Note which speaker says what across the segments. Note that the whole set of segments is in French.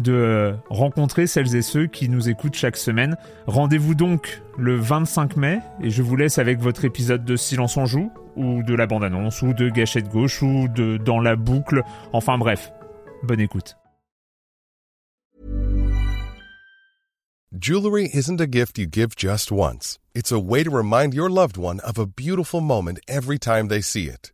Speaker 1: de rencontrer celles et ceux qui nous écoutent chaque semaine. Rendez-vous donc le 25 mai et je vous laisse avec votre épisode de Silence en joue ou de la bande-annonce ou de Gâchette gauche ou de Dans la boucle. Enfin bref, bonne écoute.
Speaker 2: Jewelry isn't a gift you give just once. It's a way to remind your loved one of a beautiful moment every time they see it.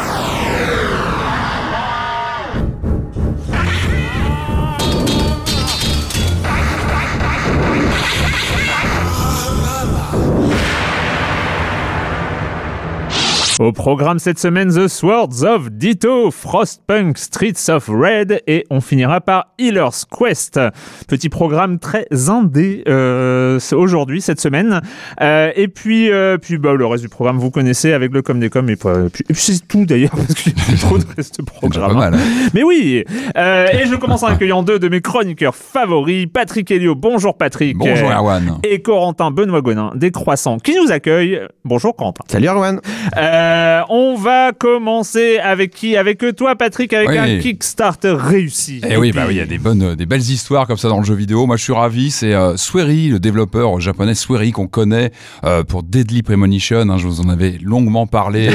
Speaker 1: Au programme cette semaine, The Swords of Ditto, Frostpunk, Streets of Red et on finira par Healer's Quest. Petit programme très indé euh, aujourd'hui, cette semaine. Euh, et puis, euh, puis bah, le reste du programme, vous connaissez avec le com des com. Et puis, puis, c'est tout d'ailleurs, parce que j'ai trop de reste programme.
Speaker 3: Mal, hein.
Speaker 1: Mais oui euh, Et je commence en accueillant deux de mes chroniqueurs favoris, Patrick Helio. Bonjour Patrick.
Speaker 3: Bonjour Erwan.
Speaker 1: Et Corentin Benoît Gonin, des Croissants, qui nous accueille. Bonjour Corentin.
Speaker 4: Salut Erwan.
Speaker 1: Euh, on va commencer avec qui Avec toi, Patrick, avec
Speaker 3: Oui.
Speaker 1: un Kickstarter réussi.
Speaker 3: Eh oui, bah oui, il y a des bonnes, euh, des belles histoires comme ça dans le jeu vidéo. Moi, je suis ravi. C'est euh, Swery, le développeur japonais Swery qu'on connaît euh, pour Deadly Premonition. hein, je vous en avais longuement parlé.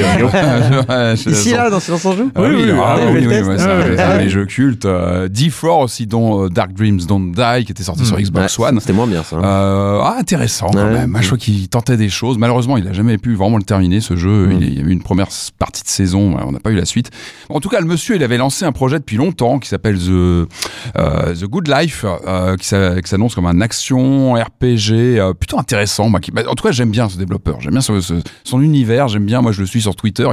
Speaker 3: euh,
Speaker 4: Ici là, dans Silence en joue
Speaker 3: Ah oui,
Speaker 1: Oui, oui,
Speaker 3: ah
Speaker 1: oui,
Speaker 3: oui,
Speaker 1: oui,
Speaker 3: oui, c'est
Speaker 1: Ah
Speaker 3: un-
Speaker 1: oui, oui.
Speaker 3: des jeux cultes. Euh, D4 aussi, dont euh, Dark Dreams Don't Die, qui était sorti sur Xbox
Speaker 4: Ouais,
Speaker 3: One.
Speaker 4: C'était moins bien ça.
Speaker 3: Euh, ah, intéressant quand même. Je crois qu'il tentait des choses. Malheureusement, il a jamais pu vraiment le terminer ce jeu. Il, une première partie de saison, on n'a pas eu la suite. En tout cas, le monsieur, il avait lancé un projet depuis longtemps qui s'appelle The euh, The Good Life, euh, qui s'a- qui s'annonce comme un action RPG euh, plutôt intéressant. Bah, en tout cas, j'aime bien ce développeur. J'aime bien son univers. J'aime bien. Moi, je le suis sur Twitter.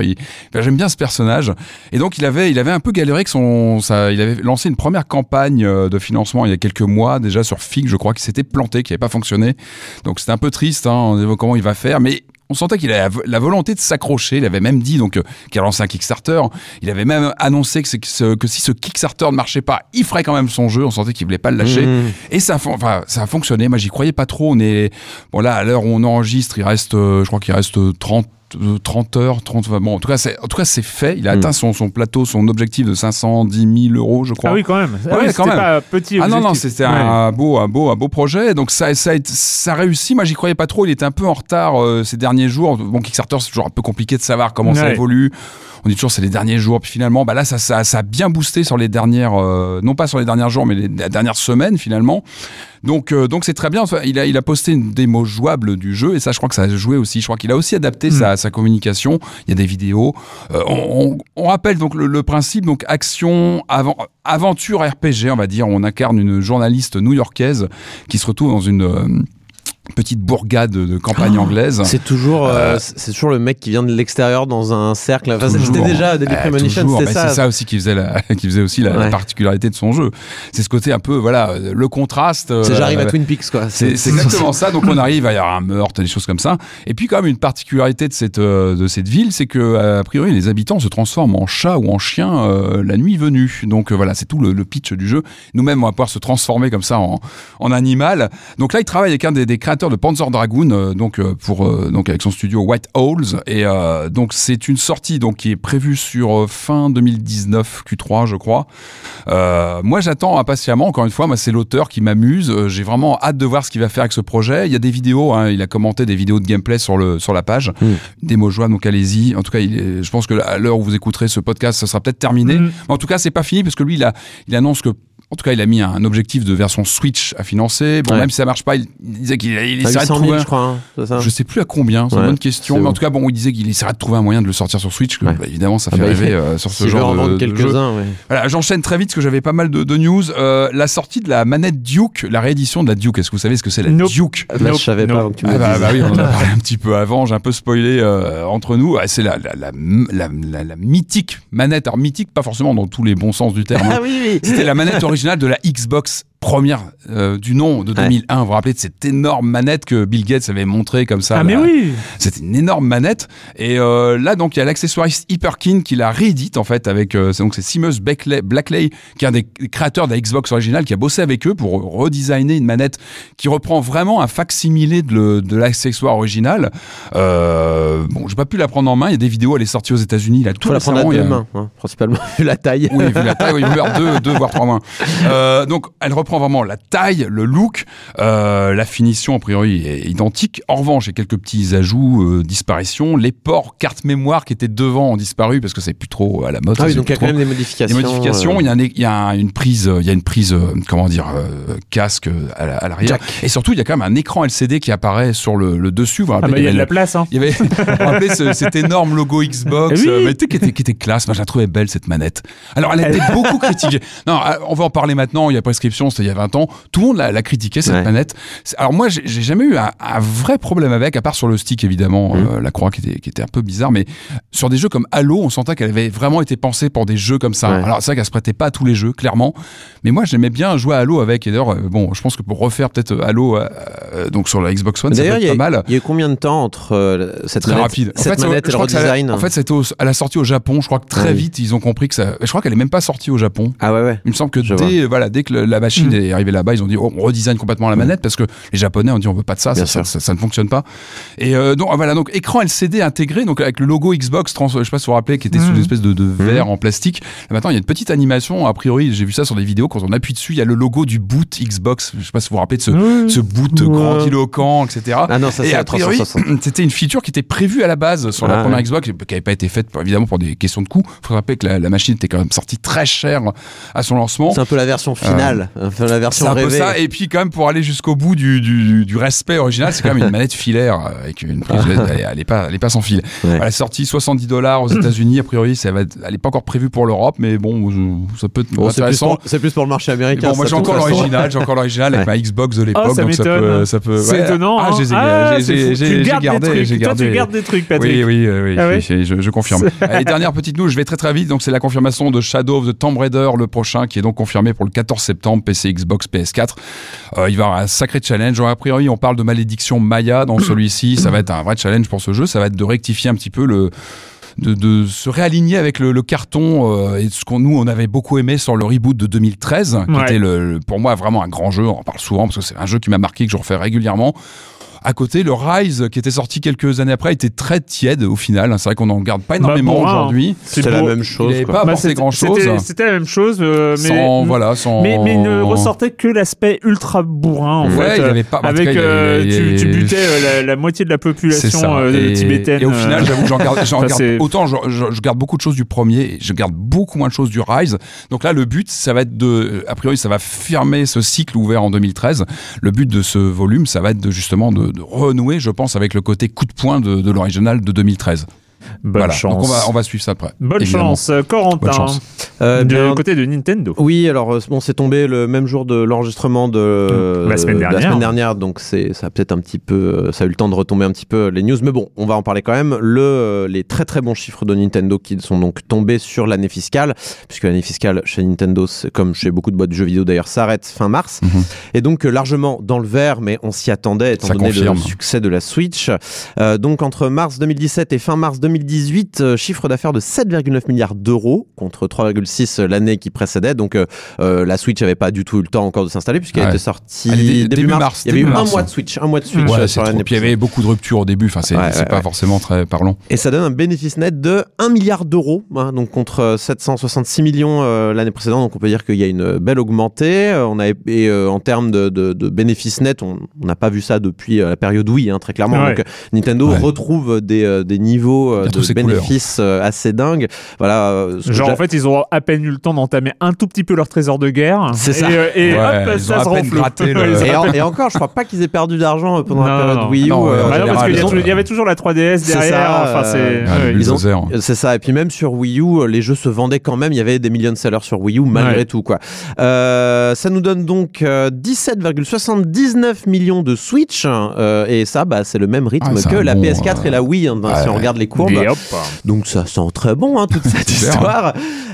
Speaker 3: J'aime bien ce personnage. Et donc, il avait, il avait un peu galéré avec son, il avait lancé une première campagne de financement il y a quelques mois déjà sur Fig, je crois, qui s'était planté, qui n'avait pas fonctionné. Donc, c'était un peu triste, hein, évoquant comment il va faire, mais on sentait qu'il avait la vo- la volonté de s'accrocher. Il avait même dit donc euh, qu'il a lancé un Kickstarter. Il avait même annoncé que, ce- si ce Kickstarter ne marchait pas, il ferait quand même son jeu. On sentait qu'il voulait pas le lâcher.
Speaker 4: Mmh.
Speaker 3: Et ça, enfin, ça a fonctionné. Moi, j'y croyais pas trop. On est, bon là, à l'heure où on enregistre, il reste, euh, je crois qu'il reste 30 euh, 30 heures, 30, enfin, bon, en tout cas, c'est, en tout cas, c'est fait. Il a
Speaker 4: Mm.
Speaker 3: atteint son, son plateau, son objectif de 510 000 euros, je crois.
Speaker 1: Ah oui, quand même. Ah
Speaker 3: Ouais,
Speaker 1: oui,
Speaker 3: quand
Speaker 1: c'était
Speaker 3: même.
Speaker 1: pas petit
Speaker 3: Ah non, non, c'était
Speaker 1: Ouais.
Speaker 3: un beau, un beau, un beau projet. Donc ça, ça, ça réussit. Moi, j'y croyais pas trop. Il était un peu en retard euh, ces derniers jours. Bon, Kickstarter, c'est toujours un peu compliqué de savoir comment ça évolue. On dit toujours c'est les derniers jours. Puis finalement, bah là, ça, ça, ça a bien boosté sur les dernières, euh, non pas sur les derniers jours, mais les, la dernière semaine finalement. Donc, euh, donc c'est très bien. Enfin, il a, il a posté une démo jouable du jeu et ça, je crois que ça a joué aussi. Je crois qu'il a aussi adapté sa, sa communication. Il y a des vidéos. Euh, on, on- on rappelle donc le, le principe. Donc action, avant, aventure RPG, on va dire. On incarne une journaliste new-yorkaise qui se retrouve dans une euh, petite bourgade de campagne anglaise.
Speaker 4: C'est toujours, euh, c'est toujours le mec qui vient de l'extérieur dans un cercle. Enfin, c'était déjà Deadly
Speaker 3: Euh,
Speaker 4: c'était
Speaker 3: Bah,
Speaker 4: ça.
Speaker 3: C'est ça aussi qui faisait, la, qui faisait aussi la, particularité de son jeu. C'est ce côté un peu, voilà, euh, le contraste.
Speaker 4: C'est
Speaker 3: euh,
Speaker 4: j'arrive à Twin Peaks quoi.
Speaker 3: C'est exactement ça. Donc on arrive, il y a un meurtre, des choses comme ça. Et puis quand même une particularité de cette euh, de cette ville, c'est que euh, a priori les habitants se transforment en chats ou en chiens euh, la nuit venue. Donc euh, voilà, c'est tout le, le pitch du jeu. Nous-mêmes, on va pouvoir se transformer comme ça en, en animal. Donc là, il travaille avec un des, des créateur de Panzer Dragoon, euh, donc euh, pour euh, donc avec son studio White Owls, et donc c'est une sortie donc qui est prévue sur fin 2019 Q3, je crois. Moi, j'attends impatiemment. Encore une fois, moi, c'est l'auteur qui m'amuse. J'ai vraiment hâte de voir ce qu'il va faire avec ce projet. Il y a des vidéos. hein, il a commenté des vidéos de gameplay sur le sur la page.
Speaker 4: Mm.
Speaker 3: Démo jouable, donc allez-y. En tout cas, il est- je pense que à l'heure où vous écouterez ce podcast, ça sera peut-être terminé.
Speaker 1: Mm.
Speaker 3: En tout cas, c'est pas fini parce que lui, il, a, il annonce que. En tout cas, il a mis un objectif de version Switch à financer. Bon,
Speaker 4: Ouais.
Speaker 3: même si ça marche pas, il, il disait qu'il il essaierait de
Speaker 4: 800 000,
Speaker 3: trouver. un-
Speaker 4: je crois. hein, ça
Speaker 3: je sais plus à combien, c'est une bonne question. Mais en tout cas, bon, il disait qu'il essaierait de trouver un moyen de le sortir sur Switch. que,
Speaker 4: Ouais.
Speaker 3: bah, évidemment, ça
Speaker 4: Ah
Speaker 3: fait
Speaker 4: bah,
Speaker 3: rêver euh, sur ce genre
Speaker 4: en
Speaker 3: de,
Speaker 4: vendre
Speaker 3: de jeu.
Speaker 4: quelques-uns, ouais.
Speaker 3: Voilà, j'enchaîne très vite parce que j'avais pas mal de, de news. Euh, la sortie de la manette Duke, la réédition de la Duke. Est-ce que vous savez ce que c'est la
Speaker 1: Nope.
Speaker 3: Duke?
Speaker 4: Là,
Speaker 1: Nope,
Speaker 4: je savais pas
Speaker 1: nope.
Speaker 4: avant que tu me
Speaker 3: ah bah, bah oui, on en a parlé un petit peu avant, j'ai un peu spoilé euh, entre nous. Ah, c'est la, la, la, la, la- la mythique manette, alors mythique pas forcément dans tous les bons sens du terme. hein.
Speaker 4: Ah oui, oui.
Speaker 3: C'était la manette originale de la Xbox première euh, du nom de
Speaker 4: Ouais.
Speaker 3: 2001. Vous vous rappelez de cette énorme manette que Bill Gates avait montré comme ça
Speaker 1: Ah, mais oui
Speaker 3: C'était une énorme manette. Et euh, là, donc, il y a l'accessoiriste Hyperkin qui l'a réédite, en fait, avec, euh, c'est donc c'est Seamus Blackley, Blackley, qui est un des créateurs de la Xbox originale, qui a bossé avec eux pour redesigner une manette qui reprend vraiment un facsimilé de, de l'accessoire original. Euh, bon, j'ai pas pu la prendre en main. Il y a des vidéos, elle est sortie aux États-Unis. Il a tout
Speaker 4: la prendre à deux
Speaker 3: a-
Speaker 4: mains, hein, principalement, vu la taille.
Speaker 3: oui, vu la taille, oui, il meurt deux, deux voire trois mains. Euh, donc, elle reprend vraiment la taille, le look, euh, la finition a priori est identique. En revanche, il y a quelques petits ajouts, euh, disparitions. Les ports carte mémoire qui étaient devant ont disparu parce que c'est plus trop à la mode.
Speaker 4: Ah oui, donc il y a quand même des
Speaker 3: Des
Speaker 4: modifications. euh,
Speaker 3: il y a, un- il y a un- une prise, euh, il y a une prise, euh, comment dire, euh, casque à la- à l'arrière. Et surtout, il y a quand même un écran LCD qui apparaît sur le, le dessus. Vous vous
Speaker 1: Ah
Speaker 3: rappelez,
Speaker 1: bah il y a de la place hein.
Speaker 3: il y avait, vous vous rappelez ce- cet énorme logo Xbox,
Speaker 1: Oui.
Speaker 3: euh, mais tu sais, qui était, qui était classe. Moi, je la trouvais belle, cette manette. Alors, elle a été beaucoup critiquée. Non, euh, on va en parler maintenant. Il y a prescription, il y a 20 ans. Tout le monde l'a critiqué, cette
Speaker 4: Ouais.
Speaker 3: C'est- Alors, moi, j'ai jamais eu un, un vrai problème avec, à part sur le stick, évidemment,
Speaker 4: Mhm.
Speaker 3: euh, la croix qui était, qui était un peu bizarre, mais sur des jeux comme Halo, on sentait qu'elle avait vraiment été pensée pour des jeux comme ça.
Speaker 4: Ouais.
Speaker 3: Alors, c'est vrai qu'elle se prêtait pas à tous les jeux, clairement. Mais moi, j'aimais bien jouer à Halo avec. Et d'ailleurs, euh, bon, je pense que pour refaire peut-être Halo, euh, euh, donc sur la Xbox One, ça peut être pas mal.
Speaker 4: il y a eu combien de temps entre euh, cette
Speaker 3: Très
Speaker 4: manette,
Speaker 3: rapide. En
Speaker 4: cette
Speaker 3: fait,
Speaker 4: manette et le redesign
Speaker 3: En fait, c'était au- à la sortie au Japon. Je crois que très
Speaker 4: oui.
Speaker 3: vite, ils ont compris que ça. Je crois qu'elle est même pas sortie au Japon.
Speaker 4: Ah ouais, ouais.
Speaker 3: Il me semble que dès, voilà, dès que le- la machine
Speaker 1: Mm.
Speaker 3: est arrivée là-bas, ils ont dit oh, on redesign complètement la manette parce que les Japonais ont dit on veut pas de ça, ça, ça,
Speaker 4: sûr.
Speaker 3: ça- ça ne fonctionne pas. Et euh, donc voilà, donc écran LCD intégré, donc avec le logo Xbox, trans, je sais pas si vous vous rappelez, qui était sous
Speaker 1: Mm.
Speaker 3: une espèce de, de verre en plastique. Là, maintenant, il y a une petite animation. A priori, j'ai vu ça sur des vidéos. Quand on appuie dessus, il y a le logo du boot Xbox. Je sais pas si vous vous rappelez de ce, boot
Speaker 1: Ouais.
Speaker 3: grandiloquent, etc.
Speaker 4: Ah non, ça
Speaker 3: Et
Speaker 4: c'est
Speaker 3: a
Speaker 4: la
Speaker 3: priori,
Speaker 4: 360.
Speaker 3: c'était une feature qui était prévue à la base sur la
Speaker 4: Ah
Speaker 3: première
Speaker 4: ouais.
Speaker 3: Xbox, qui n'avait pas été faite pour- évidemment pour des questions de coût. Il faut rappeler que la, la machine était quand même sortie très chère à son lancement.
Speaker 4: C'est un peu la version finale, enfin, la version
Speaker 3: un peu
Speaker 4: rêvée.
Speaker 3: ça. Et puis quand même pour aller jusqu'au bout du, du, du respect original, c'est quand même une manette filaire euh, avec une prise. Elle, elle est pas, elle est pas sans fil.
Speaker 4: Ouais.
Speaker 3: Elle est sortie 70 dollars aux États-Unis. A priori, ça va. être- elle est pas encore prévue pour l'Europe, mais bon, ça peut être
Speaker 4: Bon, c'est plus,
Speaker 3: intéressant.
Speaker 4: pour, c'est plus pour le marché américain.
Speaker 3: bon, moi j'ai encore l'original, j'ai encore l'original avec
Speaker 4: Ouais.
Speaker 3: ma Xbox de l'époque,
Speaker 1: Oh, ça
Speaker 3: donc ça peut, ça peut.
Speaker 1: C'est
Speaker 3: ouais.
Speaker 1: étonnant.
Speaker 3: Ah,
Speaker 1: hein.
Speaker 3: je les ai-
Speaker 1: Ah,
Speaker 3: j'ai-
Speaker 1: c'est
Speaker 3: j'ai- j'ai- j'ai gardé, j'ai
Speaker 1: Toi,
Speaker 3: gardé.
Speaker 1: tu gardes des trucs, Patrick.
Speaker 3: Oui, oui, oui,
Speaker 1: Ah
Speaker 3: je confirme. Allez, dernière petite news, je vais très très vite. Donc, c'est la confirmation de Shadow of the Tomb Raider, le prochain, qui est donc confirmé pour le 14 septembre, PC, Xbox, PS4. Euh, il va y avoir un sacré challenge. A priori, on parle de malédiction Maya dans celui-ci. Ça va être un vrai challenge pour ce jeu. Ça va être de rectifier un petit peu le. De, de se réaligner avec le, le carton euh, et ce qu'on nous on avait beaucoup aimé sur le reboot de 2013 qui
Speaker 1: Ouais.
Speaker 3: était le, le- pour moi vraiment un grand jeu on en parle souvent parce que c'est un jeu qui m'a marqué que je refais régulièrement à côté, le Rise, qui était sorti quelques années après, était très tiède au final. C'est vrai qu'on n'en garde pas énormément
Speaker 1: Bah, pour un,
Speaker 3: aujourd'hui.
Speaker 1: C'est
Speaker 4: C'est la même
Speaker 3: Il
Speaker 4: chose.
Speaker 3: n'avait
Speaker 4: quoi.
Speaker 3: pas
Speaker 1: Bah,
Speaker 3: apporté
Speaker 1: c'était-
Speaker 3: grand chose.
Speaker 1: C'était c'était la même chose, euh, mais,
Speaker 3: Sans, voilà, sans.
Speaker 1: mais, mais il ne ressortait que l'aspect ultra bourrin en
Speaker 3: Ouais,
Speaker 1: fait.
Speaker 3: il
Speaker 1: euh,
Speaker 3: avait pas.
Speaker 1: avec
Speaker 3: cas, il
Speaker 1: euh,
Speaker 3: avait-
Speaker 1: tu, tu
Speaker 3: il-
Speaker 1: butais euh, la, la moitié de la population euh,
Speaker 3: et,
Speaker 1: tibétaine.
Speaker 3: et au final,
Speaker 1: euh,
Speaker 3: j'avoue que j'en garde, autant je, je- je garde beaucoup de choses du premier, je garde beaucoup moins de choses du Rise. Donc là, le but, ça va être de, a priori, ça va fermer ce cycle ouvert en 2013. Le but de ce volume, ça va être de justement de, de renouer, je pense, avec le côté coup de poing de, de l'original de 2013.
Speaker 1: Bonne
Speaker 3: voilà.
Speaker 1: chance.
Speaker 3: Donc on va, on va suivre ça après.
Speaker 1: Bonne
Speaker 3: évidemment.
Speaker 1: chance, Euh, Corentin.
Speaker 3: Bonne chance.
Speaker 4: Euh,
Speaker 1: du
Speaker 4: bien,
Speaker 1: côté de Nintendo.
Speaker 4: Oui, alors euh, bon, c'est tombé le même jour de l'enregistrement de
Speaker 1: La semaine
Speaker 4: de
Speaker 1: dernière.
Speaker 4: semaine dernière, donc c'est ça a peut-être un petit peu, ça a eu le temps de retomber un petit peu les news, mais bon, on va en parler quand même. Le les très très bons chiffres de Nintendo qui sont donc tombés sur l'année fiscale, puisque l'année fiscale chez Nintendo, comme chez beaucoup de boîtes de jeux vidéo d'ailleurs, s'arrête fin mars,
Speaker 3: Mhm.
Speaker 4: et donc largement dans le vert, mais on s'y attendait étant
Speaker 3: Ça
Speaker 4: donné
Speaker 3: confirme.
Speaker 4: le succès de la Switch. Euh, donc entre mars 2017 et fin mars 2018, euh, chiffre d'affaires de 7,9 milliards d'euros contre 3,6 l'année qui précédait. Donc euh, euh, la Switch n'avait pas du tout eu le temps encore de s'installer puisqu'elle
Speaker 3: Ouais.
Speaker 4: était sortie début,
Speaker 3: début
Speaker 4: mars.
Speaker 3: mars,
Speaker 4: Il y avait eu un mois
Speaker 3: hein.
Speaker 4: de Switch, un mois de Switch
Speaker 3: Ouais,
Speaker 4: euh, sur
Speaker 3: Puis il y avait beaucoup de ruptures au début. Enfin, c'est
Speaker 4: Ouais,
Speaker 3: c'est
Speaker 4: ouais,
Speaker 3: pas
Speaker 4: ouais.
Speaker 3: forcément très parlant.
Speaker 4: Et ça donne un bénéfice net de 1 milliard d'euros, hein, donc contre 766 millions euh, l'année précédente. Donc on peut dire qu'il y a une belle augmentée. Euh, on a, et euh, en termes de, de, de bénéfices nets, on n'a pas vu ça depuis euh, la période Wii, hein, très clairement.
Speaker 1: Ouais.
Speaker 4: Donc euh, Nintendo
Speaker 3: Ouais.
Speaker 4: retrouve des, euh, des niveaux de
Speaker 3: couleurs.
Speaker 4: bénéfices euh, assez dingues. Voilà. euh,
Speaker 1: Genre en fait ils ont à peine eu le temps d'entamer un tout petit peu leur trésor de guerre.
Speaker 4: C'est
Speaker 1: Et,
Speaker 4: ça.
Speaker 1: euh, Et,
Speaker 3: Ouais,
Speaker 1: hop,
Speaker 3: ils
Speaker 1: ça se renfle.
Speaker 3: le-
Speaker 4: et, en- et encore, je crois pas qu'ils aient perdu d'argent euh, pendant la période
Speaker 1: non.
Speaker 4: Wii U.
Speaker 3: Non,
Speaker 4: euh,
Speaker 1: Bah non, parce qu'il y, avait toujours la 3DS
Speaker 4: C'est
Speaker 1: derrière.
Speaker 4: ça,
Speaker 1: enfin, c'est.
Speaker 4: euh,
Speaker 3: Ah.
Speaker 4: C'est ça. Et puis même sur Wii U, les jeux se vendaient quand même. Il y avait des millions de sellers sur Wii U malgré
Speaker 1: Ouais.
Speaker 4: tout, quoi. Euh, ça nous donne donc euh, 17,79 millions de Switch. euh, et ça, bah, c'est le même rythme
Speaker 3: Ah,
Speaker 4: que la
Speaker 3: bon,
Speaker 4: PS4
Speaker 3: euh,
Speaker 4: et la Wii, hein, si on regarde les courbes.
Speaker 1: Et hop.
Speaker 4: Donc ça sent très bon, hein, toute cette histoire.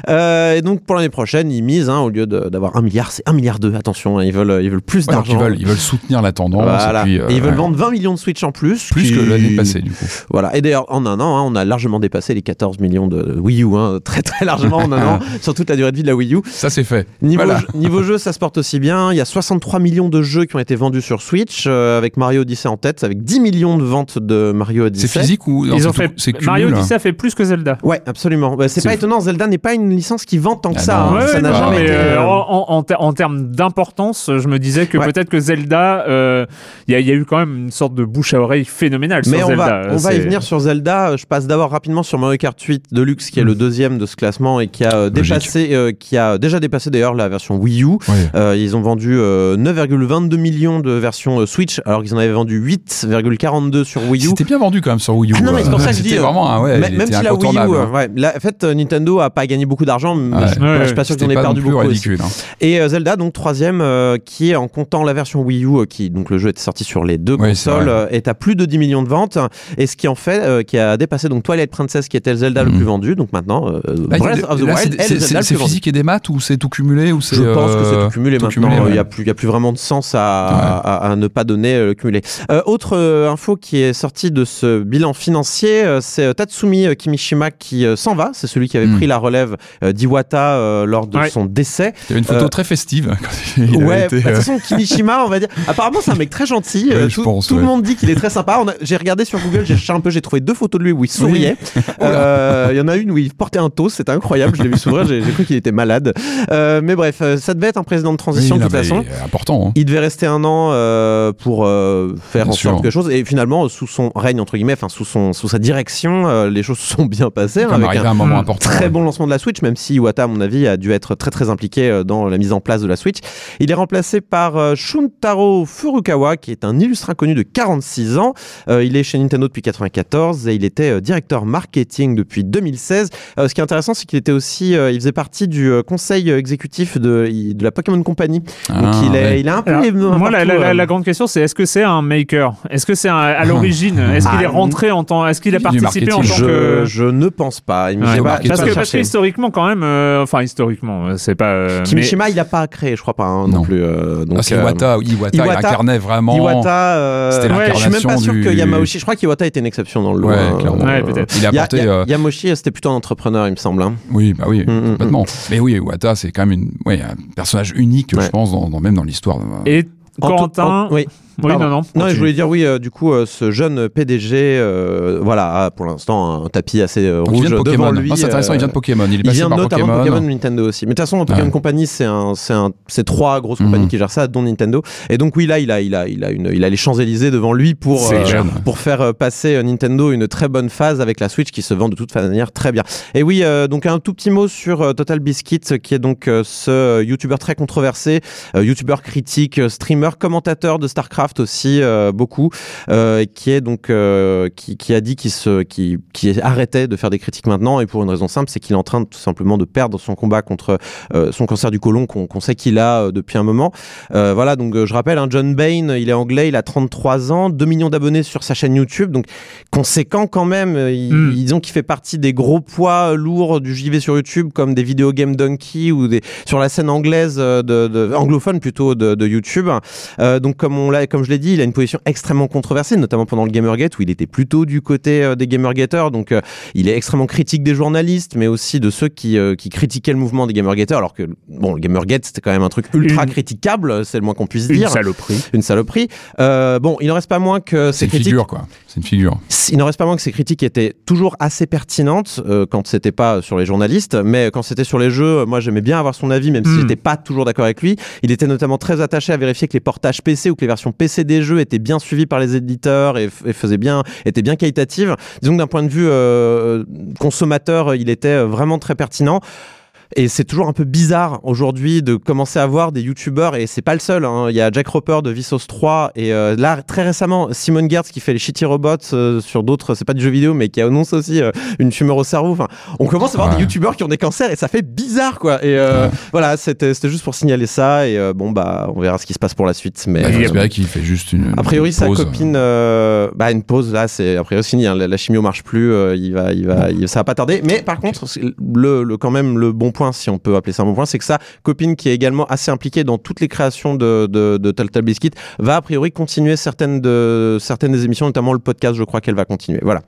Speaker 4: Euh, et donc pour l'année prochaine, ils misent, hein, au lieu d'avoir un milliard, c'est un milliard deux. Attention, hein, ils veulent, ils veulent plus
Speaker 3: Ouais,
Speaker 4: d'argent.
Speaker 3: ils veulent, ils veulent soutenir la tendance.
Speaker 4: Voilà.
Speaker 3: Et, puis,
Speaker 4: Et
Speaker 3: euh,
Speaker 4: ils veulent
Speaker 3: ouais.
Speaker 4: vendre 20 millions de Switch en plus.
Speaker 3: plus
Speaker 4: qui-
Speaker 3: que l'année passée, du coup.
Speaker 4: Voilà. Et d'ailleurs, en un an, hein, on a largement dépassé les 14 millions de Wii U, hein, très très largement en un an, sur toute la durée de vie de la Wii U.
Speaker 3: Ça, c'est fait.
Speaker 4: Niveau,
Speaker 3: Voilà.
Speaker 4: jeu, niveau jeu, ça se porte aussi bien. Il y a 63 millions de jeux qui ont été vendus sur Switch, euh, avec Mario Odyssey en tête, avec 10 millions de ventes de Mario Odyssey.
Speaker 3: C'est physique ou non,
Speaker 1: Ils
Speaker 3: c'est
Speaker 1: fait. Mario. Odyssey a fait plus que Zelda.
Speaker 4: Ouais, absolument. Bah, c'est pas étonnant, Zelda n'est pas une licence qui vend tant que
Speaker 3: Ah
Speaker 4: ça.
Speaker 3: non.
Speaker 4: hein.
Speaker 1: Ouais,
Speaker 4: ça
Speaker 1: ouais,
Speaker 4: n'a
Speaker 1: non,
Speaker 4: jamais
Speaker 1: mais
Speaker 4: été.
Speaker 1: euh,
Speaker 4: euh,
Speaker 1: en, en, ter- en termes d'importance, je me disais que
Speaker 4: Ouais.
Speaker 1: peut-être que Zelda, euh, il y, a- il y a eu quand même une sorte de bouche à oreille phénoménale
Speaker 4: Mais
Speaker 1: sur
Speaker 4: on
Speaker 1: Zelda.
Speaker 4: va, on va y venir sur Zelda. Je passe d'abord rapidement sur Mario Kart 8 Deluxe, qui est le deuxième de ce classement et qui a euh,
Speaker 3: Logique.
Speaker 4: dépassé, euh, qui a déjà dépassé d'ailleurs la version Wii U.
Speaker 3: Ouais.
Speaker 4: Euh, ils ont vendu euh, 9,22 millions de versions euh, Switch, alors qu'ils en avaient vendu 8,42 sur Wii U.
Speaker 3: C'était bien vendu quand même sur Wii U.
Speaker 4: Ah non, mais c'est pour ça que je dis, euh,
Speaker 3: ouais, il
Speaker 4: même
Speaker 3: était
Speaker 4: si la Wii U, ouais, là, en fait, euh, Nintendo a pas gagné beaucoup d'argent, mais
Speaker 3: Ouais.
Speaker 4: je,
Speaker 1: Ouais,
Speaker 4: je suis pas sûr
Speaker 3: pas non
Speaker 4: perdu
Speaker 3: plus
Speaker 4: beaucoup.
Speaker 3: ridicule. hein.
Speaker 4: Et euh, Zelda, donc troisième, euh, qui est en comptant la version Wii U, euh, qui donc le jeu était sorti sur les deux
Speaker 3: c'est
Speaker 4: consoles, euh, est à plus de 10 millions de ventes, et ce qui en fait, euh, qui a dépassé donc Twilight Princess, qui était le Zelda le
Speaker 3: Mhm.
Speaker 4: plus vendu, donc maintenant euh,
Speaker 3: Là,
Speaker 4: Breath
Speaker 3: il-
Speaker 4: of the
Speaker 3: là,
Speaker 4: Wild
Speaker 3: c'est-
Speaker 4: est le
Speaker 3: c'est-
Speaker 4: Zelda
Speaker 3: C'est
Speaker 4: le
Speaker 3: c'est
Speaker 4: plus vendu.
Speaker 3: physique et des maths ou c'est tout cumulé ou c'est
Speaker 4: Je pense que c'est tout cumulé maintenant. Il n'y a, plus- il y a plus vraiment de sens à, ne pas donner le cumulé. Autre info qui est sortie de ce bilan financier, euh, c'est euh, Tatsumi euh, Kimishima qui euh, s'en va. C'est celui qui avait
Speaker 3: Mm.
Speaker 4: pris la relève euh, d'Iwata euh, lors de
Speaker 1: Ouais.
Speaker 4: son décès.
Speaker 3: Il y avait une photo
Speaker 4: Euh,
Speaker 3: très festive quand il
Speaker 4: ouais,
Speaker 3: été,
Speaker 4: bah, de toute façon, Kimishima, on va dire. Apparemment, c'est un mec très gentil.
Speaker 3: Ouais,
Speaker 4: Euh, tout
Speaker 3: pense,
Speaker 4: tout le monde dit qu'il est très sympa. J'ai regardé sur Google, j'ai cherché un peu, j'ai trouvé deux photos de lui où il souriait. Euh, Il y en a une où il portait un toast, c'était incroyable. Je l'ai vu s'ouvrir, j'ai cru qu'il était malade. Euh, mais bref, euh, ça devait être un président de transition
Speaker 3: oui,
Speaker 4: de toute façon.
Speaker 3: Important. hein.
Speaker 4: Il devait rester un an euh, pour euh, faire
Speaker 3: Bien
Speaker 4: en sorte
Speaker 3: sûr.
Speaker 4: quelque chose et finalement sous son règne entre guillemets, enfin sous son sous sa direction, euh, les choses se sont bien passées hein,
Speaker 3: Comme
Speaker 4: avec un
Speaker 3: à un moment important.
Speaker 4: très
Speaker 3: ouais.
Speaker 4: bon lancement de la Switch, même si Iwata à mon avis a dû être très très impliqué euh, dans la mise en place de la Switch. Il est remplacé par euh, Shuntaro Furukawa qui est un illustre inconnu de 46 ans. Euh, il est chez Nintendo depuis 94 et il était euh, directeur marketing depuis 2016. Euh, ce qui est intéressant, c'est qu'il était aussi, euh, il faisait partie du euh, conseil exécutif de, de la Pokémon Company.
Speaker 3: Ah,
Speaker 4: Donc il, est,
Speaker 3: ouais.
Speaker 4: il est un peu
Speaker 1: Alors,
Speaker 4: les mains
Speaker 1: moi, la,
Speaker 4: partout,
Speaker 1: la- la-
Speaker 4: euh.
Speaker 1: la grande question, c'est est-ce que c'est un maker? Est-ce que c'est à l'origine? Est-ce qu'il
Speaker 4: Ah,
Speaker 1: est rentré en tant Est-ce qu'il a
Speaker 3: du
Speaker 1: en tant
Speaker 4: je,
Speaker 1: que
Speaker 4: je ne pense pas. Il me
Speaker 1: Ouais.
Speaker 4: j'ai pas-
Speaker 1: parce que, parce
Speaker 4: cherché.
Speaker 1: que historiquement quand même, euh, enfin historiquement, euh, c'est pas. euh, mais-
Speaker 4: Kimishima, il a pas créé, je crois pas hein, non.
Speaker 3: Non.
Speaker 4: plus. euh, donc,
Speaker 3: Ah, c'est
Speaker 4: euh,
Speaker 3: Iwata, Iwata, il
Speaker 4: Iwata-
Speaker 3: incarnait vraiment.
Speaker 4: Iwata, euh,
Speaker 3: C'était
Speaker 4: ouais, je suis même pas sûr
Speaker 3: du-
Speaker 4: que Yamauchi. Je crois qu'Iwata était une exception dans le lot.
Speaker 3: Ouais,
Speaker 4: hein.
Speaker 3: clairement.
Speaker 1: Ouais, peut-être.
Speaker 3: Il a apporté.
Speaker 4: Ya-
Speaker 3: euh,
Speaker 4: c'était plutôt un entrepreneur, il me semble. hein.
Speaker 3: Oui, bah oui,
Speaker 4: Mm, mm,
Speaker 3: complètement. Mais oui, Iwata, c'est quand même une, ouais, un personnage unique, je pense, dans, même dans l'histoire.
Speaker 1: Et
Speaker 4: en- oui.
Speaker 1: Oui,
Speaker 4: pardon.
Speaker 1: non, non.
Speaker 4: Non, je voulais dire oui. euh, du coup, euh, ce jeune PDG, euh, voilà, a pour l'instant un tapis assez euh, rouge
Speaker 3: vient de
Speaker 4: devant
Speaker 3: Pokémon.
Speaker 4: lui.
Speaker 3: Non, c'est intéressant,
Speaker 4: euh,
Speaker 3: il vient de Pokémon. Il est
Speaker 4: Il
Speaker 3: passé
Speaker 4: vient
Speaker 3: par
Speaker 4: notamment
Speaker 3: Pokémon.
Speaker 4: de Pokémon Nintendo aussi. Mais de toute façon, Pokémon
Speaker 3: Ouais.
Speaker 4: Company, c'est un, c'est un, trois grosses compagnies
Speaker 3: Mhm.
Speaker 4: qui gèrent ça, dont Nintendo. Et donc oui, là, il a, il a, il a une, il a les Champs Élysées devant lui pour euh, pour faire passer Nintendo une très bonne phase avec la Switch qui se vend de toute manière très bien. Et oui, euh, donc un tout petit mot sur Total Biscuit, qui est donc euh, ce YouTuber très controversé, euh, YouTuber critique, streamer, commentateur de Starcraft aussi euh, beaucoup, euh, qui est donc euh, qui, qui a dit qu'il se, qui, qui arrêtait de faire des critiques maintenant et pour une raison simple, c'est qu'il est en train de, tout simplement de perdre son combat contre son cancer du côlon qu'on sait qu'il a depuis un moment. Voilà, donc je rappelle, hein, John Bain, il est anglais, il a 33 ans, 2 millions d'abonnés sur sa chaîne YouTube, donc conséquent quand même. Il,
Speaker 1: Mm.
Speaker 4: Disons qu'il fait partie des gros poids lourds du JV sur YouTube, comme des vidéos Game Donkey ou des sur la scène anglaise de, de- anglophone plutôt de, de YouTube. Euh, donc comme on l'a, comme comme je l'ai dit, il a une position extrêmement controversée, notamment pendant le Gamergate où il était plutôt du côté euh, des Gamergaters. Donc, euh, il est extrêmement critique des journalistes, mais aussi de ceux qui, euh, qui critiquaient le mouvement des Gamergaters. Alors que, bon, le Gamergate, c'était quand même un truc ultra
Speaker 1: Une-
Speaker 4: critiquable, c'est le moins qu'on puisse
Speaker 1: Une
Speaker 4: dire.
Speaker 1: saloperie.
Speaker 4: Une saloperie. Bon, il ne reste pas moins que
Speaker 3: C'est
Speaker 4: ces
Speaker 3: une
Speaker 4: critiques.
Speaker 3: figure, quoi. C'est une figure.
Speaker 4: Il n'en reste pas moins que ces critiques étaient toujours assez pertinentes quand c'était pas sur les journalistes, mais quand c'était sur les jeux, moi j'aimais bien avoir son avis, même si
Speaker 1: Mm.
Speaker 4: j'étais pas toujours d'accord avec lui. Il était notamment très attaché à vérifier que les portages PC ou que les versions PC des jeux étaient bien suivis par les éditeurs et, f- et faisaient bien, étaient bien qualitatives. Disons que d'un point de vue euh, consommateur, il était euh, vraiment très pertinent. Et c'est toujours un peu bizarre aujourd'hui de commencer à voir des youtubeurs, et c'est pas le seul. hein. Il y a Jack Roper de Vsauce 3, et euh, là, très récemment, Simon Gertz qui fait les Shitty Robots euh, sur d'autres, c'est pas du jeu vidéo, mais qui annonce aussi euh, une tumeur au cerveau. Enfin, on commence à voir
Speaker 3: Ouais.
Speaker 4: des youtubeurs qui ont des cancers, et ça fait bizarre, quoi. Et euh,
Speaker 3: Ouais.
Speaker 4: voilà, c'était c'était juste pour signaler ça, et euh, bon, bah, on verra ce qui se passe pour la suite. Mais
Speaker 3: Bah,
Speaker 1: a-
Speaker 3: espérer qu'il fait juste une.
Speaker 4: a priori,
Speaker 3: une
Speaker 4: sa
Speaker 3: pause.
Speaker 4: copine, euh, bah, une pause là, c'est a priori fini. hein. La, la chimio marche plus, euh, il va, il va, il- ça va pas tarder. Mais par contre, le, le, quand même, le bon point, si on peut appeler ça un bon point, c'est que sa copine, qui est également assez impliquée dans toutes les créations de, de, de Telltale Biscuit, va a priori continuer certaines de certaines des émissions, notamment le podcast. Je crois qu'elle va continuer. Voilà,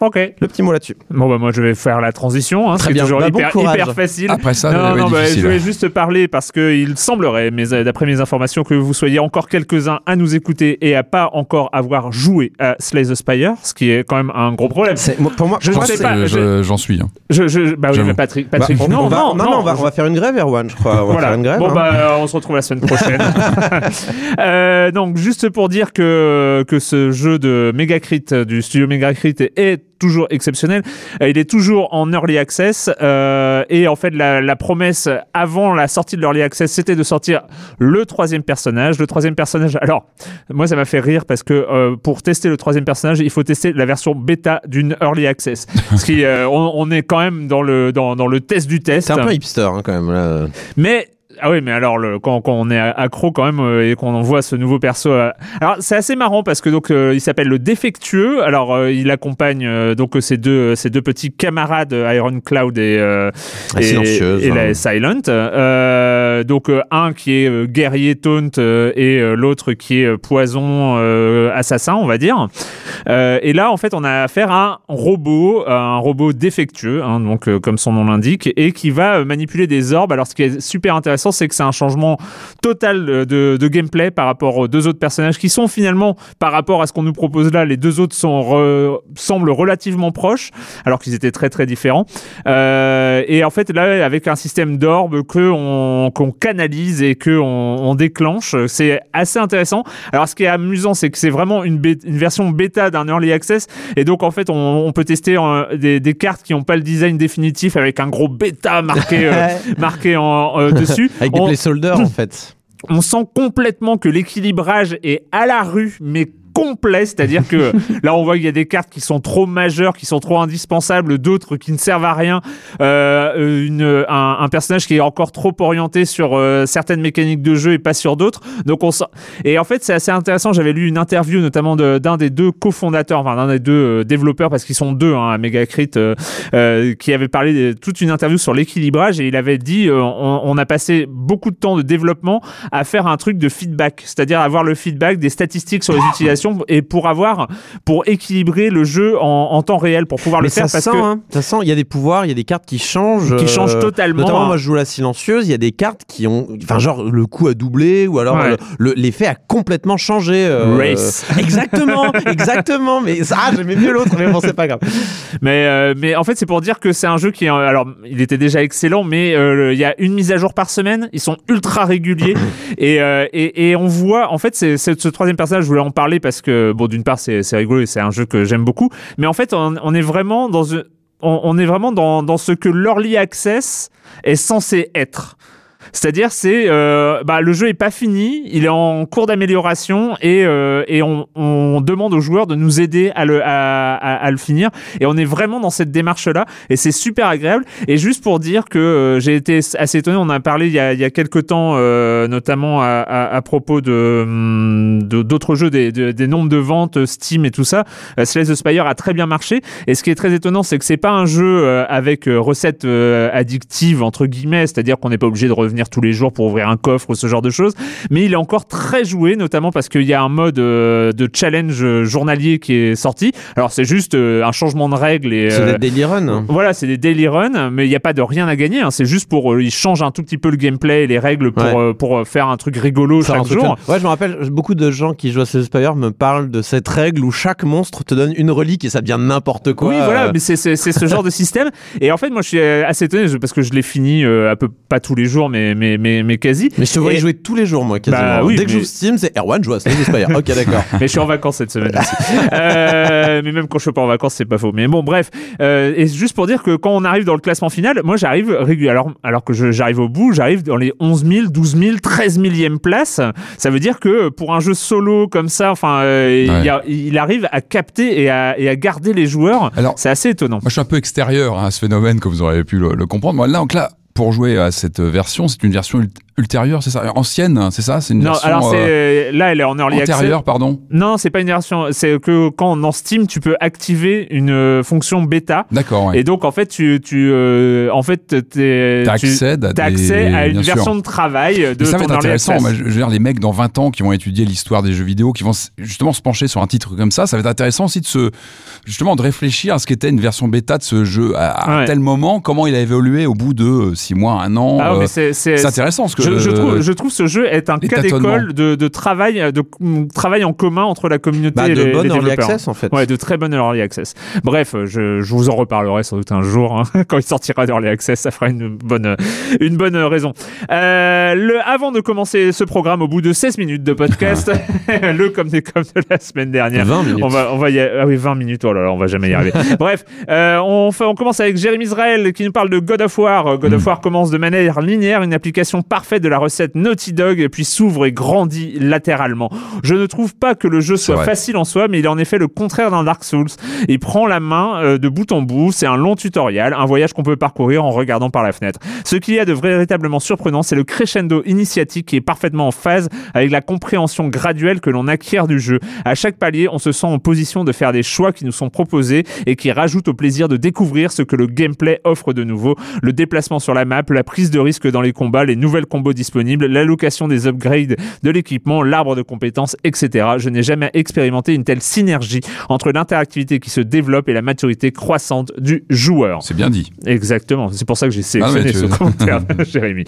Speaker 1: Ok.
Speaker 4: le petit mot là-dessus.
Speaker 1: Bon, bah, moi, je vais faire la transition. Hein,
Speaker 4: Très
Speaker 1: c'est
Speaker 4: bien.
Speaker 1: toujours
Speaker 4: Bah, bon
Speaker 1: hyper,
Speaker 4: courage.
Speaker 1: hyper facile.
Speaker 3: Après ça,
Speaker 1: non, non, bah, je vais juste parler parce que il semblerait, mais euh, d'après mes informations, que vous soyez encore quelques-uns à nous écouter et à pas encore avoir joué à Slay the Spire, ce qui est quand même un gros problème.
Speaker 4: Pour moi,
Speaker 1: Je
Speaker 4: moi,
Speaker 1: sais pas,
Speaker 3: Je-
Speaker 1: je-
Speaker 3: J'en suis. hein.
Speaker 1: Je, je, bah oui, mais Patrick,
Speaker 4: Bah, on,
Speaker 1: non,
Speaker 4: on va,
Speaker 1: non,
Speaker 4: non, non, on va, on va faire une grève, Erwan, je crois. On va
Speaker 1: Voilà.
Speaker 4: faire une grève.
Speaker 1: bon,
Speaker 4: hein.
Speaker 1: bah, euh, on se retrouve la semaine prochaine. Euh, donc, juste pour dire que, que ce jeu de Megacrit, du studio Megacrit, est toujours exceptionnel. Euh, il est toujours en early access. euh, et en fait, la, la promesse avant la sortie de l'early access, c'était de sortir le troisième personnage. Le troisième personnage. Alors, moi, ça m'a fait rire parce que euh, pour tester le troisième personnage, il faut tester la version bêta d'une early access. Ce qui, euh, on, on est quand même dans le, dans, dans le test du test.
Speaker 4: C'est un peu hipster hein, quand même. Là.
Speaker 1: Mais ah oui, mais alors le, quand, quand on est accro quand même euh, et qu'on voit ce nouveau perso, euh, alors c'est assez marrant parce que donc euh, il s'appelle le défectueux. Alors il accompagne donc ces deux ces deux petits camarades Iron Cloud et et, et
Speaker 4: hein.
Speaker 1: la Silent. Donc un qui est guerrier taunt et l'autre qui est poison assassin, on va dire. Et là en fait on a affaire à un robot, un robot défectueux, hein, donc comme son nom l'indique, et qui va manipuler des orbes. Alors ce qui est super intéressant, c'est que c'est un changement total de, de gameplay par rapport aux deux autres personnages qui sont finalement, par rapport à ce qu'on nous propose là, les deux autres sont re- semblent relativement proches, alors qu'ils étaient très très différents. Euh, et en fait là, avec un système d'orbes que on, qu'on canalise et que on, on déclenche, c'est assez intéressant. Alors ce qui est amusant, c'est que c'est vraiment une, version bêta d'un early access, et donc en fait on, on peut tester euh, des, des cartes qui n'ont pas le design définitif avec un gros bêta marqué euh, marqué en, dessus.
Speaker 4: Avec des
Speaker 1: On-
Speaker 4: placeholders en fait.
Speaker 1: on sent complètement que l'équilibrage est à la rue, mais complet, c'est-à-dire que là on voit qu'il y a des cartes qui sont trop majeures, qui sont trop indispensables, d'autres qui ne servent à rien, euh, une, un, un personnage qui est encore trop orienté sur euh, certaines mécaniques de jeu et pas sur d'autres. Donc on et en fait c'est assez intéressant. J'avais lu une interview notamment de- d'un des deux cofondateurs, enfin d'un des deux euh, développeurs parce qu'ils sont deux hein, à Megacrit, euh, euh, qui avait parlé de toute une interview sur l'équilibrage et il avait dit euh, on, on a passé beaucoup de temps de développement à faire un truc de feedback, c'est-à-dire avoir le feedback des statistiques sur les utilisations et pour avoir pour équilibrer le jeu en, en temps réel pour pouvoir
Speaker 4: Mais
Speaker 1: le faire parce
Speaker 4: sent,
Speaker 1: que
Speaker 4: hein. ça sent. Il y a des pouvoirs, il y a des cartes qui changent.
Speaker 1: qui
Speaker 4: euh,
Speaker 1: totalement.
Speaker 4: Notamment,
Speaker 1: hein.
Speaker 4: moi, je joue la silencieuse. Il y a des cartes qui ont, enfin, genre le coup a doublé ou alors
Speaker 1: Ouais.
Speaker 4: le- le- l'effet a complètement changé. euh,
Speaker 1: Race.
Speaker 4: Exactement, exactement. Mais ça, ah, j'aimais mieux l'autre, mais bon, c'est pas grave.
Speaker 1: Mais, euh, mais en fait, c'est pour dire que c'est un jeu qui. Alors, il était déjà excellent, mais euh, il y a une mise à jour par semaine. Ils sont ultra réguliers. et, euh, et, et on voit. En fait, c'est ce troisième personnage, je voulais en parler parce que, bon, d'une part, c'est rigolo et c'est un jeu que j'aime beaucoup. Mais en fait, on, est vraiment dans. une- on est vraiment dans, dans ce que l'early access est censé être. C'est-à-dire, c'est euh, bah, le jeu est pas fini, il est en cours d'amélioration et, euh, et on, on demande aux joueurs de nous aider à le, à, à- le finir. Et on est vraiment dans cette démarche-là et c'est super agréable. Et juste pour dire que euh, j'ai été assez étonné, on en a parlé il y a, il y a quelques temps, euh, notamment à, à, propos de hum, d'autres jeux, des, de- des nombres de ventes Steam et tout ça. Euh, Slay the Spire a très bien marché. Et ce qui est très étonnant, c'est que c'est pas un jeu avec recettes euh, addictives entre guillemets, c'est-à-dire qu'on n'est pas obligé de revenir tous les jours pour ouvrir un coffre ou ce genre de choses. Mais il est encore très joué, notamment parce qu'il y a un mode euh, de challenge journalier qui est sorti. Alors c'est juste euh, un changement de règles et
Speaker 4: C'est
Speaker 1: euh,
Speaker 4: des daily run.
Speaker 1: voilà, c'est des daily runs, mais il n'y a pas de rien à gagner. hein. C'est juste pour euh, ils changent un tout petit peu le gameplay et les règles pour
Speaker 4: Ouais.
Speaker 1: euh, pour euh, faire un truc rigolo chaque jour.
Speaker 4: Ouais, je me rappelle, beaucoup de gens qui jouent à Spire me parlent de cette règle où chaque monstre te donne une relique et ça devient n'importe quoi.
Speaker 1: oui, voilà,
Speaker 4: Euh,
Speaker 1: mais c'est ce genre de système. Et en fait, moi, je suis euh, assez étonné parce que je l'ai fini euh, un peu pas tous les jours, mais mais mais, mais quasi.
Speaker 4: Mais je te vois y
Speaker 1: Et-
Speaker 4: jouer tous les jours, moi, quasiment.
Speaker 1: Bah oui,
Speaker 4: Dès que je
Speaker 1: mais-
Speaker 4: joue Steam, c'est Erwan joue à Slay Spire. ok, d'accord.
Speaker 1: Mais je suis en vacances cette semaine aussi. Euh, mais même quand je suis pas en vacances, c'est pas faux. Mais bon, bref. Euh, et juste pour dire que quand on arrive dans le classement final, moi j'arrive régulièrement. Alors, alors que j'arrive au bout, j'arrive dans les 11 000, 12 000, 13 millième place. Ça veut dire que pour un jeu solo comme ça, enfin, euh, il, y a- il arrive à capter et à, et à garder les joueurs.
Speaker 3: Alors,
Speaker 1: C'est assez étonnant.
Speaker 3: Moi, je suis un peu extérieur hein, à ce phénomène, comme vous aurez pu le, le comprendre. Moi, là, donc là, pour jouer à cette version, c'est une version ultérieure, c'est ça Ancienne, hein, c'est ça C'est une
Speaker 1: Non,
Speaker 3: version
Speaker 1: alors
Speaker 3: euh,
Speaker 1: là, elle est en early access.
Speaker 3: antérieure, pardon
Speaker 1: Non, c'est pas une version. C'est que quand dans Steam, tu peux activer une euh, fonction bêta.
Speaker 3: D'accord, ouais.
Speaker 1: Et donc en fait, tu, tu euh, en fait, t'es,
Speaker 3: T'as
Speaker 1: tu-
Speaker 3: à,
Speaker 1: t'as
Speaker 3: des-
Speaker 1: accès à une
Speaker 3: sûr.
Speaker 1: version de travail de
Speaker 3: ça va être
Speaker 1: early
Speaker 3: intéressant.
Speaker 1: access.
Speaker 3: Moi, je je veux dire, les mecs dans 20 ans qui vont étudier l'histoire des jeux vidéo, qui vont s- justement se pencher sur un titre comme ça, ça va être intéressant aussi de se, justement, de réfléchir à ce qu'était une version bêta de ce jeu à, à
Speaker 1: Ouais.
Speaker 3: tel moment, comment il a évolué au bout de 6 mois, 1 an.
Speaker 1: Ah,
Speaker 3: euh,
Speaker 1: mais c'est, c'est,
Speaker 3: c'est intéressant parce que
Speaker 1: je, je trouve, je trouve ce jeu est un cas d'école de, de travail, de mm, travail en commun entre la communauté
Speaker 4: Bah,
Speaker 1: et
Speaker 4: de
Speaker 1: les,
Speaker 4: bonne
Speaker 1: les
Speaker 4: early access, en fait.
Speaker 1: Ouais, de très bonne early access. Bref, je, je vous en reparlerai sans doute un jour hein, quand il sortira d'early access. Ça fera une bonne, une bonne raison. Euh, le, avant de commencer ce programme, au bout de 16 minutes de podcast, le comme des comme de la semaine dernière.
Speaker 4: 20 minutes.
Speaker 1: On va, on va y ah oui, 20 minutes. Oh là là, on va jamais y arriver. Bref, euh, on, fait, on commence avec Jérémy Israël qui nous parle de God of War. Euh, God
Speaker 3: Mm.
Speaker 1: of War commence de manière linéaire, une application parfaite de la recette Naughty Dog, puis s'ouvre et grandit latéralement. Je ne trouve pas que le jeu soit facile en soi, mais il est en effet le contraire d'un Dark Souls. Il prend la main euh, de bout en bout. C'est un long tutoriel, un voyage qu'on peut parcourir en regardant par la fenêtre. Ce qu'il y a de véritablement surprenant, c'est le crescendo initiatique qui est parfaitement en phase avec la compréhension graduelle que l'on acquiert du jeu. À chaque palier, on se sent en position de faire des choix qui nous sont proposés et qui rajoutent au plaisir de découvrir ce que le gameplay offre de nouveau. Le déplacement sur la map, la prise de risque dans les combats, les nouvelles combos disponibles, l'allocation des upgrades de l'équipement, l'arbre de compétences, etc. Je n'ai jamais expérimenté une telle synergie entre l'interactivité qui se développe et la maturité croissante du joueur.
Speaker 3: C'est bien dit.
Speaker 1: Exactement, c'est pour ça que j'ai sélectionné
Speaker 3: Ah ouais, tu-
Speaker 1: ce commentaire, Jérémy.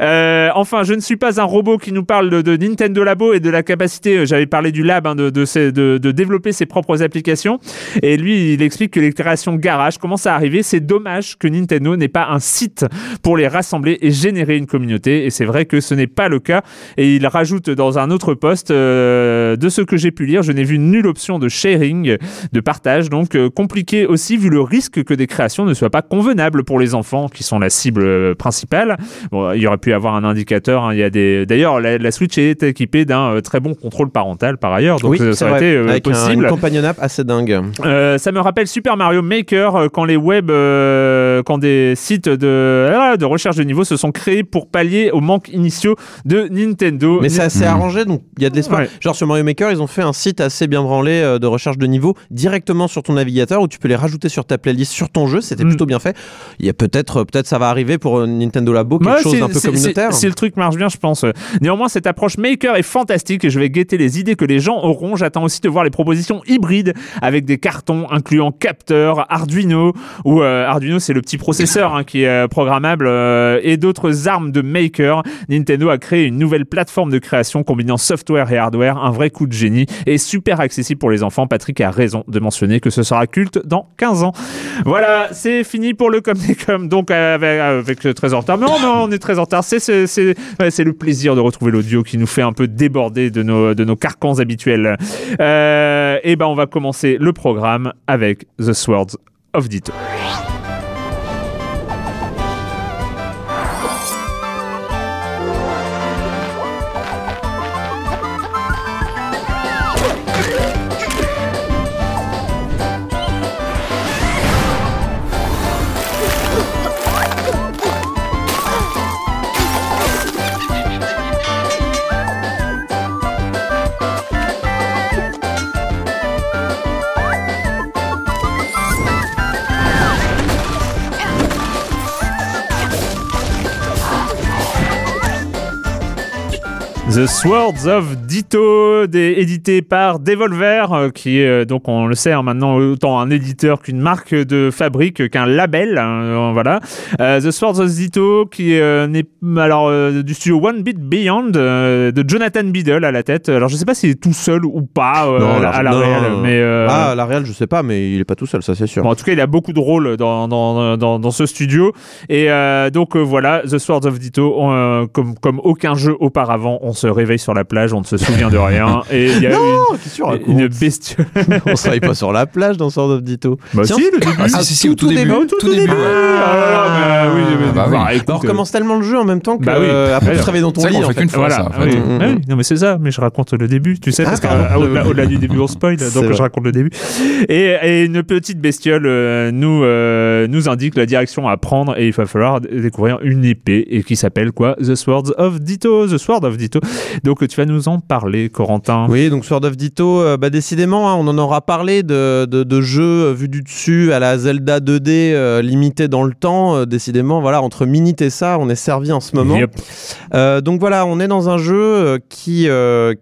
Speaker 1: Euh, enfin, je ne suis pas un robot qui nous parle de, de Nintendo Labo et de la capacité, euh, j'avais parlé du lab, hein, de, de, ses- de- de développer ses propres applications. Et lui, il explique que les créations garage commencent à arriver. C'est dommage que Nintendo n'ait pas un site pour les rassembler et générer une communauté. Et c'est vrai que ce n'est pas le cas. Et il rajoute dans un autre post, euh, de ce que j'ai pu lire, je n'ai vu nulle option de sharing, de partage. Donc euh, compliqué aussi vu le risque que des créations ne soient pas convenables pour les enfants qui sont la cible euh, principale. Bon, il y aurait pu avoir un indicateur. hein, il y a des. D'ailleurs, la, la Switch est équipée d'un très bon contrôle parental par ailleurs. Donc
Speaker 4: oui,
Speaker 1: ça aurait été
Speaker 4: Avec un-
Speaker 1: possible.
Speaker 4: une companion app assez dingue.
Speaker 1: Ça me rappelle Super Mario Maker quand les web, quand des sites de, ah, de recherche de niveau se sont créés pour pallier aux manques initiaux de Nintendo.
Speaker 4: Mais c'est assez
Speaker 3: Mhm.
Speaker 4: arrangé, donc il y a de l'espoir.
Speaker 1: Ouais.
Speaker 4: Genre sur Mario Maker, ils ont fait un site assez bien branlé euh, de recherche de niveau directement sur ton navigateur où tu peux les rajouter sur ta playlist sur ton jeu. C'était
Speaker 1: Mhm.
Speaker 4: plutôt bien fait. Il y a peut-être, peut-être ça va arriver pour euh, Nintendo Labo, quelque
Speaker 1: Ouais,
Speaker 4: chose d'un peu communautaire.
Speaker 1: Si le truc marche bien, je pense. Néanmoins, cette approche maker est fantastique et je vais guetter les idées que les gens auront. J'attends aussi de voir les propositions hybrides avec des cartons incluant capteurs, Arduino ou euh, Arduino, c'est le petit processeur hein, qui est euh, programmable euh, et d'autres armes de maker. Nintendo a créé une nouvelle plateforme de création combinant software et hardware, un vrai coup de génie et super accessible pour les enfants. Patrick a raison de mentionner que ce sera culte dans 15 ans. Voilà, c'est fini pour le comme des comme. Donc avec, avec très en retard. Mais on est très en retard. C'est le plaisir de retrouver l'audio qui nous fait un peu déborder de nos carcans habituels. Euh, et ben on va commencer le programme avec The Swords of Ditto. The Swords of Ditto, édité par Devolver, euh, qui est euh, donc on le sait hein, maintenant autant un éditeur qu'une marque de fabrique qu'un label, hein, euh, voilà. Euh, The Swords of Ditto, qui euh, n'est alors euh, du studio One Bit Beyond de Jonathan Biddle à la tête. Alors je sais pas s'il est tout seul ou pas à, la- à la
Speaker 4: non,
Speaker 1: réal,
Speaker 4: non.
Speaker 1: mais euh,
Speaker 4: Ah, la réal, je sais pas, mais il est pas tout seul, ça c'est sûr.
Speaker 1: Bon, en tout cas, il a beaucoup de rôles dans, dans, dans, dans ce studio. Et donc voilà, The Swords of Ditto, on, comme, comme aucun jeu auparavant, on se réveille sur la plage, on ne se souvient de rien. Et il y a
Speaker 4: que
Speaker 1: une, bestiole.
Speaker 4: On se réveille pas sur la plage dans Sword of Ditto.
Speaker 1: Bah
Speaker 4: Tiens,
Speaker 1: si, le début.
Speaker 3: Ah, si, si, si, au tout
Speaker 4: tout
Speaker 3: début. Tout
Speaker 1: tout. Ah, oui,
Speaker 3: Ah bah oui.
Speaker 4: on recommence tellement le jeu en même temps que
Speaker 1: Bah oui.
Speaker 4: euh, après tu te réveilles dans ton lit. en
Speaker 3: fait
Speaker 4: fait.
Speaker 3: qu'une fois
Speaker 1: Voilà,
Speaker 3: ça. en
Speaker 1: ah oui.
Speaker 3: fait.
Speaker 1: Ah oui, non mais c'est ça, mais je raconte le début, tu sais,
Speaker 4: Ah,
Speaker 1: parce
Speaker 4: pardon.
Speaker 1: qu'au-delà au-delà du début on spoil, donc je raconte le début. Et, et une petite bestiole euh, nous euh, nous indique la direction à prendre et il va falloir découvrir une épée et qui s'appelle quoi? The Swords of Ditto, The Sword of Ditto. Donc tu vas nous en parler, Corentin.
Speaker 4: Oui, donc Sword of Ditto, euh, bah, décidément, hein, on en aura parlé de, de, de jeux euh, vus du dessus à la Zelda 2D euh, limité dans le temps. Euh, décidément, voilà, entre Minute et ça, on est servi en ce moment.
Speaker 1: Yep.
Speaker 4: Donc voilà, on est dans un jeu qui,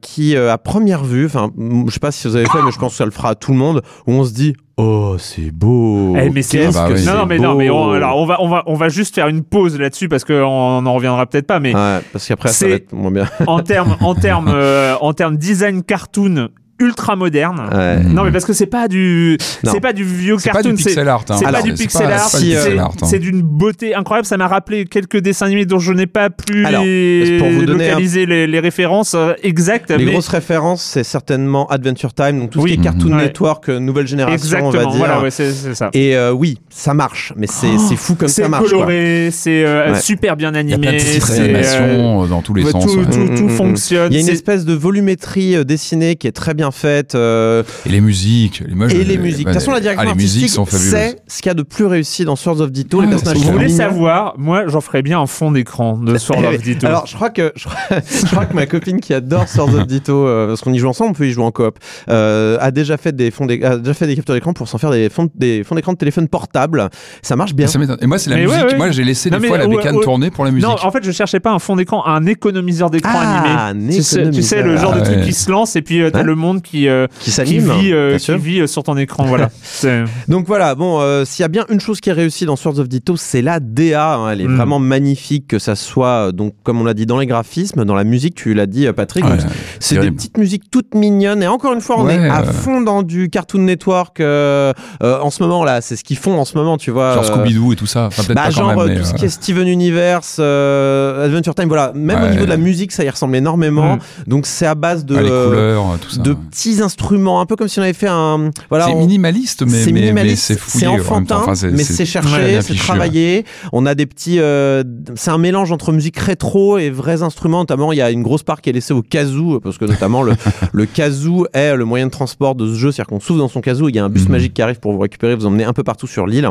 Speaker 4: qui à première vue, enfin, je sais pas si vous avez fait, mais je pense que ça le fera à tout le monde, où on se dit. Oh, c'est beau.
Speaker 1: Eh, mais c'est
Speaker 4: Qu'est-ce
Speaker 3: Ah bah
Speaker 4: que
Speaker 3: oui.
Speaker 1: non, non, mais non, mais on, alors on va, on va, on va juste faire une pause là-dessus parce qu'on n'en reviendra peut-être pas, mais
Speaker 4: Ouais, parce qu'après, ça
Speaker 1: C'est-
Speaker 4: va être moins bien.
Speaker 1: en termes, en termes, euh, en termes design cartoon ultra moderne.
Speaker 4: Ouais.
Speaker 3: Mm.
Speaker 1: Non, mais parce que c'est pas du, c'est pas du vieux
Speaker 3: C'est pas
Speaker 1: cartoon,
Speaker 3: du pixel art. hein.
Speaker 1: c'est pas du
Speaker 3: c'est
Speaker 1: pixel
Speaker 3: pas-
Speaker 1: art,
Speaker 3: c'est pas du
Speaker 4: si,
Speaker 1: c'est
Speaker 3: pixel art, hein.
Speaker 1: c'est d'une beauté incroyable. Ça m'a rappelé quelques dessins animés dont je n'ai pas pu
Speaker 4: Alors,
Speaker 1: les-
Speaker 4: pour vous donner un-
Speaker 1: localiser les, les références euh, exactes.
Speaker 4: Les
Speaker 1: mais
Speaker 4: grosses références, c'est certainement Adventure Time, donc tout
Speaker 1: Oui.
Speaker 4: ce qui est Cartoon
Speaker 1: Mhm.
Speaker 4: Network, euh, nouvelle génération, on va
Speaker 1: exactement.
Speaker 4: dire.
Speaker 1: Voilà, ouais, c'est c'est ça.
Speaker 4: Et euh, oui, ça marche, mais c'est c'est fou comme
Speaker 1: C'est
Speaker 4: ça marche. quoi.
Speaker 1: coloré, c'est euh,
Speaker 4: Ouais.
Speaker 1: super bien
Speaker 3: Il y a
Speaker 1: animé. c'est,
Speaker 3: animations euh, dans tous les sens.
Speaker 1: tout,
Speaker 4: Mm, mm, mm.
Speaker 1: fonctionne.
Speaker 4: Il y a une
Speaker 1: c'est-
Speaker 4: espèce de volumétrie dessinée qui est très bien faite. euh,
Speaker 3: Et les musiques. Les,
Speaker 4: et les musiques. De toute façon, la direction
Speaker 3: ah, les musiques
Speaker 4: artistique, c'est ce qu'il y a de plus réussi dans Swords of Ditto. les
Speaker 3: Ah,
Speaker 4: personnages
Speaker 3: c'est
Speaker 1: Vous voulez savoir Moi, j'en ferais bien un fond d'écran de Sword of Ditto.
Speaker 4: Alors, je crois que je crois, je crois que ma copine qui adore Swords of Ditto, euh, parce qu'on y joue ensemble, on peut y jouer en coop, euh, a déjà fait des fonds, a déjà fait des captures d'écran pour s'en faire des fonds, des fonds d'écran de téléphone portable. Ça marche bien.
Speaker 3: Ça. Et moi, c'est la
Speaker 1: Mais
Speaker 3: musique.
Speaker 1: ouais.
Speaker 3: Moi, j'ai laissé
Speaker 1: Non,
Speaker 3: des fois la bécane tourner pour la musique.
Speaker 1: non, en fait, je cherchais pas un fond d'écran, un économiseur d'écran
Speaker 4: Ah,
Speaker 1: animé.
Speaker 4: un
Speaker 1: Tu sais, tu sais, le genre de truc qui se lance et puis t'as le monde qui, euh,
Speaker 4: qui
Speaker 1: qui vit, euh, qui vit euh, sur ton écran. Voilà.
Speaker 4: Donc voilà, bon, euh, s'il y a bien une chose qui est réussie dans Swords of Ditto, c'est la DA. hein. elle est
Speaker 1: Mm.
Speaker 4: vraiment magnifique, que ça soit, donc, comme on l'a dit, dans les graphismes, dans la musique, tu l'as dit, Patrick.
Speaker 3: Ouais,
Speaker 4: donc, c'est des petites musiques toutes mignonnes. Et encore une fois, on
Speaker 3: Ouais,
Speaker 4: est à fond dans du Cartoon Network euh, euh, en ce moment là. C'est ce qu'ils font en ce moment, tu vois.
Speaker 3: Genre
Speaker 4: euh,
Speaker 3: Scooby-Doo et tout ça. Enfin, peut-être
Speaker 4: bah,
Speaker 3: pas quand
Speaker 4: genre
Speaker 3: même,
Speaker 4: euh, tout ce qui est Steven Universe, euh, Adventure Time, voilà. Même au niveau de la musique, ça y ressemble énormément.
Speaker 1: Mm.
Speaker 4: Donc c'est à base de,
Speaker 3: ah, les couleurs, tout ça.
Speaker 4: de petits instruments, un peu comme si on avait fait un. Voilà,
Speaker 3: c'est
Speaker 4: on-
Speaker 3: minimaliste, mais,
Speaker 4: c'est
Speaker 3: mais, mais
Speaker 4: minimaliste,
Speaker 3: c'est en
Speaker 4: enfantin,
Speaker 3: Enfin,
Speaker 4: mais
Speaker 3: c'est
Speaker 4: cherché, c'est travaillé. On a des petits, euh, c'est un mélange entre musique rétro et vrais instruments. Notamment, il y a une grosse part qui est laissée au kazoo, parce que notamment le, le kazoo est le moyen de transport de ce jeu, c'est-à-dire qu'on souffle dans son kazoo, il y a un bus
Speaker 3: Mhm.
Speaker 4: magique qui arrive pour vous récupérer, vous emmener un peu partout sur l'île.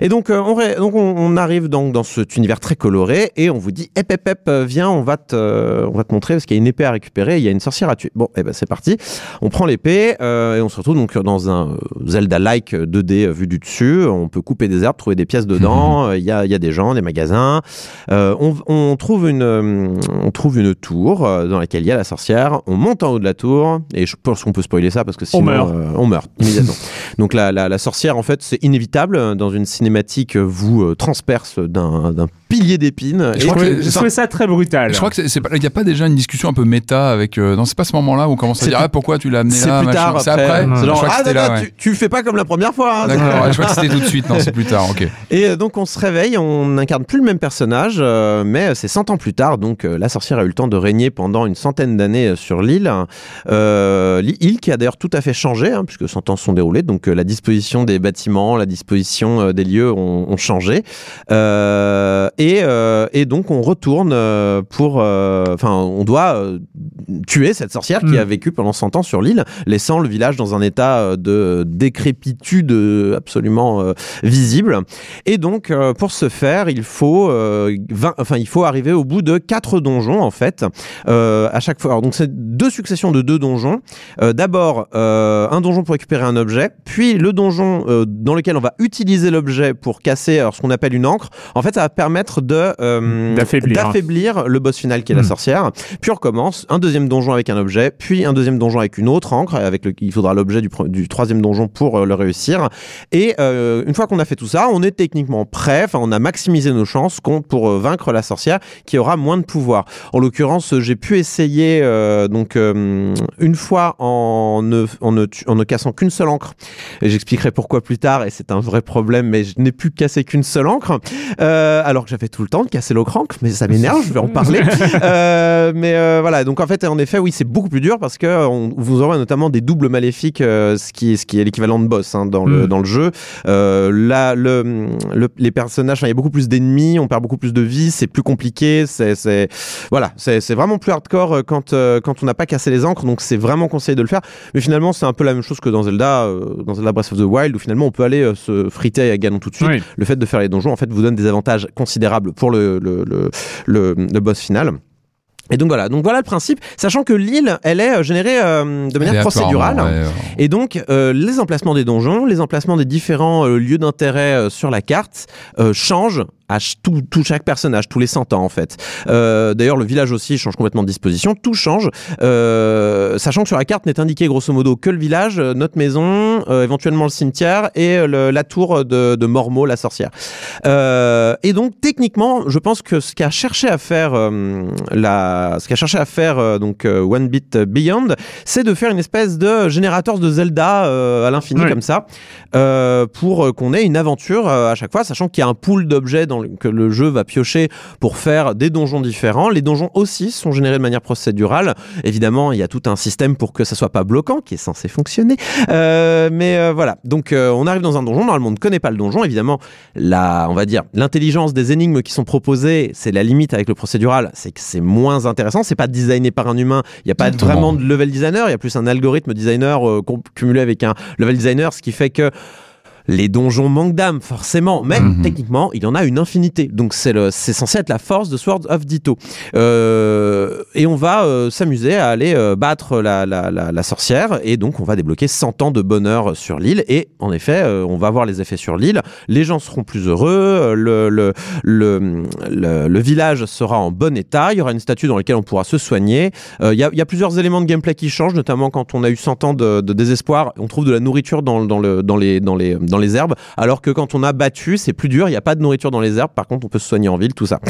Speaker 4: Et donc, euh, on, ré- donc on, on arrive donc dans cet univers très coloré et on vous dit, hep hep hep, viens, on va te, euh, on va te montrer parce qu'il y a une épée à récupérer, il y a une sorcière à tuer. Bon, et ben c'est parti. On prend l'épée euh, et on se retrouve donc dans un euh, Zelda-like 2D euh, vu du dessus. On peut couper des herbes, trouver des pièces dedans. Euh, Il y, y a des gens, des magasins. Euh, on, on trouve une, on trouve une tour dans laquelle il y a la sorcière. On monte en haut de la tour et je pense qu'on peut spoiler ça parce que sinon
Speaker 1: meurt.
Speaker 4: euh, on meurt immédiatement. donc la, la, la sorcière en fait c'est inévitable dans une cinématique vous transperce d'un pilier d'épines.
Speaker 3: Je c'est-
Speaker 1: J'ai trouvé ça très brutal.
Speaker 3: Je crois que c'est- c'est pas- il n'y a pas déjà une discussion un peu méta avec. euh, non, c'est pas ce moment-là où on commence à
Speaker 4: C'est
Speaker 3: dire
Speaker 4: plus-
Speaker 3: ah, pourquoi tu l'as amené
Speaker 4: c'est
Speaker 3: là
Speaker 4: plus
Speaker 3: machin.
Speaker 4: tard
Speaker 3: C'est
Speaker 4: après.
Speaker 3: après.
Speaker 4: C'est
Speaker 3: Je
Speaker 4: genre, ah, non,
Speaker 3: là.
Speaker 4: non,
Speaker 3: ouais.
Speaker 4: tu, tu fais pas comme la première fois. hein.
Speaker 3: D'accord, je crois que c'était tout de suite. Non, c'est plus tard. Ok.
Speaker 4: Et euh, donc on se réveille, on n'incarne plus le même personnage, euh, mais c'est 100 ans plus tard, donc euh, la sorcière a eu le temps de régner pendant une centaine d'années euh, sur l'île. Euh, l'île qui a d'ailleurs tout à fait changé, hein, puisque 100 ans sont déroulés, donc euh, la disposition des bâtiments, la disposition euh, des lieux ont, ont changé. Euh, et, euh, et donc on retourne euh, pour... euh, Enfin, on doit tuer cette sorcière qui
Speaker 1: Mm.
Speaker 4: a vécu pendant 100 ans sur l'île, laissant le village dans un état de décrépitude absolument visible. Et donc, pour ce faire, il faut, 20 enfin, il faut arriver au bout de quatre donjons, en fait, à chaque fois. Alors, donc, c'est deux successions de deux donjons. D'abord, un donjon pour récupérer un objet, puis le donjon dans lequel on va utiliser l'objet pour casser alors, ce qu'on appelle une encre. En fait, ça va permettre permettre de euh,
Speaker 1: D'affaiblir.
Speaker 4: le boss final qui est la
Speaker 1: Hmm.
Speaker 4: sorcière. Puis on recommence un deuxième donjon avec un objet, puis un deuxième donjon avec une autre encre. Avec le, il faudra l'objet du, troisième donjon pour euh, le réussir. Et euh, une fois qu'on a fait tout ça, on est techniquement prêt. Enfin, on a maximisé nos chances pour vaincre la sorcière qui aura moins de pouvoir. En l'occurrence, j'ai pu essayer euh, donc euh, une fois en ne, en ne, tu- en ne cassant qu'une seule encre. J'expliquerai pourquoi plus tard. Et c'est un vrai problème, mais je n'ai pu casser qu'une seule encre. Alors que j'avais tout le temps de casser l'encre, mais ça m'énerve. je vais en parler. Euh, mais euh, voilà. Donc en fait, en effet, oui, c'est beaucoup plus dur parce que on vous envoie notamment des doubles maléfiques, euh, ce qui est ce qui est l'équivalent de boss hein, dans le
Speaker 1: Mm.
Speaker 4: dans le jeu. Là, le, le- les personnages, il y a beaucoup plus d'ennemis, on perd beaucoup plus de vie, c'est plus compliqué, c'est, voilà, c'est, vraiment plus hardcore quand, quand on n'a pas cassé les encres, donc c'est vraiment conseillé de le faire. Mais finalement, c'est un peu la même chose que dans Zelda, dans Zelda Breath of the Wild, où finalement on peut aller se friter à Ganon tout de suite.
Speaker 1: Oui.
Speaker 4: Le fait de faire les donjons, en fait, vous donne des avantages considérables pour le, le, le, le, le boss final. Et donc voilà, donc voilà le principe, sachant que l'île, elle est euh, générée euh, de manière procédurale.
Speaker 3: ouais,
Speaker 4: Et donc, euh, les emplacements des donjons, les emplacements des différents euh, lieux d'intérêt sur la carte changent à tout, tout chaque personnage, tous les 100 ans en fait. Euh, D'ailleurs, le village aussi change complètement de disposition, tout change, euh, sachant que sur la carte n'est indiqué grosso modo que le village, notre maison, euh, éventuellement le cimetière et euh, le- la tour de, de Mormo, la sorcière. Euh, et donc, techniquement, je pense que ce qu'a cherché à faire euh, la, ce qu'a cherché à faire euh, donc euh, One Bit Beyond, c'est de faire une espèce de générateur de Zelda euh, à l'infini comme ça, euh, pour qu'on ait une aventure euh, à chaque fois, sachant qu'il y a un pool d'objets dans que le jeu va piocher pour faire des donjons différents. Les donjons aussi sont générés de manière procédurale. Évidemment, il y a tout un système pour que ça soit pas bloquant, qui est censé fonctionner. Euh, mais euh, voilà, donc euh, on arrive dans un donjon. Normalement, on ne connaît pas le donjon. Évidemment, la, on va dire, l'intelligence des énigmes qui sont proposées, c'est la limite avec le procédural, c'est que c'est moins intéressant. C'est pas designé par un humain. Il n'y a pas
Speaker 3: Exactement.
Speaker 4: vraiment de level designer. Il y a plus un algorithme designer cumulé avec un level designer, ce qui fait que les donjons manquent d'âme, forcément, mais
Speaker 3: Mhm.
Speaker 4: techniquement, il y en a une infinité. Donc c'est censé être la force de Swords of Ditto. Euh, et on va euh, s'amuser à aller euh, battre la, la- la- la sorcière, et donc on va débloquer 100 ans de bonheur sur l'île. Et en effet, on va voir les effets sur l'île. Les gens seront plus heureux, le, le, le, le- village sera en bon état, il y aura une statue dans laquelle on pourra se soigner. Il y, a, il y a plusieurs éléments de gameplay qui changent, notamment quand on a eu 100 ans de, de désespoir, on trouve de la nourriture dans, dans, le, dans, les, dans, les, dans les herbes, alors que quand on a battu, c'est plus dur, il n'y a pas de nourriture dans les herbes, par contre on peut se soigner en ville, tout ça.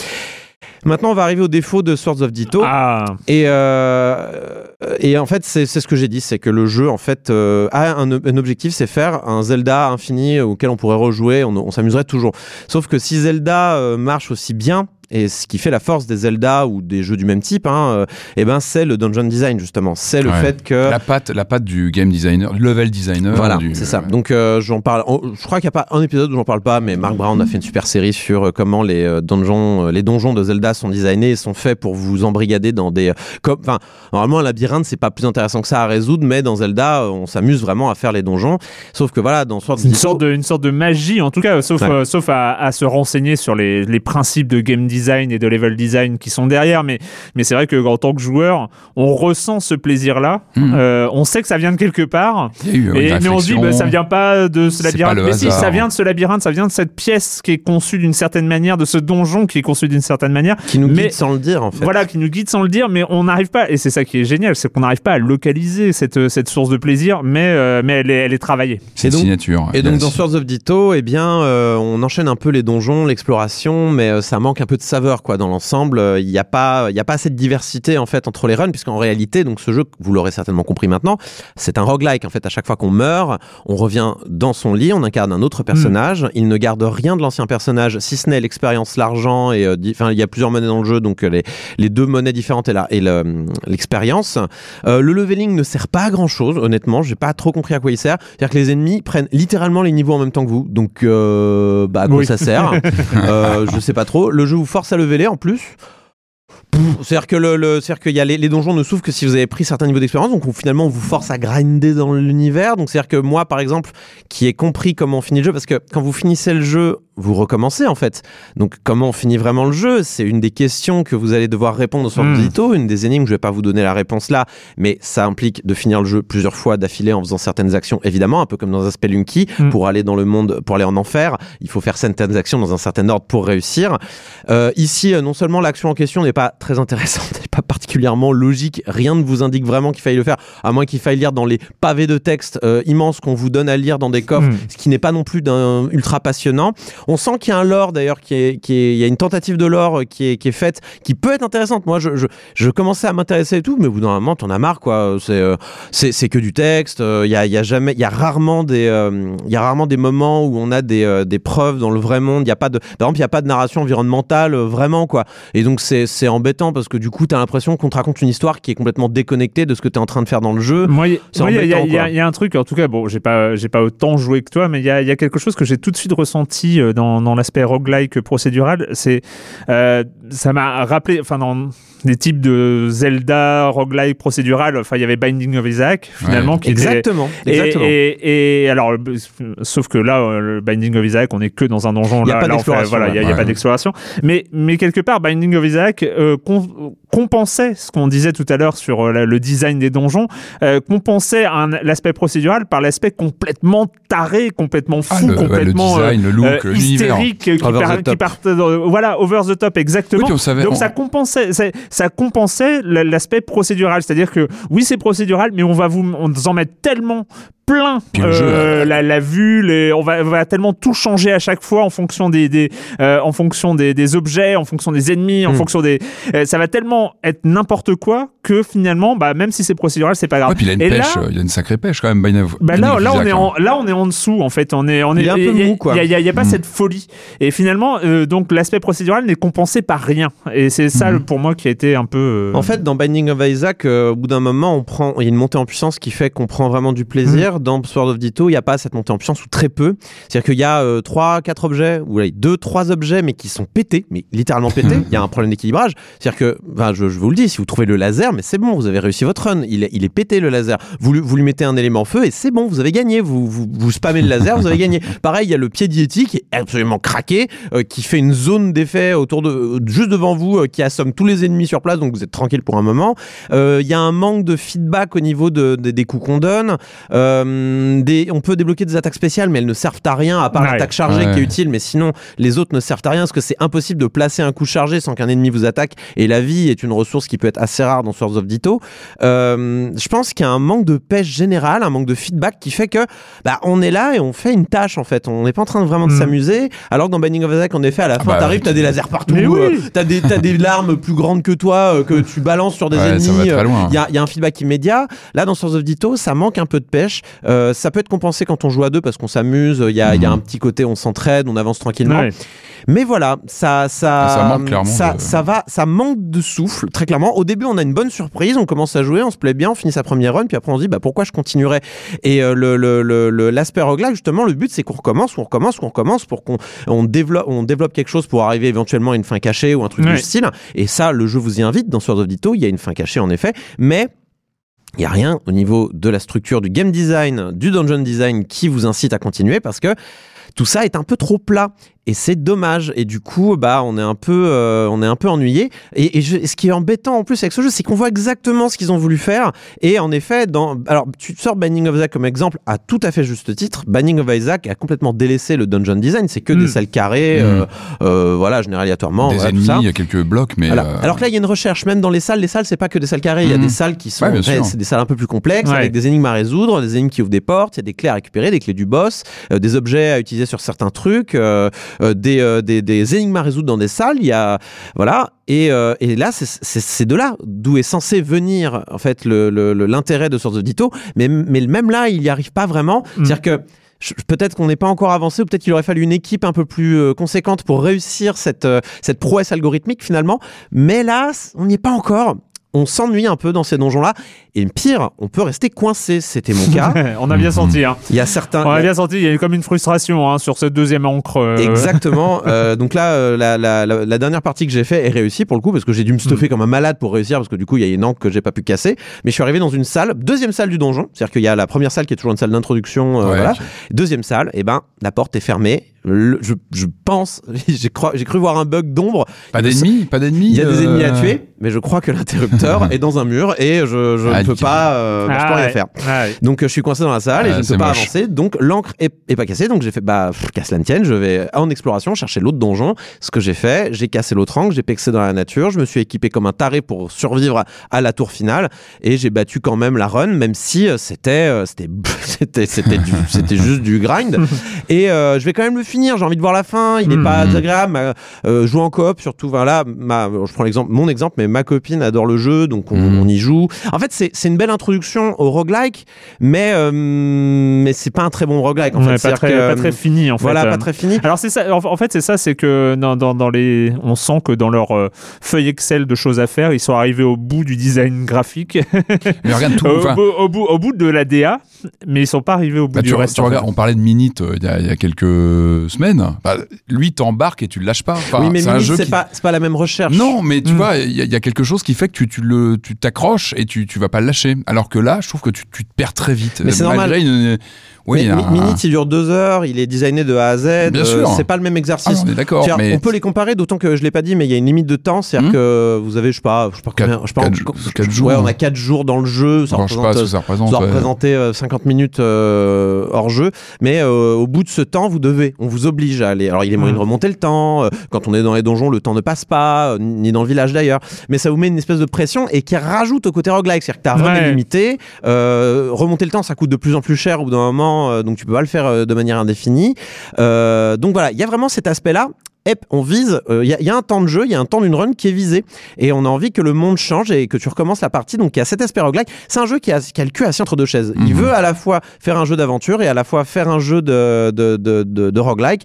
Speaker 4: Maintenant, on va arriver au défaut de Swords of Ditto.
Speaker 1: Ah,
Speaker 4: Et, euh, et en fait, c'est ce que j'ai dit, c'est que le jeu, en fait, euh, a un, un objectif, c'est faire un Zelda infini auquel on pourrait rejouer, on, on s'amuserait toujours. Sauf que si Zelda euh, marche aussi bien, et ce qui fait la force des Zelda ou des jeux du même type, hein, euh, eh ben c'est le dungeon design justement. C'est le
Speaker 3: Ouais.
Speaker 4: fait que
Speaker 3: La patte, la patte du game designer, du level designer.
Speaker 4: voilà,
Speaker 3: du-
Speaker 4: c'est ça. Donc euh, j'en parle. je crois qu'il n'y a pas un épisode où j'en parle pas, mais Mark Brown a fait une super série sur euh, comment les donjons, les donjons de Zelda sont designés et sont faits pour vous embrigader dans des. Enfin, normalement un labyrinthe c'est pas plus intéressant que ça à résoudre, mais dans Zelda on s'amuse vraiment à faire les donjons. Sauf que voilà, dans Swords
Speaker 1: c'est une sorte, de, une sorte de magie, en tout cas, sauf,
Speaker 4: Ouais.
Speaker 1: euh, sauf à, à se renseigner sur les, les principes de game design et de level design qui sont derrière. Mais, mais c'est vrai que en tant que joueur, on ressent ce plaisir-là.
Speaker 3: Mhm.
Speaker 1: Euh, on sait que ça vient de quelque part.
Speaker 3: Il y a eu
Speaker 1: Et-
Speaker 3: une
Speaker 1: mais on se dit, bah, ça vient pas de ce labyrinthe. Mais si, ça vient de ce labyrinthe, ça vient de cette pièce qui est conçue d'une certaine manière, de ce donjon qui est conçu d'une certaine manière.
Speaker 4: qui nous
Speaker 1: mais-
Speaker 4: guide sans le dire en fait.
Speaker 1: Voilà, qui nous guide sans le dire, mais on n'arrive pas, et c'est ça qui est génial, c'est qu'on n'arrive pas à localiser cette, cette source de plaisir, mais, euh, mais elle, est, elle est travaillée.
Speaker 3: C'est
Speaker 4: donc-
Speaker 3: signature.
Speaker 4: Et donc dans Swords of Ditto, eh bien, euh, on enchaîne un peu les donjons, l'exploration, mais euh, ça manque un peu de saveur quoi dans l'ensemble. Euh, Il n'y a pas, il y a pas assez de diversité en fait entre les runs, puisqu'en réalité, donc ce jeu, vous l'aurez certainement compris maintenant, c'est un roguelike. En fait, à chaque fois qu'on meurt, on revient dans son lit, on incarne un autre personnage. Il ne garde rien de l'ancien personnage, si ce n'est l'expérience, l'argent et, euh, enfin, il y a plusieurs monnaies dans le jeu, donc euh, les, les deux monnaies différentes et la- et le- l'expérience. Euh, le leveling ne sert pas à grand chose, honnêtement. J'ai pas trop compris à quoi il sert. C'est-à-dire que les ennemis prennent littéralement les niveaux en même temps que vous. Donc, euh, bah, à quoi
Speaker 1: Oui.
Speaker 4: ça sert? Je sais pas trop. Le jeu vous force à leveler en plus. C'est-à-dire que le, le- qu'il y a les, les donjons ne s'ouvrent que si vous avez pris certains niveaux d'expérience, donc on- finalement on vous force à grinder dans l'univers. Donc c'est-à-dire que moi, par exemple, qui ai compris comment on finit le jeu, parce que quand vous finissez le jeu, vous recommencez en fait. Donc comment on finit vraiment le jeu? C'est une des questions que vous allez devoir répondre sur le
Speaker 1: Mm.
Speaker 4: Dito, une des énigmes. Je vais pas vous donner la réponse là, mais ça implique de finir le jeu plusieurs fois d'affilée en faisant certaines actions, évidemment, un peu comme dans un Spelunky.
Speaker 1: Mm.
Speaker 4: Pour aller dans le monde, pour aller en enfer, il faut faire certaines actions dans un certain ordre pour réussir. Euh, ici, euh, non seulement l'action en question n'est pas très intéressante, n'est pas particulièrement logique, rien ne vous indique vraiment qu'il faille le faire, à moins qu'il faille lire dans les pavés de texte euh, immenses qu'on vous donne à lire dans des coffres,
Speaker 1: Mm.
Speaker 4: ce qui n'est pas non plus d'un ultra passionnant. On sent qu'il y a un lore d'ailleurs qui est, qui est, il y a une tentative de lore qui est, qui est faite, qui peut être intéressante. Moi, je, je, je commençais à m'intéresser et tout, mais au bout d'un moment, t'en as marre, quoi. C'est, euh, c'est, c'est que du texte. euh, Il y a, y a jamais, il y a rarement des, euh, il y a rarement des moments où on a des, euh, des preuves dans le vrai monde. Il y a pas de, par exemple, il y a pas de narration environnementale euh, vraiment, quoi. Et donc c'est, c'est embêtant parce que du coup, t'as l'impression qu'on te raconte une histoire qui est complètement déconnectée de ce que t'es en train de faire dans le jeu.
Speaker 1: Moi, il y, a- y un truc, en tout cas, bon, j'ai pas, j'ai pas autant joué que toi, mais il y a, y a quelque chose que j'ai tout de suite ressenti euh, dans, l'aspect roguelike procédural. C'est, euh, ça m'a rappelé, enfin, dans des types de Zelda roguelike procédural, enfin, il y avait Binding of Isaac, finalement, qui était.
Speaker 4: Exactement.
Speaker 1: Et,
Speaker 4: Exactement.
Speaker 1: et, et alors, sauf que là, euh, le Binding of Isaac, on est que dans un donjon.
Speaker 4: Il y a
Speaker 1: là,
Speaker 4: pas d'exploration,
Speaker 1: Voilà, il y a,
Speaker 3: ouais.
Speaker 1: pas d'exploration. Mais, mais quelque part, Binding of Isaac euh, com- compensait ce qu'on disait tout à l'heure sur euh, le design des donjons, euh, compensait l'aspect procédural par l'aspect complètement taré, complètement
Speaker 3: Ah,
Speaker 1: fou,
Speaker 3: ouais, le
Speaker 1: complètement euh,
Speaker 3: design, le look,
Speaker 1: euh,
Speaker 3: l'univers.
Speaker 1: hystérique, qui,
Speaker 4: Over
Speaker 1: par-
Speaker 4: the
Speaker 1: qui voilà, over the top, exactement.
Speaker 3: Oui, puis on savait-
Speaker 1: Donc
Speaker 3: on-
Speaker 1: ça compensait, ça, compensait la- l'aspect procédural, c'est-à-dire que oui c'est procédural, mais on va vous, on vous en mettre tellement plein
Speaker 3: jeu,
Speaker 1: euh, la, la vue, les, on, va, on va tellement tout changer à chaque fois en fonction des, des euh, en fonction des, des objets, en fonction des ennemis, en
Speaker 4: Mm.
Speaker 1: fonction des, euh, ça va tellement être n'importe quoi que finalement, bah même si c'est procédural, c'est pas grave.
Speaker 3: Ouais, puis il a une
Speaker 1: Et
Speaker 3: pêche,
Speaker 1: là-
Speaker 3: euh, il a une sacrée pêche quand même. Binding of-
Speaker 1: bah là,
Speaker 3: Binding of
Speaker 1: là, on
Speaker 3: Isaac,
Speaker 1: est
Speaker 3: hein.
Speaker 1: en, là, on est en dessous, en fait. On est, on est,
Speaker 4: Il est un peu
Speaker 1: y a-
Speaker 4: mou, quoi.
Speaker 1: Il a, y a pas
Speaker 3: Mm.
Speaker 1: cette folie. Et finalement, euh, donc, l'aspect procédural n'est compensé par rien. Et c'est ça, le- pour moi, qui a été un peu. euh,
Speaker 4: En fait, dans Binding of Isaac, euh, au bout d'un moment, on prend, il y a une montée en puissance qui fait qu'on prend vraiment du plaisir. Dans Sword of Ditto, il n'y a pas cette montée en puissance ou très peu. C'est-à-dire qu'il y a euh, trois, quatre objets, ou allez, deux, trois objets, mais qui sont pétés, mais littéralement pétés. Il y a un problème d'équilibrage. C'est-à-dire que, enfin, je, je vous le dis, si vous trouvez le laser, mais c'est bon, vous avez réussi votre run. Il est, il est pété le laser. Vous, lui- vous lui mettez un élément feu et c'est bon, vous avez gagné. Vous, vous, vous spammez le laser, vous avez gagné. Pareil, il y a le pied diétique qui est absolument craqué, euh, qui fait une zone d'effet autour de, euh, juste devant vous, euh, qui assomme tous les ennemis sur place, donc vous êtes tranquille pour un moment. Il y a un manque de feedback au niveau de, de- des coups qu'on donne. Euh, des, on peut débloquer des attaques spéciales, mais elles ne servent à rien, à part
Speaker 1: Ouais.
Speaker 4: l'attaque chargée
Speaker 3: Ouais.
Speaker 4: qui est utile, mais sinon les autres ne servent à rien, parce que c'est impossible de placer un coup chargé sans qu'un ennemi vous attaque, et la vie est une ressource qui peut être assez rare dans Swords of Ditto. Euh, je pense qu'il y a un manque de pêche générale, un manque de feedback qui fait que bah, on est là et on fait une tâche en fait. On n'est pas en train de vraiment de
Speaker 1: Mm.
Speaker 4: s'amuser, alors que dans Binding of Isaac, en effet, à la fin,
Speaker 3: bah,
Speaker 4: t'arrives, t'as des lasers partout,
Speaker 1: oui.
Speaker 4: euh, t'as des, t'as des larmes plus grandes que toi euh, que tu balances sur des
Speaker 3: Ouais,
Speaker 4: ennemis. euh, il y a, il y a un feedback immédiat. Là, dans Swords of Ditto, ça manque un peu de pêche. Euh, ça peut être compensé quand on joue à deux parce qu'on s'amuse. Il y a, il y a
Speaker 3: Mhm.
Speaker 4: un petit côté, on s'entraide, on avance tranquillement.
Speaker 1: ouais.
Speaker 4: Mais voilà, ça, ça,
Speaker 3: Ça manque clairement
Speaker 4: ça,
Speaker 3: de-
Speaker 4: ça va, ça manque de souffle, très clairement. Au début, on a une bonne surprise, on commence à jouer, on se plaît bien, on finit sa première run, puis après on se dit, bah, pourquoi je continuerais? Et euh, le, le, le, le- l'aspect roguelike, justement, le but, c'est qu'on recommence, on recommence, on recommence pour qu'on on développe, on développe quelque chose pour arriver éventuellement à une fin cachée ou un truc
Speaker 1: Ouais.
Speaker 4: du style. Et ça, le jeu vous y invite. Dans Sword of Ditto, il y a une fin cachée, en effet, mais il n'y a rien au niveau de la structure du game design, du dungeon design qui vous incite à continuer parce que tout ça est un peu trop plat et c'est dommage et du coup bah on est un peu euh, on est un peu ennuyé et, et je- ce qui est embêtant en plus avec ce jeu c'est qu'on voit exactement ce qu'ils ont voulu faire et en effet dans alors tu sors Binding of Isaac comme exemple à tout à fait juste titre Binding of Isaac a complètement délaissé le dungeon design c'est que des salles carrées
Speaker 3: Mm.
Speaker 4: euh, euh, voilà généralement aléatoirement
Speaker 3: Des
Speaker 4: voilà,
Speaker 3: ennemis, il y a quelques blocs, mais.
Speaker 4: Voilà.
Speaker 3: euh,
Speaker 4: Alors que là, il y a une recherche, même dans les salles. Les salles, c'est pas que des salles carrées. Il y a
Speaker 3: Mhm.
Speaker 4: des salles qui sont,
Speaker 3: Ouais,
Speaker 4: c'est des salles un peu plus complexes,
Speaker 1: Ouais.
Speaker 4: avec des énigmes à résoudre, des énigmes qui ouvrent des portes. Il y a des clés à récupérer, des clés du boss, euh, des objets à utiliser sur certains trucs, euh, des, euh, des, des énigmes à résoudre dans des salles. Il y a, voilà. Et, euh, et là, c'est- de là d'où est censé venir en fait le- le- le- l'intérêt de Swords of Ditto. Mais, mais même là, il n'y arrive pas vraiment.
Speaker 1: Mm.
Speaker 4: C'est-à-dire que peut-être qu'on n'est pas encore avancé ou peut-être qu'il aurait fallu une équipe un peu plus euh, conséquente pour réussir cette, euh, cette prouesse algorithmique finalement. Mais là, on n'y est pas encore. On s'ennuie un peu dans ces donjons-là. Et pire, on peut rester coincé. C'était mon cas.
Speaker 1: on a bien senti. Hein.
Speaker 4: Il y a certains.
Speaker 1: On a bien senti. Il y a comme une frustration hein, sur cette deuxième encre. euh,
Speaker 4: Exactement. Euh, donc là, euh, la, la- la- la dernière partie que j'ai fait est réussie pour le coup parce que j'ai dû me stuffer comme un malade pour réussir parce que du coup il y a une encre que j'ai pas pu casser. Mais je suis arrivé dans une salle, deuxième salle du donjon, c'est-à-dire qu'il y a la première salle qui est toujours une salle d'introduction. euh,
Speaker 3: ouais,
Speaker 4: voilà. Deuxième salle, et ben la porte est fermée. Le- je, je pense, j'ai cru, voir un bug d'ombre.
Speaker 3: Pas d'ennemis, pas d'ennemis.
Speaker 4: Il y a des
Speaker 3: euh,
Speaker 4: ennemis à tuer, mais je crois que l'interrupteur est dans un mur et je, je
Speaker 3: Ah,
Speaker 4: ne peux pas, euh, bah, je peux
Speaker 1: Ah
Speaker 4: rien
Speaker 1: ouais.
Speaker 4: faire.
Speaker 1: Ah ouais.
Speaker 4: Donc euh, je suis coincé dans la salle et je ne peux pas
Speaker 3: moche.
Speaker 4: avancer. Donc l'encre est, est pas cassée. Donc j'ai fait bah pff, qu'à cela ne tienne, je vais en exploration chercher l'autre donjon. Ce que j'ai fait, j'ai cassé l'autre encre, j'ai pexé dans la nature, je me suis équipé comme un taré pour survivre à, à la tour finale et j'ai battu quand même la run, même si euh, c'était euh, c'était c'était c'était juste du grind. Et euh, je vais quand même le finir. J'ai envie de voir la fin. Il n'est pas désagréable. Ma- euh, jouer en coop, surtout. Voilà, ma, je prends l'exemple, mon exemple, mais ma copine adore le jeu, donc on, on y joue. En fait, c'est c'est une belle introduction au roguelike, mais euh, mais c'est pas un très bon roguelike. En
Speaker 1: Ouais,
Speaker 4: fait,
Speaker 1: pas,
Speaker 4: C'est-à-dire
Speaker 1: très,
Speaker 4: que,
Speaker 1: pas très fini en fait.
Speaker 4: Voilà,
Speaker 1: Euh,
Speaker 4: pas très fini.
Speaker 1: Alors c'est ça. En en fait, c'est ça, c'est que dans, dans, dans les, on sent que dans leur euh, feuille Excel de choses à faire, ils sont arrivés au bout du design graphique,
Speaker 3: Mais regarde tout.
Speaker 1: au,
Speaker 3: enfin,
Speaker 1: au, bout, au bout de la DA, mais ils sont pas arrivés au bout
Speaker 3: bah,
Speaker 1: du
Speaker 3: tu,
Speaker 1: reste.
Speaker 3: tu regardes, on parlait de Minute euh, il y, a- il y a quelques semaines. Bah, lui t'embarque et tu le lâches pas. Enfin,
Speaker 4: oui, mais
Speaker 3: jeu
Speaker 4: c'est
Speaker 3: qui-
Speaker 4: pas la même recherche.
Speaker 3: Non, mais tu
Speaker 1: Mm.
Speaker 3: vois, il y, a- il y a quelque chose qui fait que tu, tu le, tu t'accroches et tu, tu vas pas le lâcher. Alors que là, je trouve que tu, tu te perds très vite.
Speaker 4: Mais c'est
Speaker 3: une- oui,
Speaker 4: Mais
Speaker 3: un-
Speaker 4: Mi- Minute, il dure deux heures, il est designé de A à Z.
Speaker 3: Bien
Speaker 4: euh,
Speaker 3: sûr.
Speaker 4: c'est pas le même
Speaker 3: Ah,
Speaker 4: exercice.
Speaker 3: on est d'accord, mais
Speaker 4: On peut les comparer, d'autant que je l'ai pas dit, mais il y a une limite de temps. C'est-à-dire
Speaker 3: Hmm.
Speaker 4: que vous avez, je sais pas, je sais pas
Speaker 3: Quatre-
Speaker 4: combien, je sais pas,
Speaker 3: quatre jours-
Speaker 4: je-
Speaker 3: quatre
Speaker 4: ouais,
Speaker 3: jours.
Speaker 4: on a 4 jours dans le jeu. Ça
Speaker 3: Enfin, je sais pas
Speaker 4: représente,
Speaker 3: ce que ça représente.
Speaker 4: ça
Speaker 3: ouais.
Speaker 4: représenter euh, 50 minutes euh, hors jeu, mais euh, au bout de ce temps, vous devez, on vous oblige à aller. Alors, il est moyen de remonter le temps. quand on est dans les donjons, le temps ne passe pas, ni dans le village d'ailleurs. Mais ça vous met une espèce de pression et qui rajoute au côté roguelike. C'est-à-dire que ta run
Speaker 1: Ouais.
Speaker 4: euh, remonter le temps, ça coûte de plus en plus cher au bout d'un moment, euh, donc tu peux pas le faire euh, de manière indéfinie. Euh, donc voilà, il y a vraiment cet aspect-là. On vise, euh, il y, a- il y a un temps de jeu, il y a un temps d'une run qui est visé. Et on a envie que le monde change et que tu recommences la partie. Donc il y a cet aspect roguelike. C'est un jeu qui a, qui a le cul assis entre deux chaises. Il
Speaker 3: Mhm.
Speaker 4: veut à la fois faire un jeu d'aventure et à la fois faire un jeu de, de, de, de, de roguelike.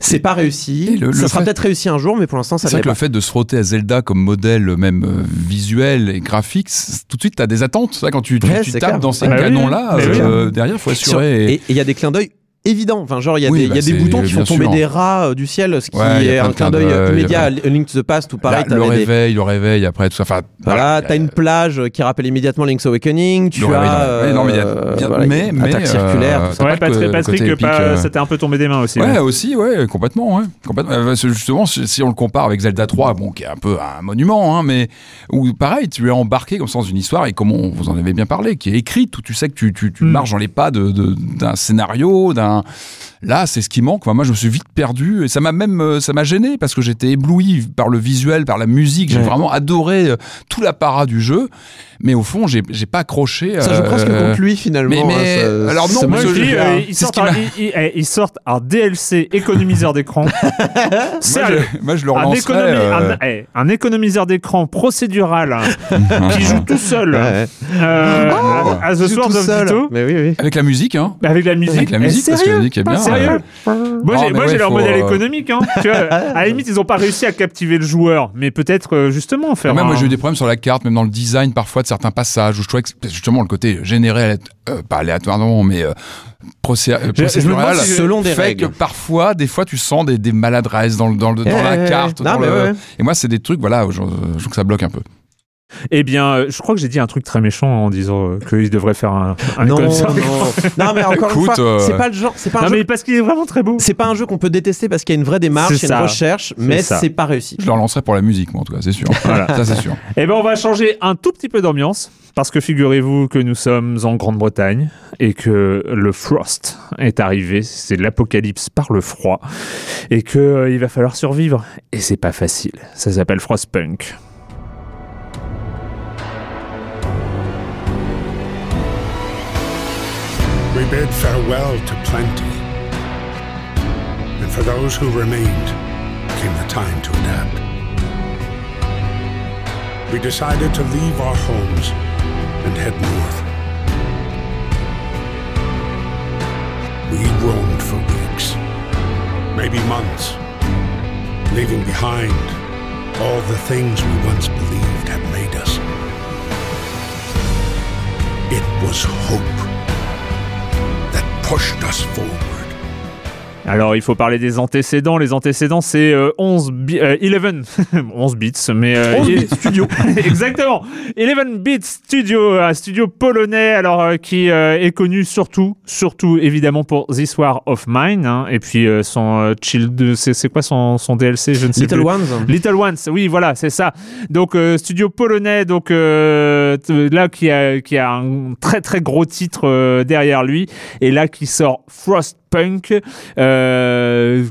Speaker 4: C'est pas réussi.
Speaker 3: et le-
Speaker 4: ça
Speaker 3: le
Speaker 4: sera
Speaker 3: fait-
Speaker 4: peut-être réussi un jour, mais pour l'instant, ça
Speaker 3: C'est
Speaker 4: ne
Speaker 3: vrai
Speaker 4: l'est
Speaker 3: que le
Speaker 4: pas.
Speaker 3: fait de se frotter à Zelda comme modèle même euh, visuel et graphique, tout de suite t'as des attentes. Ça, quand tu, tu,
Speaker 4: Ouais,
Speaker 3: tu tapes
Speaker 4: clair.
Speaker 3: dans ces
Speaker 1: oui,
Speaker 3: canons-là,
Speaker 1: oui.
Speaker 3: euh, derrière faut
Speaker 4: Sur-
Speaker 3: assurer.
Speaker 4: Et il y a des clins d'œil évidents. Enfin, genre, il y a
Speaker 3: Oui,
Speaker 4: des, il y a
Speaker 3: bah,
Speaker 4: des boutons qui font tomber
Speaker 3: sûr.
Speaker 4: des rats euh, du ciel, ce qui
Speaker 3: Ouais,
Speaker 4: est un clin d'œil immédiat à Link to the Past ou pareil.
Speaker 3: Là, le
Speaker 4: des-
Speaker 3: réveil, le réveil après tout ça. Enfin,
Speaker 4: Voilà, t'as une plage qui rappelle immédiatement Link's Awakening, tu
Speaker 3: Le
Speaker 4: as
Speaker 3: réveil, non, mais non, mais il y a-
Speaker 4: euh, voilà,
Speaker 3: mais- mais,
Speaker 4: attaque circulaire,
Speaker 3: euh,
Speaker 4: tout ça.
Speaker 1: Ouais, Patrick, Patrick
Speaker 3: euh,
Speaker 1: un peu tombé des mains aussi.
Speaker 3: Ouais, aussi, ouais, complètement, complètement. Euh, justement, si on le compare avec Zelda 3, bon, qui est un peu un monument, hein, mais où pareil, tu es embarqué comme ça dans une histoire et comme on, vous en avez bien parlé, qui est écrite, où tu sais que tu,
Speaker 1: Mm.
Speaker 3: marches dans les pas d'un scénario, d'un. Là, c'est ce qui manque. Moi, je me suis vite perdu et ça m'a même, euh, ça m'a gêné parce que j'étais ébloui par le visuel, par la musique. J'ai
Speaker 4: Ouais.
Speaker 3: vraiment adoré euh, tout l'apparat du jeu, mais au fond, j'ai j'ai pas accroché.
Speaker 4: Ça joue
Speaker 3: euh,
Speaker 4: presque contre lui finalement.
Speaker 3: mais- mais-
Speaker 4: hein, ça-
Speaker 3: alors non, moi,
Speaker 1: je dis, euh, ils, sortent un, eh, ils sortent un DLC économiseur d'écran.
Speaker 3: Moi,
Speaker 1: Sérieux.
Speaker 3: je, moi, je le
Speaker 1: Un, économi-
Speaker 3: euh,
Speaker 1: un- eh, un économiseur d'écran procédural hein, qui joue tout seul
Speaker 4: Ouais, ouais.
Speaker 1: euh,
Speaker 3: Oh.
Speaker 1: à, à The Sword of
Speaker 4: Mais oui, oui.
Speaker 3: Avec la musique, hein.
Speaker 1: avec la musique.
Speaker 3: Avec la
Speaker 1: Eh,
Speaker 3: musique, parce que la musique est bien.
Speaker 1: Sérieux Moi,
Speaker 3: Non,
Speaker 1: j'ai,
Speaker 3: ouais,
Speaker 1: leur modèle
Speaker 3: euh,
Speaker 1: économique. Hein, tu vois, à la limite, ils n'ont pas réussi à captiver le joueur, mais peut-être euh, justement faire.
Speaker 3: Même moi j'ai eu des problèmes sur la carte, même dans le design parfois de certains passages où je trouvais que justement le côté généré, euh, pas aléatoirement, mais euh, euh, procédural,
Speaker 1: si-
Speaker 4: Selon des
Speaker 3: fait
Speaker 4: règles.
Speaker 3: que parfois, des fois, tu sens des, des maladresses dans, le- dans, le- dans
Speaker 4: Eh,
Speaker 3: la carte.
Speaker 4: non,
Speaker 3: dans le-
Speaker 4: ouais.
Speaker 3: Et moi, c'est des trucs, voilà, je trouve que ça bloque un peu.
Speaker 1: Eh bien, euh, je crois que j'ai dit un truc très méchant en disant euh, qu'ils devraient faire un, un
Speaker 4: Non, non. non, mais encore une fois,
Speaker 3: euh,
Speaker 4: c'est pas le genre, c'est pas un
Speaker 1: Non,
Speaker 4: jeu.
Speaker 1: mais parce qu'il est vraiment très beau.
Speaker 4: C'est pas un jeu qu'on peut détester parce qu'il y a une vraie démarche, il
Speaker 1: C'est
Speaker 4: y a une recherche, mais c'est pas réussi.
Speaker 3: Je le relancerai pour la musique, moi, en tout cas, c'est sûr.
Speaker 1: Voilà.
Speaker 3: Ça, c'est sûr.
Speaker 1: Eh ben, on va changer un tout petit peu d'ambiance parce que figurez-vous que nous sommes en Grande-Bretagne et que le frost est arrivé, c'est l'apocalypse par le froid et que euh, il va falloir survivre et c'est pas facile. Ça s'appelle Frostpunk.
Speaker 5: We bid farewell to plenty. And for those who remained, came the time to adapt. We decided to leave our homes and head north. We roamed for weeks, maybe months, leaving behind all the things we once believed It was
Speaker 1: Alors, il faut parler des antécédents. Les antécédents, c'est euh, 11, bi- euh, 11, 11 bits, mais euh,
Speaker 4: 11
Speaker 1: il-
Speaker 4: bits studio.
Speaker 1: Exactement. 11 Bit Studio, un studio polonais, alors euh, qui euh, est connu surtout, surtout évidemment pour This War of Mine, hein, et puis euh, son euh, Chill, de- c'est c'est quoi son, son DLC, je ne sais
Speaker 4: Little
Speaker 1: plus.
Speaker 4: Ones.
Speaker 1: Little Ones, oui, voilà, c'est ça. Donc euh, studio polonais, donc euh, là qui a qui a un très très gros titre euh, derrière lui, et là qui sort Frostpunk. Euh,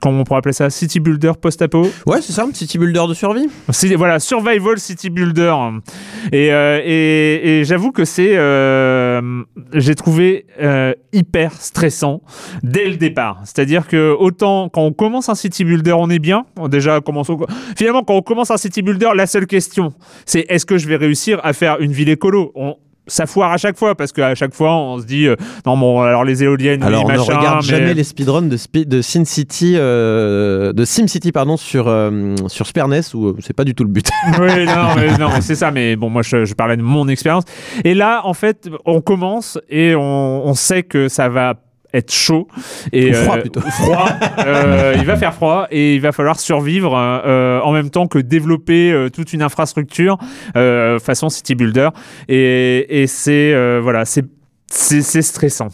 Speaker 1: Comment on pourrait appeler ça? City Builder post-apo?
Speaker 4: Ouais, c'est ça, un petit builder de survie.
Speaker 1: voilà, Survival City Builder. Et, euh, et, et j'avoue que c'est, euh, j'ai trouvé euh, hyper stressant dès le départ. C'est-à-dire que autant quand on commence un City Builder, on est bien. Déjà, commençons. Finalement, quand on commence un City Builder, la seule question, c'est est-ce que je vais réussir à faire une ville écolo? On- ça foire à chaque fois parce qu'à chaque fois on se dit euh, non bon alors les éoliennes
Speaker 4: Alors,
Speaker 1: oui,
Speaker 4: on ne regarde
Speaker 1: mais-
Speaker 4: jamais les speedruns de, Spi- de Sin City, euh, de SimCity, pardon, sur, euh, sur Super NES, où euh, c'est pas du tout le but.
Speaker 1: oui, non, mais, non, c'est ça. Mais bon, moi, je, je parlais de mon expérience. Et là, en fait, on commence et on, on sait que ça va être chaud. Et
Speaker 4: froid,
Speaker 1: euh,
Speaker 4: plutôt.
Speaker 1: froid. Euh, il va faire froid et il va falloir survivre euh, en même temps que développer toute une infrastructure façon city builder. Et, et c'est voilà c'est c'est stressant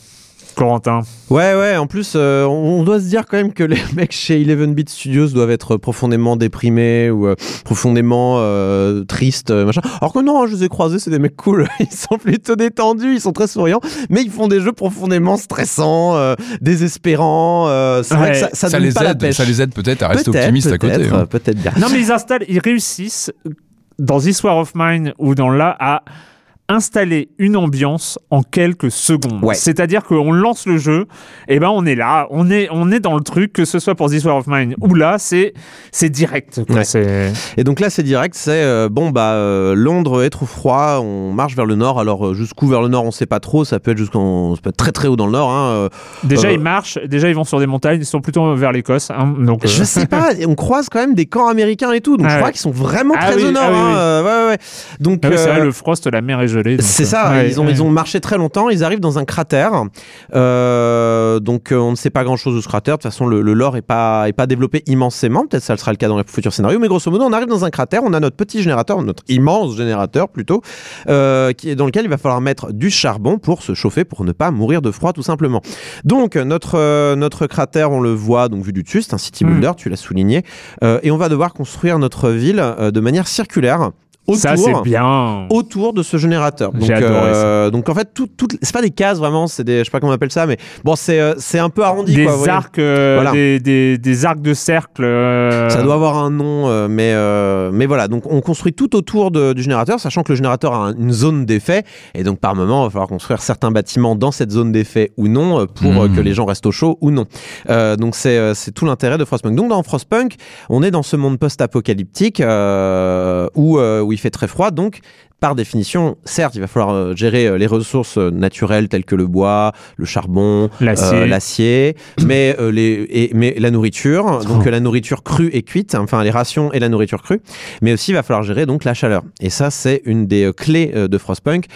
Speaker 1: Corentin
Speaker 4: Ouais, ouais, en plus, euh, on doit se dire quand même que les mecs chez 11-bit Studios doivent être profondément déprimés ou euh, profondément euh, tristes, machin. Alors que non, je les ai croisés, c'est des mecs cool, ils sont plutôt détendus, ils sont très souriants, mais ils font des jeux profondément stressants, euh, désespérants. euh, c'est vrai
Speaker 1: Ouais,
Speaker 4: que ça, ça,
Speaker 3: Ça
Speaker 4: donne
Speaker 3: les
Speaker 4: pas la
Speaker 3: aide,
Speaker 4: pêche.
Speaker 3: ça les aide peut-être à rester
Speaker 4: Peut-être,
Speaker 3: optimiste à côté.
Speaker 4: peut-être,
Speaker 3: hein.
Speaker 4: Peut-être bien.
Speaker 1: Non, mais ils installent, ils réussissent dans This War of Mine ou dans là à installer une ambiance en quelques secondes.
Speaker 4: Ouais.
Speaker 1: C'est-à-dire qu'on lance le jeu, et ben on est là, on est, on est dans le truc, que ce soit pour This War of Mine ou là, c'est, c'est direct. quoi.
Speaker 4: Ouais.
Speaker 1: C'est-
Speaker 4: Et donc là, c'est direct, c'est euh, bon, bah, euh, Londres est trop froid, on marche vers le nord. Alors, euh, jusqu'où vers le nord, on sait pas trop. Ça peut être jusqu'en, ça peut être très très haut dans le nord. Hein.
Speaker 1: Déjà, ils marchent, déjà, ils vont sur des montagnes, ils sont plutôt vers l'Écosse. hein, donc,
Speaker 4: Je sais pas, on croise quand même des camps américains et tout, donc
Speaker 1: Ah
Speaker 4: je
Speaker 1: ouais.
Speaker 4: crois qu'ils sont vraiment
Speaker 1: Ah
Speaker 4: très
Speaker 1: oui,
Speaker 4: au nord.
Speaker 1: ah oui,
Speaker 4: hein,
Speaker 1: oui.
Speaker 4: Donc,
Speaker 1: oui, c'est vrai, le frost, la mer est
Speaker 4: c'est
Speaker 1: euh,
Speaker 4: ça,
Speaker 1: ouais,
Speaker 4: ils, ont,
Speaker 1: ouais.
Speaker 4: ils ont marché très longtemps, ils arrivent dans un cratère. Euh, donc euh, on ne sait pas grand chose de ce cratère, de toute façon le, le lore est pas, est pas développé immensément, peut-être ça sera le cas dans les futurs scénarios, mais grosso modo on arrive dans un cratère, on a notre petit générateur, notre immense générateur plutôt, euh, qui est dans lequel il va falloir mettre du charbon pour se chauffer, pour ne pas mourir de froid tout simplement. Donc notre, euh, notre cratère, on le voit donc vu du dessus, c'est un city
Speaker 1: Mm.
Speaker 4: builder, tu l'as souligné, et on va devoir construire notre ville de manière circulaire. Autour,
Speaker 1: Ça, c'est bien.
Speaker 4: autour de ce générateur. Donc, euh, donc en fait, tout, tout, c'est pas des cases vraiment, c'est des, je sais pas comment on appelle ça, mais bon, c'est, euh, c'est un peu arrondi.
Speaker 1: Des
Speaker 4: quoi,
Speaker 1: arcs, euh,
Speaker 4: Voilà.
Speaker 1: des, des, des arcs de cercle. euh,
Speaker 4: Ça doit avoir un nom, mais, mais voilà. Donc on construit tout autour de- du générateur, sachant que le générateur a un- une zone d'effet, et donc par moment, il va falloir construire certains bâtiments dans cette zone d'effet ou non, pour que les gens restent au chaud ou non. Donc c'est, c'est tout l'intérêt de Frostpunk. Donc dans Frostpunk, on est dans ce monde post-apocalyptique où, euh, il fait très froid, donc par définition, certes, il va falloir euh, gérer euh, les ressources euh, naturelles telles que le bois, le charbon,
Speaker 1: L'acier.
Speaker 4: euh, mais, euh, les, et- mais la nourriture, donc la nourriture crue et cuite, enfin les rations et la nourriture crue, mais aussi il va falloir gérer donc la chaleur. Et ça, c'est une des clés de Frostpunk,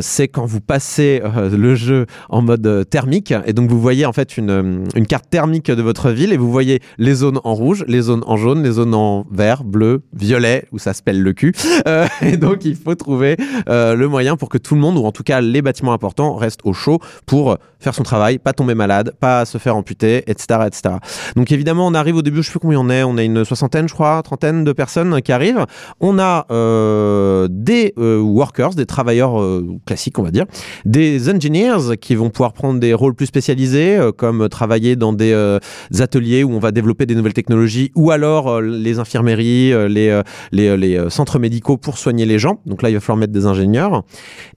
Speaker 4: c'est quand vous passez le jeu en mode thermique, et donc vous voyez en fait une, une carte thermique de votre ville, et vous voyez les zones en rouge, les zones en jaune, les zones en vert, bleu, violet, où ça se pèle le cul. Et donc il faut trouver euh, le moyen pour que tout le monde, ou en tout cas les bâtiments importants, restent au chaud pour faire son travail, pas tomber malade, pas se faire amputer, etc., etc. Donc évidemment, on arrive au début, je sais plus combien on est, on a une soixantaine, je crois, trentaine de personnes qui arrivent. On a euh, des euh, workers, des travailleurs euh, classiques, on va dire, des engineers qui vont pouvoir prendre des rôles plus spécialisés, euh, comme travailler dans des euh, ateliers où on va développer des nouvelles technologies, ou alors euh, les infirmeries, euh, les, euh, les, euh, euh, centres médicaux pour soigner les gens. Donc là, il va falloir mettre des ingénieurs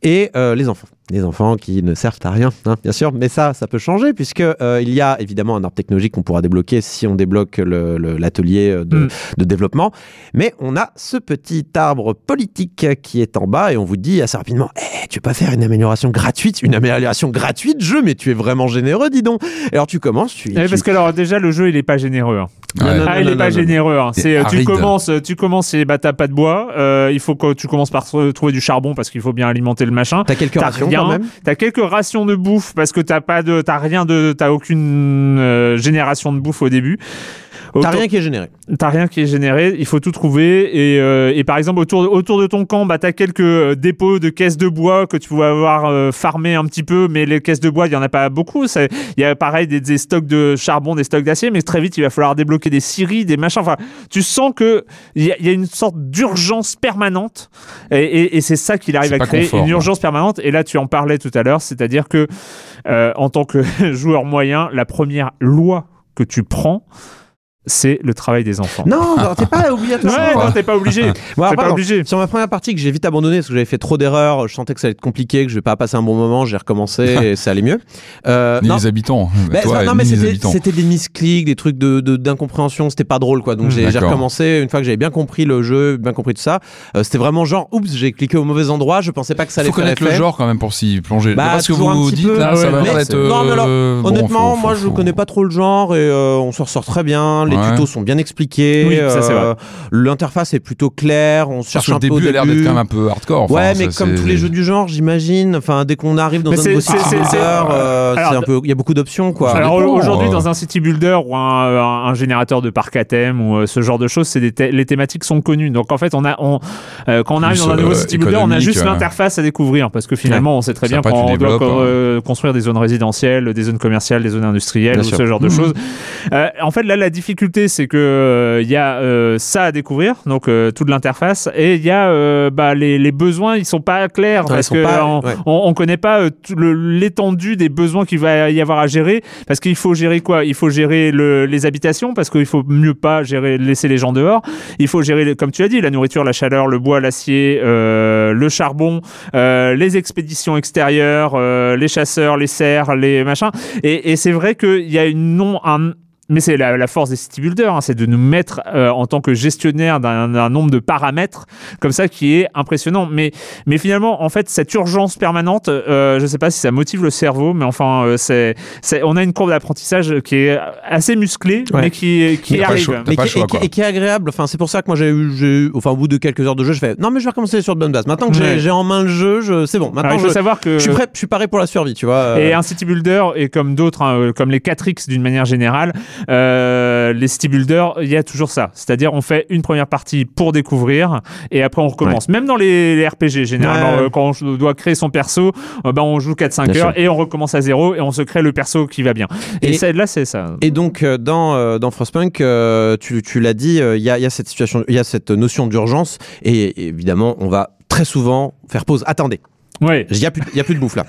Speaker 4: et euh, les enfants. Les enfants qui ne servent à rien, hein, bien sûr, mais ça, ça peut changer puisque euh, il y a évidemment un arbre technologique qu'on pourra débloquer si on débloque le- le- l'atelier euh, de,
Speaker 1: Mm.
Speaker 4: de développement. Mais on a ce petit arbre politique qui est en bas et on vous dit assez rapidement Eh, Tu peux pas faire une amélioration gratuite Une amélioration gratuite, jeu, mais tu es vraiment généreux, dis donc Et Alors tu commences, tu.
Speaker 1: Ouais,
Speaker 4: tu-
Speaker 1: parce que alors déjà le jeu il est pas généreux. hein.
Speaker 3: Ouais.
Speaker 4: Non, non,
Speaker 1: ah il
Speaker 4: non,
Speaker 1: est
Speaker 4: non,
Speaker 1: pas
Speaker 4: non,
Speaker 1: généreux. hein.
Speaker 3: C'est
Speaker 1: tu commences, tu commences et bah t'as pas de bois. euh, il faut que tu commences par tr- trouver du charbon parce qu'il faut bien alimenter le machin.
Speaker 4: T'as quelques rations.
Speaker 1: T'as quelques rations de bouffe parce que t'as pas de, t'as rien de, t'as aucune euh, génération de bouffe au début.
Speaker 4: T'as rien qui est généré.
Speaker 1: T'as rien qui est généré, il faut tout trouver. Et, euh, et par exemple, autour, autour de ton camp, bah, t'as quelques euh, dépôts de caisses de bois que tu pouvais avoir euh, farmé un petit peu, mais les caisses de bois, il y en a pas beaucoup. Il y a pareil des, des stocks de charbon, des stocks d'acier, mais très vite, il va falloir débloquer des scieries, des machins. Enfin, tu sens que il y, a- y a une sorte d'urgence permanente. Et, et- et c'est ça qu'il arrive à créer,
Speaker 3: confort,
Speaker 1: une
Speaker 3: quoi.
Speaker 1: urgence permanente. Et là, tu en parlais tout à l'heure, c'est-à-dire que euh, en tant que joueur moyen, la première loi que tu prends, c'est le travail des enfants.
Speaker 4: Non, non, t'es pas obligatoire.
Speaker 1: Ouais, non, t'es pas obligé.
Speaker 4: Bon,
Speaker 1: T'es
Speaker 4: alors,
Speaker 1: pas obligé.
Speaker 4: Sur ma première partie que j'ai vite abandonné parce que j'avais fait trop d'erreurs, je sentais que ça allait être compliqué, que je vais pas passer un bon moment, j'ai recommencé et ça allait mieux. Euh,
Speaker 3: Ni
Speaker 4: non,
Speaker 3: les habitants.
Speaker 4: bah,
Speaker 3: Toi,
Speaker 4: ça- non, mais c'était des misclics, des trucs de de- d'incompréhension, c'était pas drôle quoi. Donc
Speaker 1: Mmh,
Speaker 4: j'ai recommencé une fois que j'avais bien compris le jeu, bien compris tout ça. Euh, c'était vraiment genre, oups, j'ai cliqué au mauvais endroit, je pensais pas que ça allait
Speaker 3: faut
Speaker 4: faire
Speaker 3: connaître le genre quand même pour s'y plonger.
Speaker 4: Bah,
Speaker 3: Parce que
Speaker 4: toujours un
Speaker 3: vous
Speaker 4: petit
Speaker 3: dites
Speaker 4: peu.
Speaker 3: là,
Speaker 1: Ah
Speaker 3: ça va d'être.
Speaker 4: non, mais alors,
Speaker 3: euh, bon,
Speaker 4: Honnêtement, moi je connais pas trop le genre et on s'en ressort très bien. Les
Speaker 3: Ouais.
Speaker 4: tutos sont bien expliqués.
Speaker 1: Oui, ça, c'est
Speaker 4: euh, L'interface est plutôt claire. On se cherche un
Speaker 3: le
Speaker 4: peu au
Speaker 3: début a l'air
Speaker 4: début.
Speaker 3: d'être quand même un peu hardcore. Enfin,
Speaker 4: ouais, mais
Speaker 3: ça,
Speaker 4: comme tous les jeux du genre, j'imagine. Enfin, dès qu'on arrive dans
Speaker 1: Mais
Speaker 4: un nouveau city builder, euh,
Speaker 1: Alors,
Speaker 4: c'est un peu, il y a beaucoup d'options, quoi.
Speaker 1: Alors aujourd'hui,
Speaker 3: euh.
Speaker 1: dans un city builder ou un, un- un générateur de parc à thème ou euh, ce genre de choses, c'est des thé- les thématiques sont connues. Donc en fait, on a, on, euh, quand on arrive
Speaker 3: Plus,
Speaker 1: dans un nouveau city builder, on a juste l'interface à découvrir parce que finalement, on sait très bien
Speaker 3: après,
Speaker 1: quand
Speaker 3: tu
Speaker 1: on doit
Speaker 3: hein.
Speaker 1: construire des zones résidentielles, des zones commerciales, des zones industrielles ce genre de
Speaker 3: Mhm.
Speaker 1: choses. En fait, là, la difficulté, c'est que euh, il y a euh, ça à découvrir, donc euh, toute l'interface, et il y a euh, bah, les, les besoins, ils sont pas clairs parce que
Speaker 4: pas-
Speaker 1: on,
Speaker 4: ouais.
Speaker 1: on, on connaît pas euh, l'étendue des besoins qu'il va y avoir à gérer, parce qu'il faut gérer quoi? Il faut gérer le- les habitations, parce qu'il faut mieux pas gérer laisser les gens dehors. Il faut gérer, comme tu as dit, la nourriture, la chaleur, le bois, l'acier, euh, le charbon, euh, les expéditions extérieures, euh, les chasseurs, les cerfs, les machins. Et, et c'est vrai qu'il y a une non un mais c'est la, la force des city builders, hein, c'est de nous mettre euh, en tant que gestionnaire d'un d'un nombre de paramètres comme ça qui est impressionnant. Mais, mais finalement, en fait, cette urgence permanente, euh, je ne sais pas si ça motive le cerveau, mais enfin, euh, c'est, c'est, on a une courbe d'apprentissage qui est assez musclée,
Speaker 4: Ouais.
Speaker 1: mais qui, qui arrive.
Speaker 4: Mais qui,
Speaker 3: choix,
Speaker 4: et, qui,
Speaker 3: quoi.
Speaker 4: et qui est agréable. Enfin, c'est pour ça que moi j'ai eu, j'ai eu- enfin, au bout de quelques heures de jeu, je fais non, mais je vais recommencer sur de bonnes bases. Maintenant que j'ai-
Speaker 1: Ouais.
Speaker 4: j'ai en main le jeu, je, c'est bon.
Speaker 1: Alors,
Speaker 4: Maintenant,
Speaker 1: il faut
Speaker 4: je,
Speaker 1: savoir que
Speaker 4: je suis prêt, je suis paré pour la survie, tu vois. euh.
Speaker 1: Et un city builder, et comme d'autres, hein, euh, comme les 4X d'une manière générale, euh, les city builders, il y a toujours ça. C'est-à-dire, on fait une première partie pour découvrir, et après on recommence. Même dans les, les RPG, généralement,
Speaker 4: Ouais.
Speaker 1: euh, quand on doit créer son perso, euh, ben, on joue 4-5
Speaker 4: Bien
Speaker 1: heures,
Speaker 4: sûr.
Speaker 1: et on recommence à zéro, et on se crée le perso qui va bien. Et,
Speaker 4: Et-
Speaker 1: ça- là, c'est ça.
Speaker 4: Et donc dans dans Frostpunk, tu, tu l'as dit, il y, a, il y a cette situation, il y a cette notion d'urgence et évidemment on va très souvent faire pause. Attendez,
Speaker 1: Ouais.
Speaker 4: il y a plus, a de bouffe là.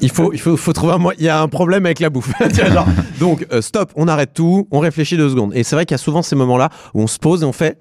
Speaker 4: Il faut il faut, faut trouver un moyen. Il y a un problème avec la bouffe. Genre, donc euh, stop, on arrête tout, on réfléchit deux secondes. Et c'est vrai qu'il y a souvent ces moments là où on se pose et on fait.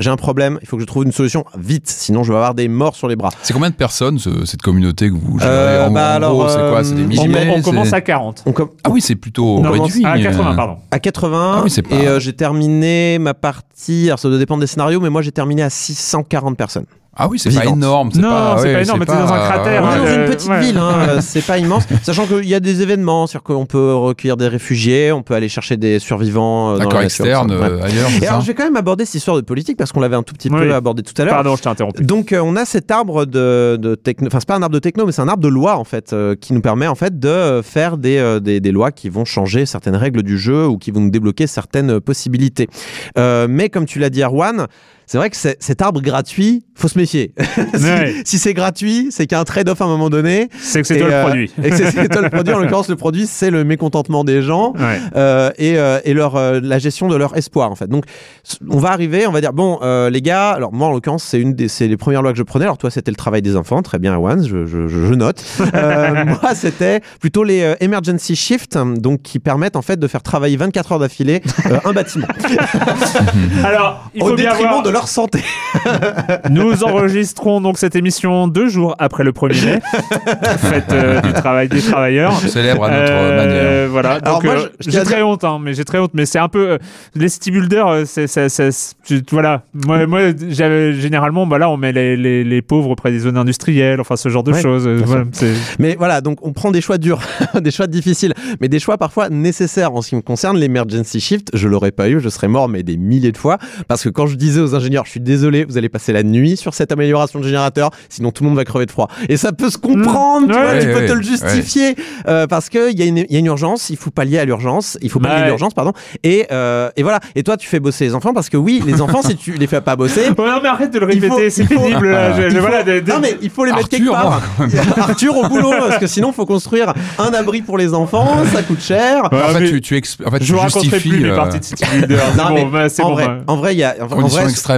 Speaker 4: J'ai un problème, il faut que je trouve une solution vite, sinon je vais avoir des morts sur les bras.
Speaker 3: C'est combien de personnes ce- cette communauté que vous gérez
Speaker 4: Euh,
Speaker 3: En,
Speaker 4: bah
Speaker 3: en
Speaker 4: alors,
Speaker 3: gros, c'est quoi C'est des
Speaker 4: euh,
Speaker 3: milliers
Speaker 1: On, on commence à 40.
Speaker 4: On com-
Speaker 3: Ah oui, c'est plutôt
Speaker 1: On commence
Speaker 3: réduit.
Speaker 1: à 80,
Speaker 3: euh.
Speaker 1: pardon.
Speaker 4: à 80
Speaker 3: Ah oui, c'est pas-
Speaker 4: et euh, j'ai terminé ma partie. Alors ça doit dépendre des scénarios, mais moi j'ai terminé à 640 personnes.
Speaker 3: Ah oui, c'est pas énorme.
Speaker 1: Non,
Speaker 3: pas,
Speaker 1: c'est
Speaker 3: ouais,
Speaker 1: pas énorme, mais t'es dans un cratère,
Speaker 4: On
Speaker 1: Ouais,
Speaker 4: est dans
Speaker 1: euh,
Speaker 4: une petite
Speaker 1: ouais.
Speaker 4: ville, hein, euh, c'est pas immense. Sachant qu'il y a des événements, c'est-à-dire qu'on peut recueillir des réfugiés, on peut aller chercher des survivants euh,
Speaker 3: D'accord, externe, euh, ailleurs, c'est
Speaker 4: Et alors je vais quand même aborder cette histoire de politique parce qu'on l'avait un tout petit
Speaker 1: Oui.
Speaker 4: peu abordé tout à l'heure.
Speaker 1: Pardon, je t'ai interrompu.
Speaker 4: Donc euh, on a cet arbre de, de techno, enfin c'est pas un arbre de techno, mais c'est un arbre de loi en fait, euh, qui nous permet en fait de euh, faire des, euh, des, des lois qui vont changer certaines règles du jeu ou qui vont nous débloquer certaines euh, possibilités. Euh, mais comme tu l'as dit Erwan, c'est vrai que cet arbre gratuit, faut se méfier. si
Speaker 1: Ouais.
Speaker 4: si c'est gratuit, c'est qu'il y a un trade-off à un moment donné.
Speaker 1: C'est que c'est toi le
Speaker 4: euh,
Speaker 1: produit.
Speaker 4: Et que c'est toi le produit. En l'occurrence, le produit, c'est le mécontentement des gens
Speaker 1: Ouais.
Speaker 4: euh, et, euh, et leur, la gestion de leur espoir en fait. Donc on va arriver, on va dire bon les gars, alors moi en l'occurrence c'est une des les premières lois que je prenais. Alors toi c'était le travail des enfants, très bien One, je, je, je- je note. Moi c'était plutôt les emergency shift, donc qui permettent en fait de faire travailler 24 heures d'affilée un bâtiment
Speaker 1: Alors, il
Speaker 4: au
Speaker 1: bien
Speaker 4: détriment
Speaker 1: voir.
Speaker 4: de leur santé.
Speaker 1: Nous enregistrons donc cette émission deux jours après le 1er mai, fête euh, du travail des travailleurs.
Speaker 3: On célèbre à notre
Speaker 1: Euh,
Speaker 3: manière.
Speaker 1: Voilà.
Speaker 4: Alors
Speaker 1: Donc,
Speaker 4: moi,
Speaker 1: euh, j'ai très
Speaker 4: dire-
Speaker 1: honte, hein, mais j'ai très honte. Mais c'est un peu euh, les city builders. euh, C'est, voilà. Moi, moi, j'avais généralement, bah là, on met les, les, les pauvres auprès des zones industrielles, enfin ce genre de
Speaker 4: Ouais,
Speaker 1: choses. voilà,
Speaker 4: Mais voilà, donc on prend des choix durs, des choix difficiles, mais des choix parfois nécessaires. En ce qui me concerne, l'emergency shift, je l'aurais pas eu, je serais mort, mais des milliers de fois. Parce que quand je disais aux ingénieurs ingénieurs, je suis désolé, vous allez passer la nuit sur cette amélioration de générateur, sinon tout le monde va crever de froid. Et ça peut se comprendre, tu,
Speaker 1: Mmh.
Speaker 4: vois,
Speaker 1: Ouais,
Speaker 4: tu peux
Speaker 3: ouais,
Speaker 4: te le
Speaker 3: ouais.
Speaker 4: justifier euh, parce que il y, a une- il y a une urgence, il faut pallier à l'urgence, il faut pallier
Speaker 1: Ouais.
Speaker 4: à l'urgence, pardon. Et, euh, et voilà. Et toi, tu fais bosser les enfants parce que oui, les enfants, si tu les fais pas bosser,
Speaker 1: Oh, non mais arrête de le
Speaker 4: Il
Speaker 1: répéter, c'est
Speaker 4: il
Speaker 1: pénible. là, je-
Speaker 4: il
Speaker 1: je-
Speaker 4: faut-
Speaker 1: voilà, de- de-
Speaker 4: non mais il faut les mettre
Speaker 3: Arthur,
Speaker 4: quelque part.
Speaker 3: moi,
Speaker 4: Arthur au boulot parce que sinon faut construire un abri pour les enfants, ça coûte cher.
Speaker 1: Ouais,
Speaker 3: en fait,
Speaker 1: mais
Speaker 3: tu, tu, exp- en fait,
Speaker 1: je
Speaker 3: tu justifies
Speaker 1: plus mes
Speaker 3: euh,
Speaker 1: parties de City Builder. C'est
Speaker 4: Non,
Speaker 1: bon,
Speaker 4: mais
Speaker 1: bah, c'est
Speaker 4: en
Speaker 1: bon.
Speaker 4: vrai,
Speaker 1: bah.
Speaker 4: en vrai, il y a en, en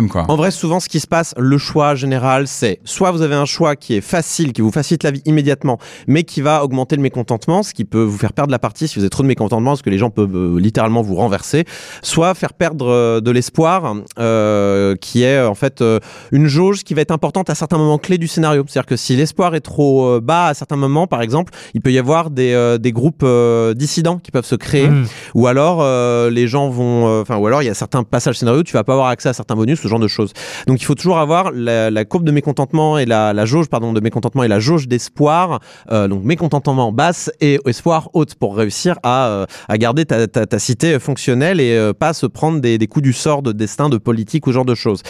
Speaker 3: quoi.
Speaker 4: en vrai, souvent, ce qui se passe, le choix général, c'est soit vous avez un choix qui est facile, qui vous facilite la vie immédiatement, mais qui va augmenter le mécontentement, ce qui peut vous faire perdre la partie si vous avez trop de mécontentement, parce que les gens peuvent euh, littéralement vous renverser, soit faire perdre euh, de l'espoir, euh, qui est en fait euh, une jauge qui va être importante à certains moments clés du scénario. C'est-à-dire que si l'espoir est trop euh, bas à certains moments, par exemple, il peut y avoir des, euh, des groupes euh, dissidents qui peuvent se créer
Speaker 1: Mm.
Speaker 4: ou alors euh, les gens vont euh, enfin ou alors il y a certains passages scénario où tu vas pas avoir accès à certains bonus genre de choses. Donc il faut toujours avoir la, la courbe de mécontentement et la, la jauge pardon de mécontentement et la jauge d'espoir. Euh, donc mécontentement basse et espoir haute pour réussir à, euh, à garder ta, ta, ta cité fonctionnelle et euh, pas se prendre des, des coups du sort de destin de politique ou genre de choses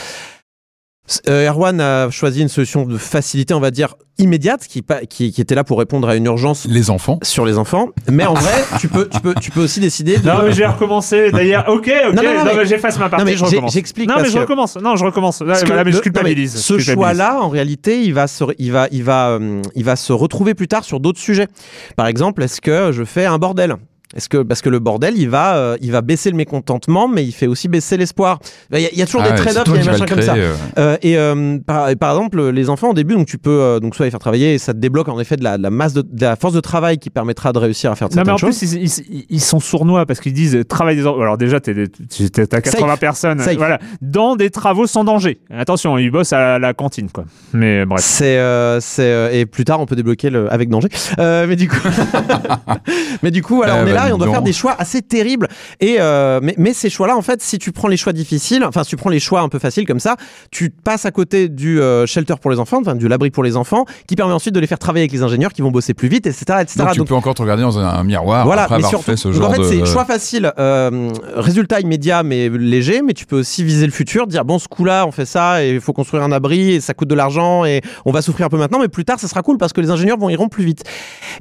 Speaker 4: euh, Erwan a choisi une solution de facilité, on va dire immédiate, qui, qui, qui était là pour répondre à une urgence
Speaker 3: Les enfants.
Speaker 4: sur les enfants. Mais en vrai, tu peux, tu peux, tu peux aussi décider de.
Speaker 1: Non mais j'ai recommencé. D'ailleurs, ok, ok.
Speaker 4: Non,
Speaker 1: Non,
Speaker 4: non, non, mais-
Speaker 1: mais j'efface ma partie.
Speaker 4: Non, mais
Speaker 1: je recommence.
Speaker 4: j'explique
Speaker 1: Non mais je
Speaker 4: que-
Speaker 1: recommence. Non, je recommence. Là,
Speaker 4: que
Speaker 1: mais je
Speaker 4: le- non, mais
Speaker 1: culpabilise.
Speaker 4: ce choix-là, en réalité, il va se, il va, il va, euh, il va se retrouver plus tard sur d'autres sujets. Par exemple, est-ce que je fais un bordel? Est-ce que parce que le bordel, il va, euh, il va baisser le mécontentement, mais il fait aussi baisser l'espoir. Il y, a- il y a toujours
Speaker 3: Ah
Speaker 4: des trade-offs, il y a
Speaker 3: qui
Speaker 4: des machins comme ça.
Speaker 3: euh.
Speaker 4: Euh, et euh, par, par exemple, les enfants au début, donc tu peux euh, donc soit les faire travailler et ça te débloque en effet de la, de la masse de, de la force de travail qui permettra de réussir à faire
Speaker 1: Non mais en
Speaker 4: choses.
Speaker 1: plus ils, ils- ils sont sournois parce qu'ils disent travail des enfants. Alors déjà t'es t'es- t'es- t'as 80
Speaker 4: Safe.
Speaker 1: personnes,
Speaker 4: Safe.
Speaker 1: voilà, dans des travaux sans danger. Attention, ils bossent à la cantine quoi. Mais bref.
Speaker 4: C'est, euh, c'est, euh, et plus tard on peut débloquer le avec danger. Euh, mais du coup, mais du coup, voilà,
Speaker 3: Eh
Speaker 4: on est
Speaker 3: bah,
Speaker 4: là et on doit faire des choix assez terribles. Et euh, mais, mais ces choix-là, en fait, si tu prends les choix difficiles, enfin, si tu prends les choix un peu faciles comme ça, tu passes à côté du euh, shelter pour les enfants, enfin, du l'abri pour les enfants, qui permet ensuite de les faire travailler avec les ingénieurs qui vont bosser plus vite, etc., etc.
Speaker 3: Donc, tu
Speaker 4: Donc,
Speaker 3: peux encore te regarder dans un, un miroir
Speaker 4: voilà,
Speaker 3: après avoir
Speaker 4: surtout-
Speaker 3: fait ce
Speaker 4: donc
Speaker 3: genre
Speaker 4: en fait,
Speaker 3: de.
Speaker 4: c'est choix facile, euh, résultat immédiat mais léger, mais tu peux aussi viser le futur, dire bon, ce coup-là, on fait ça et il faut construire un abri et ça coûte de l'argent et on va souffrir un peu maintenant, mais plus tard, ça sera cool parce que les ingénieurs vont iront plus vite.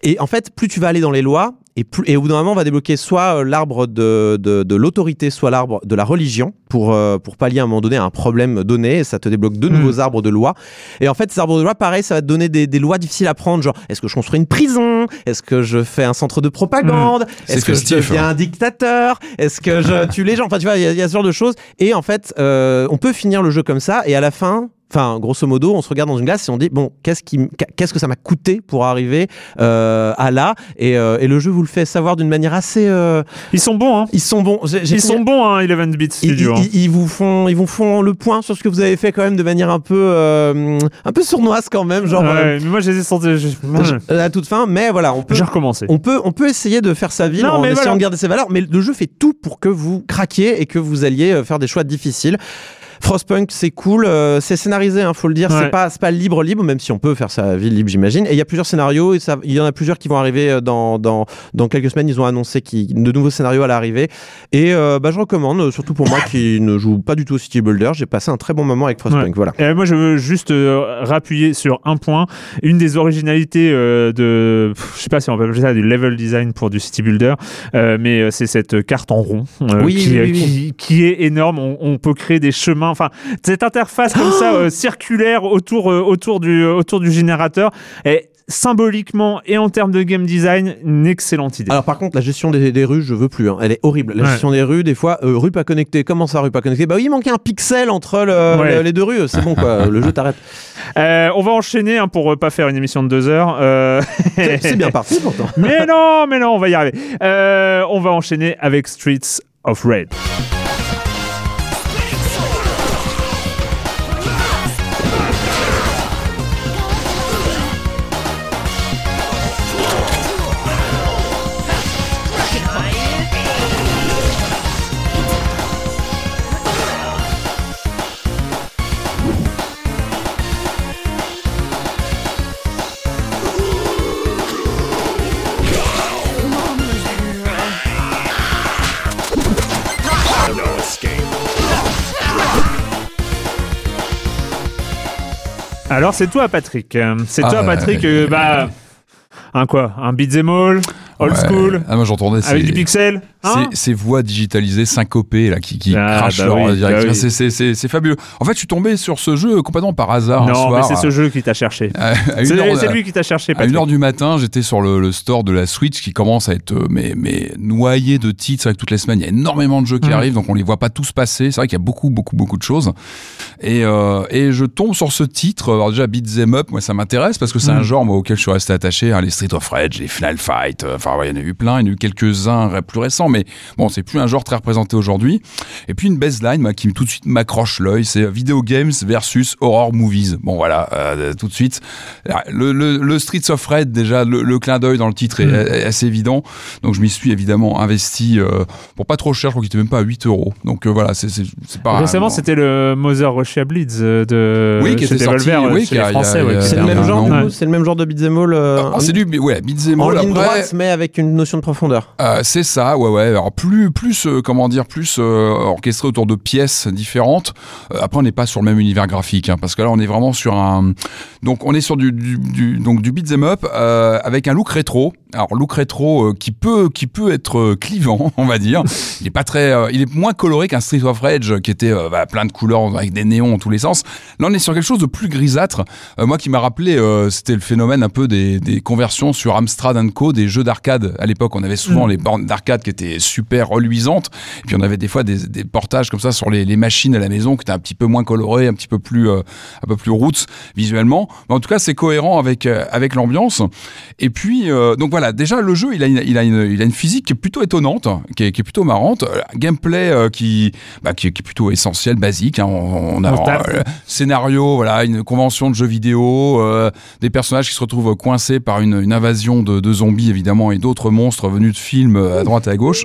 Speaker 4: Et en fait, plus tu vas aller dans les lois, et, plus, et au bout d'un moment, on va débloquer soit euh, l'arbre de, de, de l'autorité, soit l'arbre de la religion pour, euh, pour pallier à un moment donné à un problème donné. Et ça te débloque deux
Speaker 1: Mm.
Speaker 4: nouveaux arbres de loi. Et en fait, ces arbres de loi, pareil, ça va te donner des, des lois difficiles à prendre. Genre, est-ce que je construis une prison? Est-ce que je fais un centre de propagande?
Speaker 3: C'est
Speaker 4: Est-ce que je
Speaker 3: festif,
Speaker 4: deviens
Speaker 3: hein.
Speaker 4: un dictateur? Est-ce que je tue les gens? Enfin, tu vois, il y, y a ce genre de choses. Et en fait, euh, on peut finir le jeu comme ça. Et à la fin. Enfin, grosso modo, on se regarde dans une glace et on dit bon, qu'est-ce qui, qu'est-ce que ça m'a coûté pour arriver euh, à là? Et, euh, et le jeu vous le fait savoir d'une manière assez. euh,
Speaker 1: Ils sont bons hein.
Speaker 4: ils sont bons. J'ai- j'ai
Speaker 1: Ils sont bons hein, 11 bits studio. hein.
Speaker 4: ils- ils vous font, ils vous font le point sur ce que vous avez fait quand même de manière un peu, euh, un peu sournoise quand même, genre euh,
Speaker 1: Ouais, mais moi je les ai sentis. je-
Speaker 4: à la toute fin. Mais voilà, on peut,
Speaker 1: J'ai recommencé.
Speaker 4: on peut, on peut essayer de faire sa vie en essayant
Speaker 1: voilà.
Speaker 4: de garder ses valeurs, mais le jeu fait tout pour que vous craquiez et que vous alliez euh, faire des choix difficiles. Frostpunk, c'est cool, euh, c'est scénarisé, hein, faut le dire,
Speaker 1: Ouais.
Speaker 4: c'est pas, libre libre, même si on peut faire sa vie libre, j'imagine. Et il y a plusieurs scénarios, et ça, il y en a plusieurs qui vont arriver euh, dans, dans, dans quelques semaines. Ils ont annoncé qui, de nouveaux scénarios à l'arrivée. Et euh, bah, je recommande, surtout pour moi qui ne joue pas du tout au City Builder, j'ai passé un très bon moment avec Frostpunk.
Speaker 1: Ouais.
Speaker 4: Voilà.
Speaker 1: Et moi, je veux juste rappuyer sur un point. Une des originalités de, je sais pas si on peut appeler ça du level design pour du city builder, mais c'est cette carte en rond
Speaker 4: Oui,
Speaker 1: qui,
Speaker 4: oui, oui,
Speaker 1: qui, qui est énorme. On, on peut créer des chemins. Enfin, cette interface comme ça euh, circulaire autour euh, autour du euh, autour du générateur est symboliquement et en termes de game design une excellente idée.
Speaker 4: Alors par contre, la gestion des, des rues, je veux plus. hein. Elle est horrible. La
Speaker 1: Ouais.
Speaker 4: gestion des rues, des fois, euh, rue pas connectée. Comment ça, rue pas connectée Bah oui, il manquait un pixel entre le-
Speaker 1: Ouais.
Speaker 4: le- les deux rues. C'est bon quoi. Le jeu t'arrête.
Speaker 1: Euh, on va enchaîner hein, pour euh, pas faire une émission de deux heures.
Speaker 4: C'est bien parti pourtant.
Speaker 1: Mais non, mais non, on va y arriver. On va enchaîner avec Streets of Rage. Alors c'est toi Patrick. Euh, C'est
Speaker 3: Ah,
Speaker 1: toi
Speaker 3: ouais,
Speaker 1: Patrick.
Speaker 3: ouais,
Speaker 1: euh, bah un quoi Un beat'em all, old
Speaker 3: Ouais.
Speaker 1: school,
Speaker 3: Ah, moi j'entendais
Speaker 1: avec du pixel. Hein
Speaker 3: ces, ces voix digitalisées syncopées là qui, qui
Speaker 1: Ah,
Speaker 3: crachent
Speaker 1: bah
Speaker 3: leur
Speaker 1: oui, bah oui.
Speaker 3: C'est- c'est- C'est c'est fabuleux. En fait, je suis tombé sur ce jeu complètement par hasard
Speaker 1: mais
Speaker 3: soir.
Speaker 1: c'est ce jeu qui t'a cherché.
Speaker 3: une
Speaker 1: C'est
Speaker 3: heure-
Speaker 1: c'est lui qui t'a cherché,
Speaker 3: À
Speaker 1: Patrick.
Speaker 3: 1h du matin, j'étais sur le, le store de la Switch qui commence à être euh, mais, mais noyé de titres avec toutes les semaines. Il y a énormément de jeux qui
Speaker 1: Mm.
Speaker 3: arrivent, donc on les voit pas tous passer. C'est vrai qu'il y a beaucoup, beaucoup, beaucoup de choses. Et, euh, et je tombe sur ce titre. Alors déjà, Beat Them Up, moi ça m'intéresse parce que c'est
Speaker 1: Mm.
Speaker 3: un genre moi, auquel je suis resté attaché. hein, les Street of Rage, les Final Fight. euh, Enfin, ouais, il y en a eu plein. Il y en a eu quelques-uns plus récents, mais bon, c'est plus un genre très représenté aujourd'hui. Et puis une baseline moi, qui tout de suite m'accroche l'œil, c'est Video Games versus Horror Movies. Bon voilà, euh, tout de suite. Le, le, le Streets of Red, déjà, le, le clin d'œil dans le titre est,
Speaker 1: Mm.
Speaker 3: est assez évident. Donc je m'y suis évidemment investi euh, pour pas trop cher, je crois qu'il était même pas à 8 euros. Donc euh, voilà, c'est pas...
Speaker 1: Récemment, c'était le Mother Russia Bleeds de
Speaker 3: Oui, qui était sorti, oui,
Speaker 1: chez
Speaker 3: qui a-
Speaker 1: Français. ouais,
Speaker 4: C'est le même genre,
Speaker 1: Ouais.
Speaker 4: c'est le même genre de beat'em all euh,
Speaker 3: Alors, c'est du ouais, beat'em
Speaker 4: en ligne droite, mais avec une notion de profondeur.
Speaker 3: Euh, c'est ça, ouais, ouais. Alors plus, plus, euh, comment dire, plus euh, orchestré autour de pièces différentes. Après, on n'est pas sur le même univers graphique, hein, parce que là, on est vraiment sur un. Donc, on est sur du, du, du- donc du beat'em up avec un look rétro. Alors, look rétro qui peut, qui peut être clivant, on va dire. Il est pas très, il est moins coloré qu'un Street of Rage qui était bah, plein de couleurs avec des néons en tous les sens. Là, on est sur quelque chose de plus grisâtre. Moi, qui m'a rappelé, c'était le phénomène un peu des, des conversions sur Amstrad Co, des jeux d'arcade. À l'époque, on avait souvent les bornes d'arcade qui étaient super reluisantes. Et puis, on avait des fois des, des portages comme ça sur les, les machines à la maison qui étaient un petit peu moins colorées, un petit peu plus, euh, un peu plus roots visuellement. Mais en tout cas, c'est cohérent avec euh, avec l'ambiance. Et puis, euh, donc voilà, déjà le jeu, il a une, il a une, il a une physique qui est plutôt étonnante, qui est, qui est plutôt marrante. Gameplay qui, bah, qui, est- qui est plutôt essentiel, basique. hein. On, on a
Speaker 1: On
Speaker 3: euh, scénario, voilà, une convention de jeux vidéo, des personnages qui se retrouvent coincés par une, une invasion de, de zombies évidemment et d'autres monstres venus de films euh, à droite et à gauche.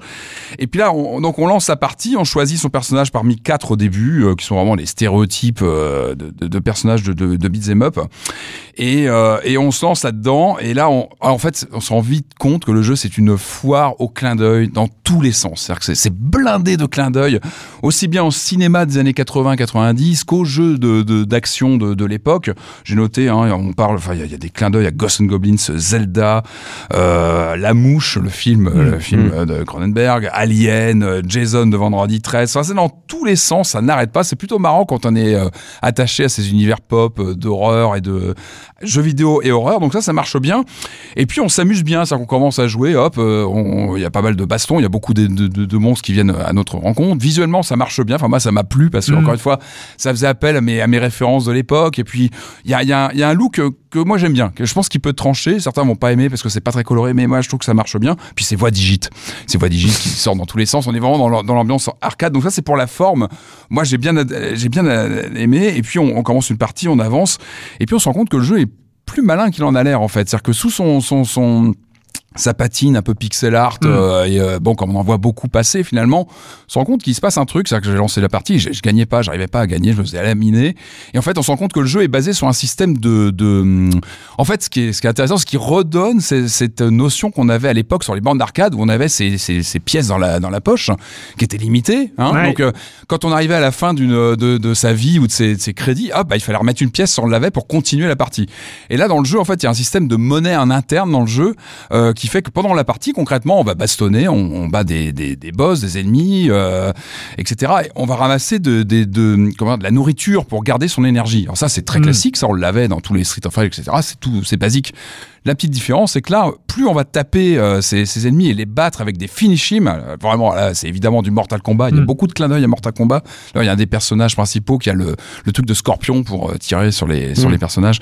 Speaker 3: Et puis là, on, donc on lance sa partie, on choisit son personnage parmi quatre au début, euh, qui sont vraiment les stéréotypes euh, de, de- de personnages de, de, de beat'em up. Et, euh, et on se lance là-dedans. Et là, on, alors, en fait, on se rend vite compte que le jeu, c'est une foire au clin d'œil dans tous les sens. C'est-à-dire que c'est- blindé de clins d'œil, aussi bien au cinéma des années 80-90 qu'aux jeux d'action de, de, l'époque. J'ai noté, hein, on parle, enfin, il y, a- il y a des clins d'œil à Ghosts and Goblins, Zelda, euh, La Mouche, le film, euh, le film
Speaker 4: Mm.
Speaker 3: euh, de Cronenberg, Alien, euh, Jason de Vendredi 13. Enfin, c'est dans tous les sens, ça n'arrête pas. C'est plutôt marrant quand on est attaché à ces univers pop d'horreur et de jeux vidéo et horreur. Donc ça, ça marche bien. Et puis on s'amuse bien, ça qu'on commence à jouer. Hop, il y a pas mal de bastons, il y a beaucoup de, de- de- de monstres qui viennent à notre rencontre. Visuellement, ça marche bien. Enfin moi, ça m'a plu parce que
Speaker 1: Mm.
Speaker 3: encore une fois, ça faisait appel à mes, à mes références de l'époque. Et puis il y a, y a y a un look que, moi j'aime bien, que je pense qu'il peut trancher. Certains vont pas aimer parce que c'est pas très coloré, mais moi je trouve que ça marche bien. Puis c'est voix digite, c'est voix digite qui sortent dans tous les sens. On est vraiment dans l'am- dans l'ambiance arcade. Donc ça c'est pour la forme. Moi j'ai bien j'ai bien aimé. Et puis on, on commence une partie, on avance, et puis on se rend compte que le jeu est plus malin qu'il en a l'air en fait. C'est-à-dire que sous son, son, son sa patine un peu pixel art
Speaker 1: Mm.
Speaker 3: euh, et euh, bon comme on en voit beaucoup passer finalement on se rend compte qu'il se passe un truc c'est à dire que j'ai lancé la partie je, je gagnais pas j'arrivais pas à gagner je me faisais laminer et en fait on se rend compte que le jeu est basé sur un système de, de en fait ce qui est, ce qui est intéressant c'est qu'il redonne cette notion qu'on avait à l'époque sur les bandes d'arcade où on avait ces, ces, ces pièces dans la, dans la poche qui étaient limitées hein.
Speaker 1: Ouais.
Speaker 3: donc euh, quand on arrivait à la fin d'une de, de sa vie ou de ses, de ses crédits hop bah, il fallait remettre une pièce si on l'avait pour continuer la partie et là dans le jeu en fait il y a un système de monnaie en interne dans le jeu qui fait que pendant la partie, concrètement, on va bastonner, on, on bat des, des, des boss, des ennemis, euh, etc. Et on va ramasser de, de, de, comment, de la nourriture pour garder son énergie. Alors ça, c'est très
Speaker 1: Mm.
Speaker 3: classique, ça on l'avait dans tous les Street of Rage, etc. C'est tout, c'est basique. La petite différence, c'est que là, plus on va taper euh, ces, ces ennemis et les battre avec des finishim, euh, vraiment, là, c'est évidemment du Mortal Kombat. Il y a
Speaker 1: Mm.
Speaker 3: beaucoup de clins d'œil à Mortal Kombat. Là, il y a un des personnages principaux qui a le, le truc de scorpion pour euh, tirer sur les, sur
Speaker 4: Mm.
Speaker 3: les personnages.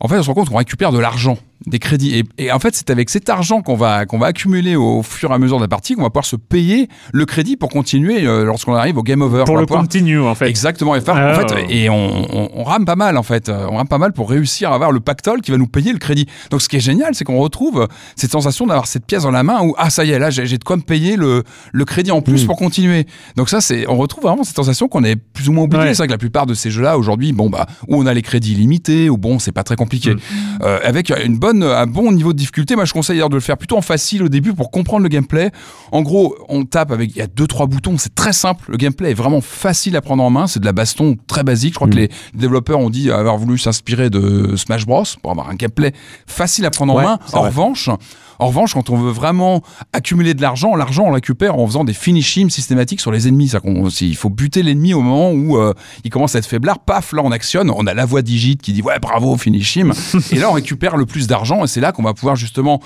Speaker 3: En fait, on se rend compte qu'on récupère de l'argent, des crédits. Et, et en fait, c'est avec cet argent qu'on va, qu'on va accumuler au fur et à mesure de la partie qu'on va pouvoir se payer le crédit pour continuer euh, lorsqu'on arrive au game over.
Speaker 1: Pour le
Speaker 3: pouvoir-
Speaker 1: continue, en fait.
Speaker 3: Exactement. Et, faire-
Speaker 1: Ah,
Speaker 3: en fait,
Speaker 1: ouais.
Speaker 3: et on, on, on rame pas mal, en fait. On rame pas mal pour réussir à avoir le pactole qui va nous payer le crédit. Donc, ce qui est génial, c'est qu'on retrouve cette sensation d'avoir cette pièce dans la main où ah ça y est là j'ai de quoi me payer le, le crédit en plus
Speaker 4: Mm.
Speaker 3: pour continuer. Donc ça c'est on retrouve vraiment cette sensation qu'on est plus ou moins oublié.
Speaker 1: Ouais.
Speaker 3: C'est vrai que la plupart de ces jeux-là aujourd'hui, bon bah où on a les crédits limités ou bon c'est pas très compliqué.
Speaker 1: Mm.
Speaker 3: Euh, avec une bonne un bon niveau de difficulté, moi je conseille d'ailleurs de le faire plutôt en facile au début pour comprendre le gameplay. En gros, on tape avec il y a deux trois boutons, c'est très simple. Le gameplay est vraiment facile à prendre en main. C'est de la baston très basique. Je crois
Speaker 4: Mm.
Speaker 3: que les développeurs ont dit avoir voulu s'inspirer de Smash Bros pour avoir un gameplay facile à prendre en main. En
Speaker 4: vrai.
Speaker 3: revanche, en revanche, quand on veut vraiment accumuler de l'argent, l'argent on récupère en faisant des finishing systématiques sur les ennemis. Ça, il faut buter l'ennemi au moment où euh, il commence à être faiblard. Paf, là on actionne. On a la voix digit qui dit ouais bravo finish him. et là on récupère le plus d'argent et c'est là qu'on va pouvoir justement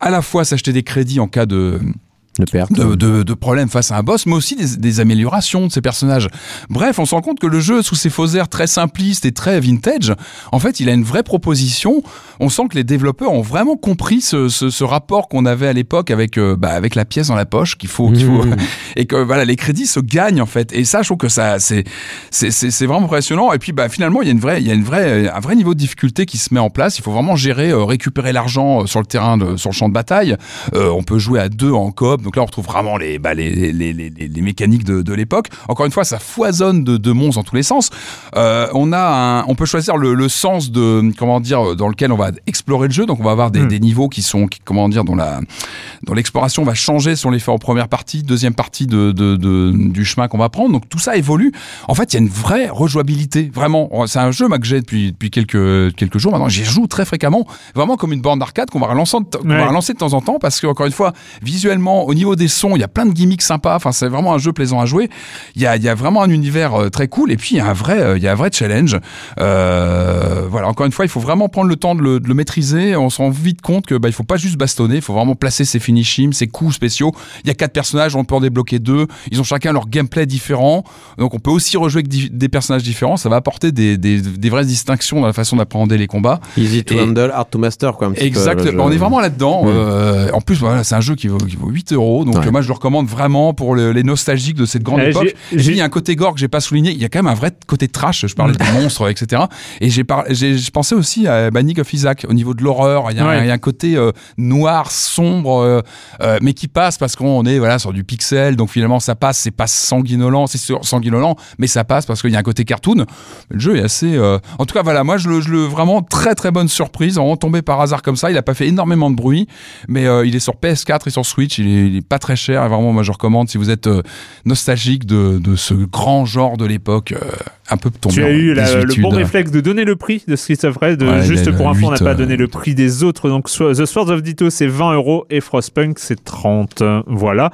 Speaker 3: à la fois s'acheter des crédits en cas de
Speaker 4: De perte.
Speaker 3: de, de, de problèmes face à un boss, mais aussi des, des améliorations de ces personnages. Bref, on se rend compte que le jeu, sous ses faux airs très simplistes et très vintage, en fait, il a une vraie proposition. On sent que les développeurs ont vraiment compris ce, ce, ce rapport qu'on avait à l'époque avec, euh, bah, avec la pièce dans la poche, qu'il faut, qu'il faut
Speaker 4: Mmh.
Speaker 3: et que voilà, les crédits se gagnent en fait. Et ça, je trouve que ça, c'est, c'est, vraiment impressionnant. Et puis, bah, finalement, il y a une vraie, il y a une vraie, un vrai niveau de difficulté qui se met en place. Il faut vraiment gérer, euh, récupérer l'argent euh, sur le terrain, de, sur le champ de bataille. Euh, on peut jouer à deux en coop. Donc là, on retrouve vraiment les, bah, les, les, les, les, mécaniques de, de l'époque. Encore une fois, ça foisonne de, de monstres dans tous les sens. Euh, on a, un, on peut choisir le, le sens de, comment dire, dans lequel on va explorer le jeu. Donc on va avoir des,
Speaker 1: Mm.
Speaker 3: des niveaux qui sont, qui, comment dire, dont l'exploration va changer si on les fait en première partie, deuxième partie de, de, du chemin qu'on va prendre. Donc tout ça évolue. En fait, il y a une vraie rejouabilité. Vraiment, c'est un jeu moi, que j'ai depuis, depuis quelques, quelques jours maintenant. J'y joue très fréquemment, vraiment comme une borne d'arcade qu'on va relancer,
Speaker 1: Ouais.
Speaker 3: va relancer de temps en temps parce que encore une fois, visuellement, au niveau des sons, il y a plein de gimmicks sympas. Enfin, c'est vraiment un jeu plaisant à jouer. Il y a, il y a vraiment un univers euh, très cool et puis il y a un vrai, euh, il y a un vrai challenge. Euh, voilà, encore une fois, il faut vraiment prendre le temps de le, de le maîtriser. On se rend vite compte que bah, il faut pas juste bastonner, il faut vraiment placer ses finishing, ses coups spéciaux. Il y a quatre personnages, on peut en débloquer deux. Ils ont chacun leur gameplay différent, donc on peut aussi rejouer avec des personnages différents. Ça va apporter des, des, des vraies distinctions dans la façon d'appréhender les combats.
Speaker 4: Easy to
Speaker 3: Et-
Speaker 4: handle, hard to master, quoi. Un petit
Speaker 3: Exact.
Speaker 4: peu,
Speaker 3: on est vraiment là-dedans.
Speaker 4: Mm.
Speaker 3: En plus, voilà, c'est un jeu qui vaut, qui vaut 8 euros. Donc,
Speaker 4: Ouais.
Speaker 3: euh, moi, je le recommande vraiment pour le- les nostalgiques de cette grande
Speaker 1: Euh,
Speaker 3: époque.
Speaker 1: j'ai-
Speaker 3: a un côté gore que j'ai pas souligné. Il y a quand même un vrai côté trash. Je parlais des monstres, etc. Et j'ai par... j'ai je pensais aussi à Banning of Isaac au niveau de l'horreur. Il y a, un-
Speaker 1: Ouais.
Speaker 3: il y a un côté euh, noir, sombre, euh, euh, mais qui passe parce qu'on est voilà sur du pixel. Donc finalement, ça passe. C'est pas sanguinolent, c'est sanguinolent, mais ça passe parce qu'il y a un côté cartoon. Le jeu est assez. euh, En tout cas, voilà, moi, je le, je le vraiment très très bonne surprise. En tombé par hasard comme ça. Il a pas fait énormément de bruit, mais euh, il est sur PS4 et sur Switch. Il est, il est pas très cher. Et vraiment, moi, je recommande si vous êtes euh, nostalgique de, de ce grand genre de l'époque, euh, un peu tombé
Speaker 1: Tu as
Speaker 3: en
Speaker 1: eu la- le bon réflexe de donner le prix de Streets of Rage. De,
Speaker 3: Ouais,
Speaker 1: juste pour info, on n'a pas
Speaker 3: euh,
Speaker 1: donné le prix des autres. Donc, The Swords of Ditto, c'est 20 euros et Frostpunk, c'est 30. Voilà.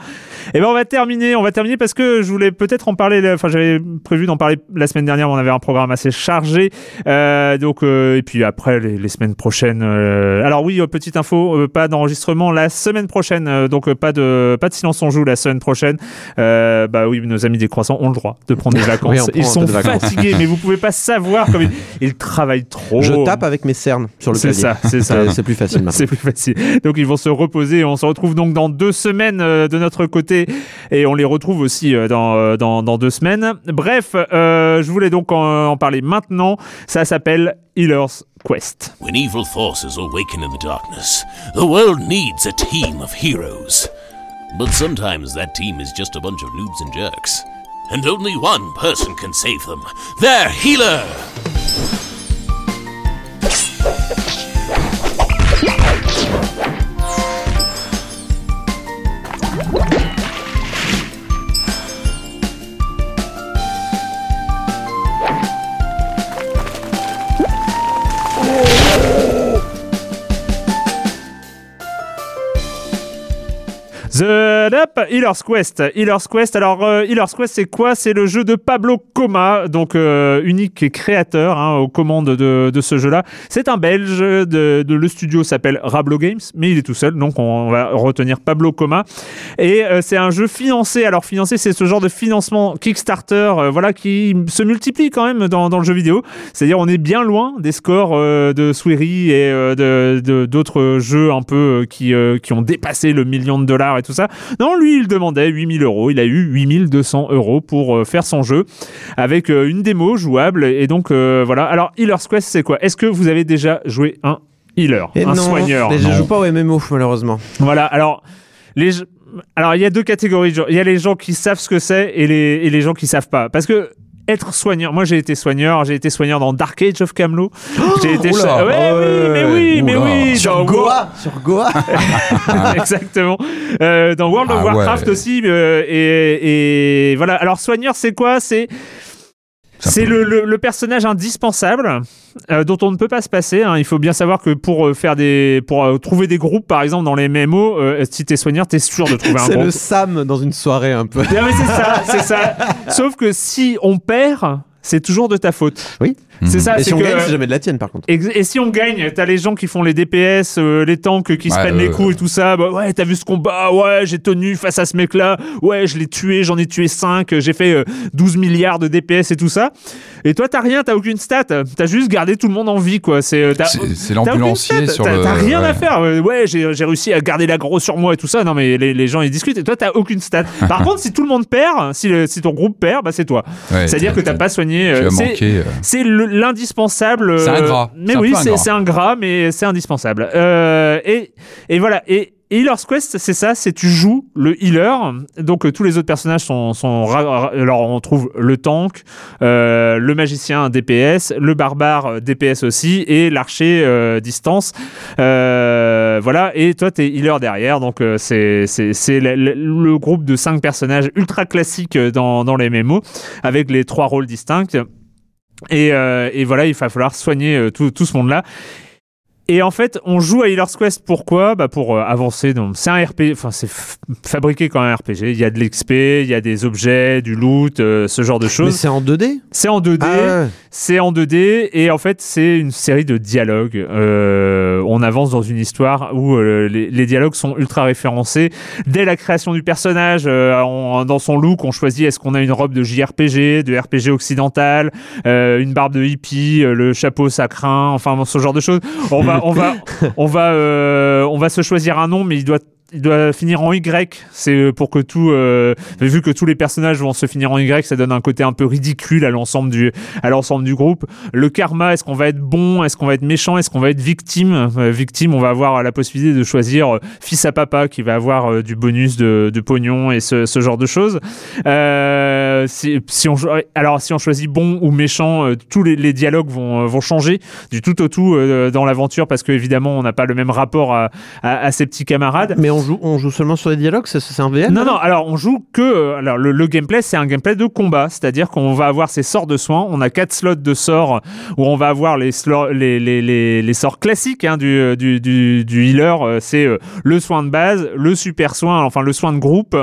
Speaker 1: Et ben, on va terminer. On va terminer parce que je voulais peut-être en parler. Enfin, j'avais prévu d'en parler la semaine dernière. mais On avait un programme assez chargé. Euh, donc, euh, et puis après, les, les semaines prochaines. euh, alors, oui, euh, petite info, pas d'enregistrement la semaine prochaine. donc, pas de, pas de silence on joue la semaine prochaine. Euh, bah oui, nos amis des croissants ont le droit de prendre des vacances.
Speaker 4: Oui,
Speaker 1: ils sont
Speaker 4: de vacances.
Speaker 1: Mais vous pouvez pas savoir comme ils, ils travaillent trop.
Speaker 4: Je tape avec mes cernes sur le
Speaker 1: C'est
Speaker 4: clavier.
Speaker 1: ça, c'est ça.
Speaker 4: C'est c'est plus facile maintenant.
Speaker 1: C'est plus facile. Donc ils vont se reposer. On se retrouve donc dans deux semaines euh, de notre côté et on les retrouve aussi euh, dans, euh, dans, dans deux semaines. Bref, euh, je voulais donc en, en parler maintenant. Ça s'appelle Healer's Quest.
Speaker 6: When evil forces awaken in the darkness, the world needs a team of heroes. But sometimes that team is just a bunch of noobs and jerks. And only one person can save them their healer!
Speaker 1: The Up, Healer's Quest. Healer's Quest. Alors, euh, Healer's Quest, c'est quoi? C'est le jeu de Pablo Coma, donc euh, unique créateur hein, aux commandes de, ce jeu-là. C'est un Belge. Le studio s'appelle Rablo Games, mais il est tout seul, donc on va retenir Pablo Coma. Et euh, c'est un jeu financé. Alors, financé, c'est ce genre de financement Kickstarter, voilà, qui se multiplie quand même dans, le jeu vidéo. C'est-à-dire, on est bien loin des scores de Swery et d'autres jeux un peu qui, qui ont dépassé le million de dollars et tout ça. Non, lui, il demandait 8000 euros. Il a eu 8200 euros pour euh, faire son jeu avec euh, une démo jouable. Et donc, euh, voilà. Alors, Healer's Quest, c'est quoi? Est-ce que vous avez déjà joué un healer,
Speaker 4: Et
Speaker 1: un
Speaker 4: non,
Speaker 1: soigneur?
Speaker 4: mais je joue pas au MMO, malheureusement.
Speaker 1: Voilà, alors les alors il y a deux catégories de gens. Il y a les gens qui savent ce que c'est et les, et les gens qui savent pas. Parce que être soigneur, moi j'ai été soigneur, j'ai été soigneur dans Dark Age of Camelot. j'ai été ouais,
Speaker 3: ouais,
Speaker 1: oui, mais oui, mais dans War-
Speaker 4: Sur Goa
Speaker 1: Exactement. Euh, dans World of
Speaker 3: Ah
Speaker 1: Warcraft
Speaker 3: ouais.
Speaker 1: aussi. euh, et, et voilà. Alors soigneur, c'est quoi? C'est c'est le, le- le personnage indispensable euh, dont on ne peut pas se passer. hein. Il faut bien savoir que pour euh, faire des, pour euh, trouver des groupes, par exemple dans les MMO, si t'es soigneur, t'es sûr de trouver un
Speaker 4: C'est
Speaker 1: groupe.
Speaker 4: le Sam dans une soirée un peu.
Speaker 1: C'est ça, c'est ça. Sauf que si on perd, c'est toujours de ta faute.
Speaker 4: Oui.
Speaker 1: C'est
Speaker 3: Mhm.
Speaker 1: ça.
Speaker 4: Et
Speaker 1: c'est
Speaker 4: si on
Speaker 1: que-
Speaker 4: gagne, c'est jamais de la tienne par contre.
Speaker 1: et, et si on gagne, t'as les gens qui font les DPS, euh, les tanks qui se
Speaker 3: Ouais,
Speaker 1: prennent les
Speaker 3: euh,
Speaker 1: coups et tout ça. Bah, ouais, t'as vu ce combat Ouais, j'ai tenu face à ce mec-là. Ouais, je l'ai tué, j'en ai tué 5. J'ai fait euh, 12 milliards de DPS et tout ça. Et toi, t'as rien, t'as aucune stat. T'as juste gardé tout le monde en vie, quoi. C'est euh,
Speaker 3: C'est- c'est l'ambulancier sur
Speaker 1: t'as-
Speaker 3: le-
Speaker 1: T'as rien à faire. Euh, Ouais, j'ai réussi à garder l'aggro sur moi et tout ça. Non, mais les, les gens ils discutent. Et toi, t'as aucune stat. Par contre, si tout le monde perd, si, le- si ton groupe perd, bah c'est toi.
Speaker 3: Ouais,
Speaker 1: C'est-à-dire que t'as pas soigné.
Speaker 3: Tu
Speaker 1: euh,
Speaker 3: as
Speaker 1: c'est-
Speaker 3: manqué. euh,
Speaker 1: c'est le- l'indispensable.
Speaker 3: C'est
Speaker 1: euh,
Speaker 3: ingrat.
Speaker 1: Mais
Speaker 3: C'est un
Speaker 1: oui, c'est
Speaker 3: ingrat.
Speaker 1: mais c'est indispensable. Euh, et, et voilà. Et, et Healer's Quest, c'est ça, c'est tu joues le healer. Donc euh, tous les autres personnages sont, alors on trouve le tank, euh, le magicien DPS, le barbare euh, DPS aussi et l'archer euh, distance. Euh, voilà. Et toi t'es healer derrière. Donc euh, c'est c'est le, groupe de cinq personnages ultra classiques euh, dans dans les MMO avec les trois rôles distincts. Et, euh, et voilà, il va falloir soigner euh, tout, tout ce monde-là. Et en fait, on joue à Healer's Quest. Pourquoi? Bah Pour euh, avancer. Donc, c'est un RPG. Enfin, c'est fabriqué comme un RPG. Il y a de l'XP, il y a des objets, du loot, euh, ce genre de
Speaker 4: Mais
Speaker 1: choses.
Speaker 4: c'est en 2D
Speaker 1: C'est en 2D.
Speaker 4: Ah ouais.
Speaker 1: C'est en 2D et en fait c'est une série de dialogues. Euh, on avance dans une histoire où les, les dialogues sont ultra référencés. Dès la création du personnage, on- dans son look, on choisit est-ce qu'on a une robe de JRPG, de RPG occidental, une barbe de hippie, le chapeau sacrin, enfin ce genre de choses. On va, on va, on va, euh, on va se choisir un nom, mais il doit il doit finir en Y. C'est euh, pour que tout, euh, vu que tous les personnages vont se finir en Y, ça donne un côté un peu ridicule à l'ensemble du, à l'ensemble du groupe. Le karma, est-ce qu'on va être bon, est-ce qu'on va être méchant, est-ce qu'on va être victime? Euh, Victime, on va avoir la possibilité de choisir fils à papa qui va avoir du bonus de, pognon et ce, genre de choses. Si, on, alors si on choisit bon ou méchant, tous les, dialogues vont, vont changer du tout au tout dans l'aventure parce que évidemment on n'a pas le même rapport à, à, à ses petits camarades.
Speaker 4: Mais on joue, on joue seulement sur les dialogues C'est un VN
Speaker 1: Non, non, alors on joue que. euh, Alors le, le gameplay, c'est un gameplay de combat, c'est-à-dire qu'on va avoir ses sorts de soins. On a quatre slots de sorts où on va avoir les, les, les, les, les sorts classiques hein, du, du, du, du healer. Euh, C'est euh, le soin de base, le super soin, enfin le soin de groupe,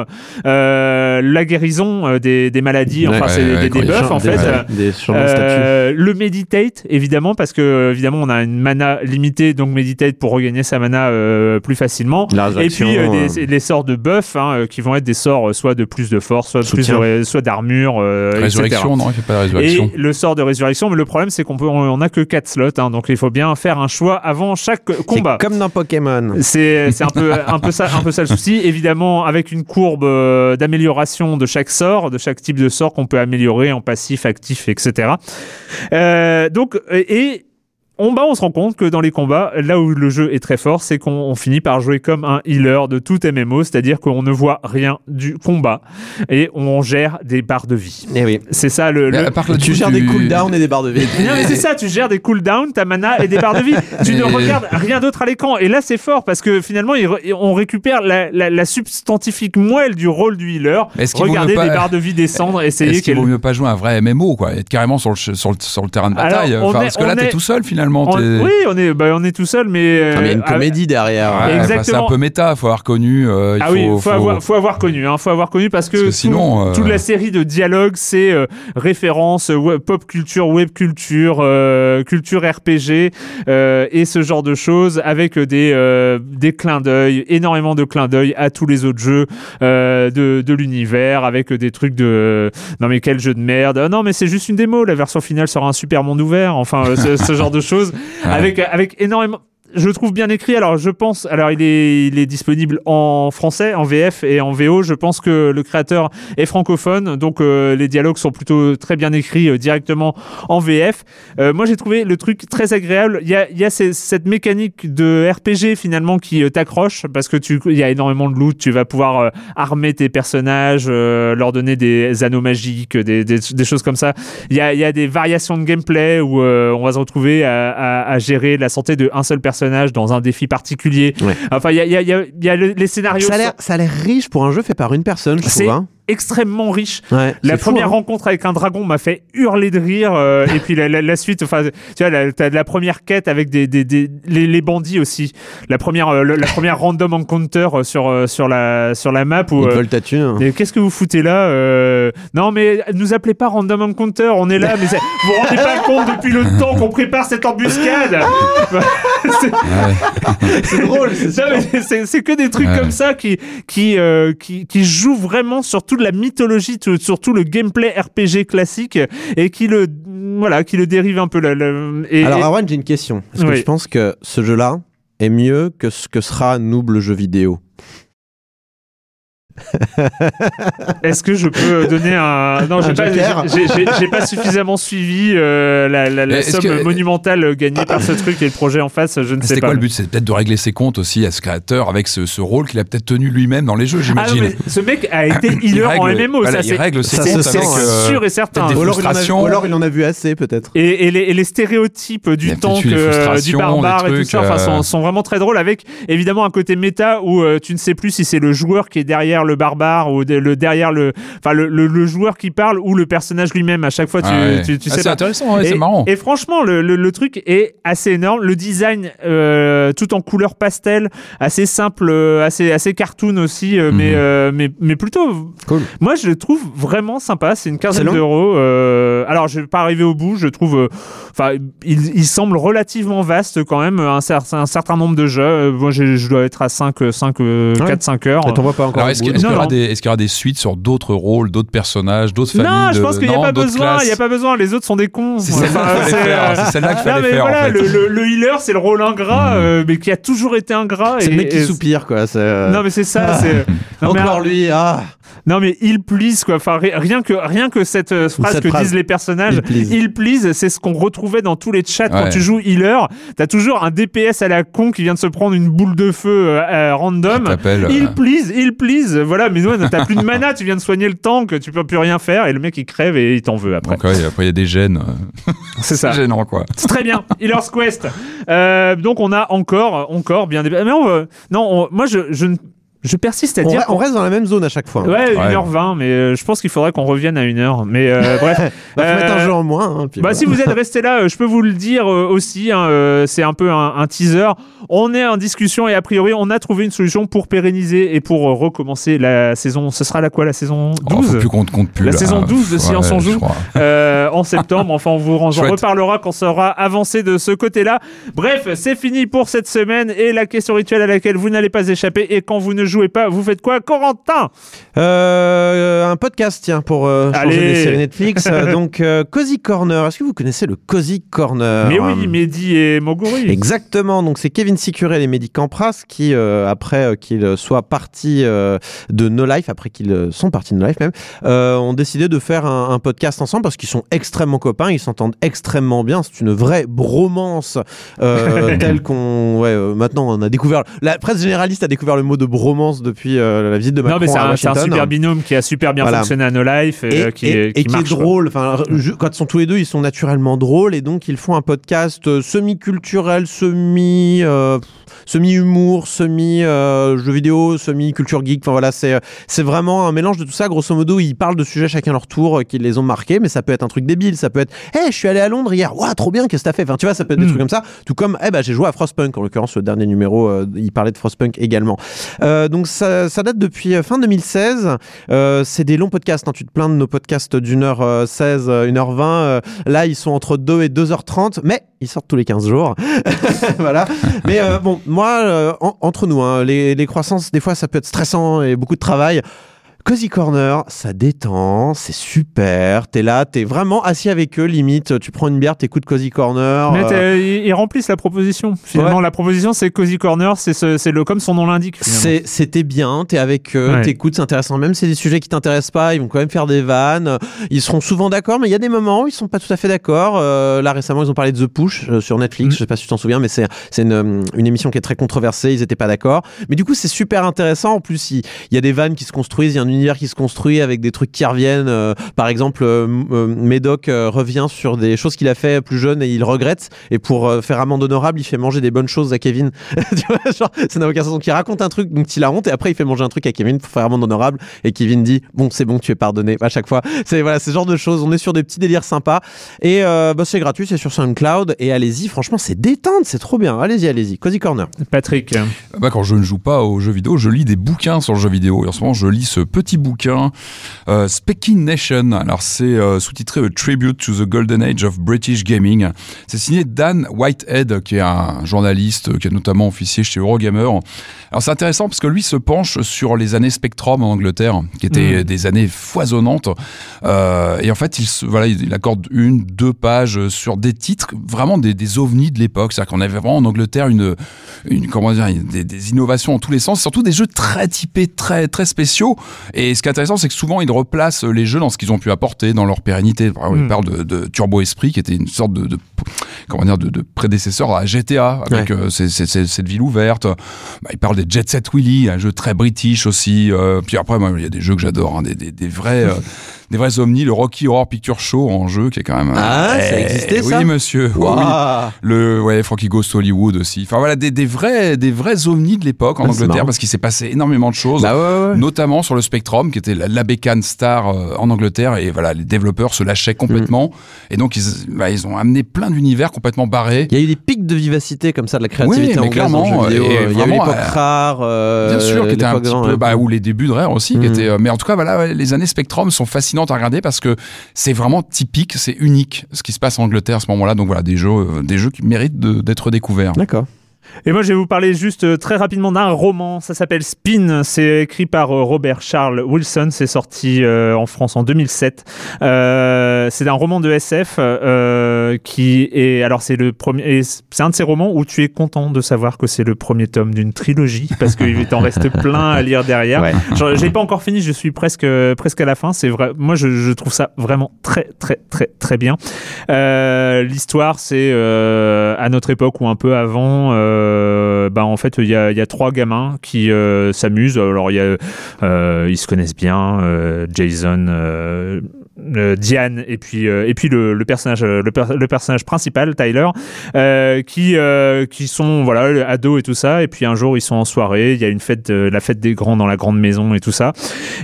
Speaker 1: euh, la guérison euh, des, des maladies, enfin
Speaker 3: Ouais,
Speaker 1: c'est
Speaker 3: ouais,
Speaker 1: des, des buffs en fait.
Speaker 4: Des changements de statut.
Speaker 1: Euh, le meditate évidemment parce que euh, évidemment on a une mana limitée donc meditate pour regagner sa mana euh, plus facilement
Speaker 4: La
Speaker 1: et
Speaker 4: résurrection,
Speaker 1: puis euh,
Speaker 4: euh,
Speaker 1: des, les sorts de buff hein, euh, qui vont être des sorts euh, soit de plus de force soit de plus de soit d'armure euh, etc.
Speaker 3: Résurrection, non, il fait pas de résurrection.
Speaker 1: et le sort de résurrection mais le problème c'est qu'on peut on a que 4 slots hein, donc il faut bien faire un choix avant chaque combat
Speaker 4: C'est comme dans Pokémon.
Speaker 1: c'est c'est un peu un peu ça un peu ça le souci évidemment avec une courbe euh, d'amélioration de chaque sort de chaque type de sort qu'on peut améliorer en passif actif etc Euh, donc et on, bah, on se rend compte que dans les combats, là où le jeu est très fort, c'est qu'on on finit par jouer comme un healer de tout MMO, c'est-à-dire qu'on ne voit rien du combat et on gère des barres de vie.
Speaker 4: Eh oui.
Speaker 1: C'est ça le. Le-
Speaker 3: à part le
Speaker 4: Tu gères des cooldowns et des barres de vie.
Speaker 1: non mais c'est ça, tu gères des cooldowns, ta mana et des barres de vie. Tu ne regardes rien d'autre à l'écran. Et là c'est fort parce que finalement on récupère la, la, la substantifique moelle du rôle du healer.
Speaker 3: Pas-
Speaker 1: des barres de vie descendre, essayer
Speaker 3: Est-ce qu'il
Speaker 1: qu'elles-
Speaker 3: vaut mieux pas jouer un vrai MMO, quoi Être carrément sur le, ch- sur le, sur le terrain de bataille
Speaker 1: on
Speaker 3: Enfin,
Speaker 1: est-
Speaker 3: Parce que là,
Speaker 1: on
Speaker 3: t'es
Speaker 1: est-
Speaker 3: tout seul finalement.
Speaker 1: On- Oui, on est, bah, on est tout seul, mais.
Speaker 4: Il y a une
Speaker 1: euh,
Speaker 4: comédie derrière.
Speaker 3: Ouais,
Speaker 1: Exactement.
Speaker 3: c'est un peu méta, faut avoir connu. euh, il
Speaker 1: Ah
Speaker 3: faut,
Speaker 1: oui, faut,
Speaker 3: faut-
Speaker 1: avoir, faut avoir connu, hein, faut avoir connu parce que,
Speaker 3: Parce que
Speaker 1: tout-
Speaker 3: sinon, euh,
Speaker 1: toute la série de dialogues, c'est euh, référence web- pop culture, web culture, euh, culture RPG euh, et ce genre de choses avec des euh, des clins d'œil, énormément de clins d'œil à tous les autres jeux euh, de, de l'univers avec des trucs de non mais quel jeu de merde, Ah non mais c'est juste une démo, la version finale sera un super monde ouvert, enfin ce, ce genre de choses
Speaker 3: Ouais.
Speaker 1: avec avec énormément je trouve bien écrit. Alors, je pense, alors il est, il est disponible en français, en VF et en VO. Je pense que le créateur est francophone, donc euh, les dialogues sont plutôt très bien écrits euh, directement en VF. Euh, moi, j'ai trouvé le truc très agréable. Il y a, y a cette mécanique de RPG finalement qui euh, t'accroche parce que tu, il y a énormément de loot. Tu vas pouvoir euh, armer tes personnages, leur donner des anneaux magiques, des, des, choses comme ça. Il y a, y a des variations de gameplay où on va se retrouver à, à- à gérer la santé de un seul personnage dans un défi particulier.
Speaker 4: Ouais.
Speaker 1: Enfin, il y a, il y a- il y a- il y a le- les scénarios
Speaker 4: Ça a l'air- riche pour un jeu fait par une personne, je trouve. hein.
Speaker 1: Extrêmement.
Speaker 4: Ouais,
Speaker 1: La
Speaker 4: fou,
Speaker 1: première
Speaker 4: hein.
Speaker 1: rencontre avec un dragon m'a fait hurler de rire euh, et puis la, la- la suite, enfin, tu vois, la, première quête avec des, des, des- les, les bandits aussi. La première, euh, la première random encounter euh, sur sur la sur la map où
Speaker 4: Ils te
Speaker 1: euh,
Speaker 4: volent ta thune.
Speaker 1: mais qu'est-ce que vous foutez là euh, Non, mais nous appelez pas Random Encounter, on est là, mais vous vous rendez pas compte depuis le temps qu'on prépare cette embuscade? C'est-
Speaker 4: C'est drôle, c'est
Speaker 1: que des trucs
Speaker 3: Ouais.
Speaker 1: comme ça qui qui, euh, qui qui jouent vraiment sur toute la mythologie, tout- sur tout le gameplay RPG classique et qui le voilà, qui le dérive un peu. Et,
Speaker 4: Alors,
Speaker 1: et-
Speaker 4: Arwan, j'ai une question. Est-ce que
Speaker 1: Oui.
Speaker 4: tu penses que ce jeu-là est mieux que ce que sera Noob le jeu vidéo?
Speaker 1: Est-ce que je peux donner un non j'ai pas pas suffisamment suivi euh, la, la, la
Speaker 3: Est-ce
Speaker 1: somme
Speaker 3: que-
Speaker 1: monumentale gagnée par ce truc et le projet en face je ne sais
Speaker 3: C'était
Speaker 1: pas.
Speaker 3: quoi le but? C'est peut-être de régler ses comptes aussi à ce créateur avec ce, ce rôle qu'il a peut-être tenu lui-même dans les jeux,
Speaker 1: Ah
Speaker 3: j'imagine.
Speaker 1: ce mec a été
Speaker 3: Il
Speaker 1: healer en MMO,
Speaker 3: voilà,
Speaker 1: ça
Speaker 3: il
Speaker 1: c'est
Speaker 4: se sent,
Speaker 3: euh,
Speaker 1: sûr et certain.
Speaker 4: ou, alors il en a,
Speaker 3: frustrations.
Speaker 4: ou alors il en a vu assez, peut-être.
Speaker 1: Et, et les, et les stéréotypes du tank, euh, du barbare et tout ça, enfin,
Speaker 3: euh,
Speaker 1: sont, sont vraiment très drôles avec évidemment un côté méta où tu ne sais plus si c'est le joueur qui est derrière le barbare ou de- le derrière le, enfin le, le- le joueur qui parle ou le personnage lui-même. À chaque fois, tu,
Speaker 3: Ah ouais.
Speaker 1: tu, tu
Speaker 3: Ah,
Speaker 1: sais
Speaker 3: c'est
Speaker 1: pas.
Speaker 3: intéressant, ouais, c'est marrant.
Speaker 1: Et franchement, le, le- le truc est assez énorme. Le design, euh, tout en couleur pastel, assez simple, euh, assez, assez cartoon aussi, euh, mais,
Speaker 3: Mhm.
Speaker 1: euh, mais, mais plutôt.
Speaker 4: Cool.
Speaker 1: Moi, je le trouve vraiment sympa. C'est une quinzaine d'euros. euh, alors, je vais pas arriver au bout. Je trouve. euh, Enfin, il, il semble relativement vaste quand même. Un, cer- un certain nombre de jeux. Euh, Moi, j'ai- je dois être à 5, 5,
Speaker 4: Ouais.
Speaker 1: 4, 5 heures.
Speaker 4: T'en vois pas encore.
Speaker 3: Est-ce qu'il
Speaker 1: Non,
Speaker 3: qu'il y, aura des- est-ce qu'il y aura des suites sur d'autres rôles, d'autres personnages, d'autres familles
Speaker 1: Non, je pense qu'il n'y a pas besoin. Il n'y a pas besoin. Les autres sont des cons.
Speaker 3: C'est celle-là qu'il fallait
Speaker 1: c'est,
Speaker 3: faire.
Speaker 1: euh,
Speaker 3: faire. en
Speaker 1: voilà,
Speaker 3: fait.
Speaker 1: le, le- le healer, c'est le rôle ingrat,
Speaker 3: Mhm.
Speaker 1: euh, mais qui a toujours été ingrat.
Speaker 4: C'est le mec qui
Speaker 1: et-
Speaker 4: soupire, quoi. euh,
Speaker 1: Non, mais c'est ça. c'est... Non, mais,
Speaker 4: Encore lui, ah
Speaker 1: non, mais il please, quoi. Enfin, ri- rien que, rien que cette euh, phrase
Speaker 4: Cette
Speaker 1: que
Speaker 4: phrase.
Speaker 1: disent les personnages,
Speaker 4: Il please.
Speaker 1: il please, c'est ce qu'on retrouvait dans tous les chats quand tu joues healer. T'as toujours un DPS à la con qui vient de se prendre une boule de feu euh, euh, random.
Speaker 3: Euh,
Speaker 1: Il please, il please. Voilà, mais ouais, t'as plus de mana, tu viens de soigner le tank, tu peux plus rien faire et le mec il crève et il t'en veut après.
Speaker 3: Donc, ouais, après, il y a des gènes.
Speaker 1: C'est ça.
Speaker 3: Gênant, quoi.
Speaker 1: C'est très bien. Healer's Quest. Euh, donc on a encore, encore bien des. Mais on, non, on- moi je, je, ne- je persiste à
Speaker 4: on,
Speaker 1: dire.
Speaker 4: re- on reste dans la même zone à chaque fois.
Speaker 1: Ouais,
Speaker 3: Ouais.
Speaker 1: 1h20, mais euh, je pense qu'il faudrait qu'on revienne à 1h. Mais euh, bref.
Speaker 4: Bah, faut mettre un
Speaker 1: Euh,
Speaker 4: jeu en moins. hein, puis
Speaker 1: Bah,
Speaker 4: voilà.
Speaker 1: si vous êtes resté là, euh, je peux vous le dire euh, aussi. hein, euh, c'est un peu un, un teaser. On est en discussion et a priori, on a trouvé une solution pour pérenniser et pour euh, recommencer la saison. Ce sera la quoi, la saison 12
Speaker 3: Oh, faut plus qu'on compte plus.
Speaker 1: La
Speaker 3: là.
Speaker 1: saison 12 de Silence on
Speaker 3: je
Speaker 1: joue. euh, en septembre. Enfin, on vous en
Speaker 3: Chouette.
Speaker 1: reparlera quand ça aura avancé de ce côté-là. Bref, c'est fini pour cette semaine et la question rituelle à laquelle vous n'allez pas échapper. Et quand vous ne jouez pas, vous faites quoi, Corentin?
Speaker 4: Euh, un podcast, tiens, pour euh, changer
Speaker 1: Allez.
Speaker 4: des séries Netflix. Euh, donc, euh, Cozy Corner. Est-ce que vous connaissez le Cozy Corner
Speaker 1: Mais oui, Mehdi et Moguri.
Speaker 4: Exactement, donc c'est Kevin Sicurel et Mehdi Campras qui, euh, après qu'ils soient partis de No Life, après qu'ils sont partis de No Life même, ont décidé de faire un, un podcast ensemble parce qu'ils sont extrêmement copains, ils s'entendent extrêmement bien, c'est une vraie bromance telle qu'on... Ouais, maintenant on a découvert... La presse généraliste a découvert le mot de bromance depuis euh, la visite de Macron
Speaker 1: Non, mais c'est un, c'est un
Speaker 4: Washington.
Speaker 1: super binôme qui a super bien
Speaker 4: Voilà.
Speaker 1: fonctionné à No Life et,
Speaker 4: et,
Speaker 1: euh, qui,
Speaker 4: et-
Speaker 1: est,
Speaker 4: et
Speaker 1: qui marche.
Speaker 4: est drôle. Enfin, je- quand ils sont tous les deux, ils sont naturellement drôles et donc ils font un podcast euh, semi-culturel, semi, euh, semi-humour, semi euh, jeux vidéo, semi-culture geek. Enfin voilà, c'est c'est vraiment un mélange de tout ça. Grosso modo, ils parlent de sujets chacun leur tour euh, qui les ont marqués, mais ça peut être un truc débile. Ça peut être, hey, je suis allé à Londres hier. Waouh, trop bien, qu'est-ce que t'as fait? Enfin, tu vois, ça peut être des
Speaker 1: Mm.
Speaker 4: trucs comme ça. Tout comme, eh ben, j'ai joué à Frostpunk en l'occurrence, le dernier numéro, euh, il parlait de Frostpunk également. Euh, donc ça, date depuis euh, fin 2016. Euh, c'est des longs podcasts. hein. Tu te plains de nos podcasts d'une heure euh, 16, euh, une heure 20. Euh, là, ils sont entre 2 et 2h30, mais ils sortent tous les 15 jours. voilà. Mais euh, bon, moi, euh, en- entre nous, hein, les, les croissances, des fois, ça peut être stressant et beaucoup de travail. Cozy Corner, ça détend, c'est super. T'es là, t'es vraiment assis avec eux, limite. Tu prends une bière, t'écoutes Cozy Corner.
Speaker 1: Mais
Speaker 4: euh,
Speaker 1: ils remplissent la proposition. Finalement, la proposition, c'est Cozy Corner, c'est ce- c'est le comme son nom l'indique.
Speaker 4: C'était bien, t'es avec eux,
Speaker 1: Ouais.
Speaker 4: t'écoutes, c'est intéressant. Même si c'est des sujets qui t'intéressent pas, ils vont quand même faire des vannes. Ils seront souvent d'accord, mais il y a des moments où ils sont pas tout à fait d'accord. Euh, là récemment, ils ont parlé de The Push euh, sur Netflix.
Speaker 1: Mm.
Speaker 4: Je sais pas si tu t'en souviens, mais c'est une, euh, une émission qui est très controversée. Ils étaient pas d'accord, mais du coup, c'est super intéressant. En plus, il, y a des vannes qui se construisent, il y a un univers qui se construit avec des trucs qui reviennent. Euh, par exemple, euh, euh, Médoc euh, revient sur des choses qu'il a fait plus jeune et il regrette. Et pour euh, faire amende honorable, il fait manger des bonnes choses à Kevin. tu vois, genre, ça n'a aucun sens. Donc, il raconte un truc dont il a honte et après, il fait manger un truc à Kevin pour faire amende honorable. Et Kevin dit Bon, c'est bon, tu es pardonné à chaque fois. C'est voilà, ce genre de choses. On est sur des petits délires sympas. Et euh, bah, c'est gratuit, c'est sur SoundCloud. Et allez-y, franchement, c'est détente, c'est trop bien. Allez-y, allez-y. Cozy Corner.
Speaker 1: Patrick.
Speaker 3: Bah, quand je ne joue pas aux jeux vidéo, je lis des bouquins sur le jeu vidéo. Et en ce moment, je lis ce petit bouquin, euh, Speaking Nation. Alors, c'est euh, sous-titré A Tribute to the Golden Age of British Gaming. C'est signé Dan Whitehead, qui est un journaliste qui est notamment officier chez Eurogamer. Alors, c'est intéressant parce que lui se penche sur les années Spectrum en Angleterre, qui étaient des années foisonnantes. Euh, et en fait, il, se- voilà, il accorde une, deux pages sur des titres, vraiment des, des ovnis de l'époque. C'est-à-dire qu'on avait vraiment en Angleterre une, une comment dire, des, des innovations en tous les sens, surtout des jeux très typés, très très spéciaux. Et ce qui est intéressant, c'est que souvent ils replacent les jeux dans ce qu'ils ont pu apporter, dans leur pérennité. Par exemple,
Speaker 1: Mm.
Speaker 3: Ils parlent de, de Turbo Esprit, qui était une sorte de, de- comment dire, de, de prédécesseur à GTA, avec euh, ces- ces- ces- cette ville ouverte. Bah, ils parlent des Jet Set Willy, un jeu très british aussi. Euh, puis après, il y a des jeux que j'adore, hein, des, des, des vrais. Euh, Des vrais omnis, le Rocky Horror Picture Show en jeu qui est quand même.
Speaker 4: Ah, ça
Speaker 3: Eh,
Speaker 4: existait, ça
Speaker 3: Oui, monsieur. Oui, oui.
Speaker 4: Waouh.
Speaker 3: Le ouais, Frankie Ghost Hollywood aussi. Enfin voilà, des, des vrais des vrais ovnis de l'époque en
Speaker 4: Ah,
Speaker 3: Angleterre parce qu'il s'est passé énormément de choses.
Speaker 4: Bah ouais, ouais.
Speaker 3: Notamment sur le Spectrum, qui était la, la bécane star euh, en Angleterre, et voilà, les développeurs se lâchaient complètement,
Speaker 4: Mm.
Speaker 3: et donc ils, bah, ils ont amené plein d'univers complètement barrés.
Speaker 4: Il y a eu des pics de vivacité comme ça, de la créativité
Speaker 3: Oui, mais clairement,
Speaker 4: jeu vidéo.
Speaker 3: et
Speaker 4: Il y a eu l'époque
Speaker 3: euh,
Speaker 4: rare. euh,
Speaker 3: Bien sûr, qui était un petit
Speaker 4: grand,
Speaker 3: peu, bah, ou les débuts de Rare aussi, qui
Speaker 4: Mm.
Speaker 3: étaient, euh, mais en tout cas, voilà, les années Spectrum sont fascinantes à regarder parce que c'est vraiment typique, c'est unique ce qui se passe en Angleterre à ce moment-là. Donc voilà, des jeux, euh, des jeux qui méritent d'être découverts.
Speaker 4: D'accord.
Speaker 1: Et moi, je vais vous parler juste euh, très rapidement d'un roman. Ça s'appelle Spin. C'est écrit par euh, Robert Charles Wilson. C'est sorti euh, en France en 2007. Euh, c'est un roman de SF euh, qui est. Alors, c'est le premier. C'est un de ces romans où tu es content de savoir que c'est le premier tome d'une trilogie parce qu'il t'en reste plein à lire derrière.
Speaker 4: Ouais.
Speaker 1: Genre, J'ai pas encore fini. Je suis presque presque à la fin. C'est vrai. Moi, je, je trouve ça vraiment très très très très bien. L'histoire, c'est à notre époque ou un peu avant. Euh, bah, en fait, il y a, trois gamins qui euh, s'amusent. Alors, y euh, ils se connaissent bien. euh, Jason, Diane et puis et puis le, personnage le, per- le personnage principal Tyler qui qui sont voilà ados et tout ça et puis un jour ils sont en soirée il y a une fête la fête des grands dans la grande maison et tout ça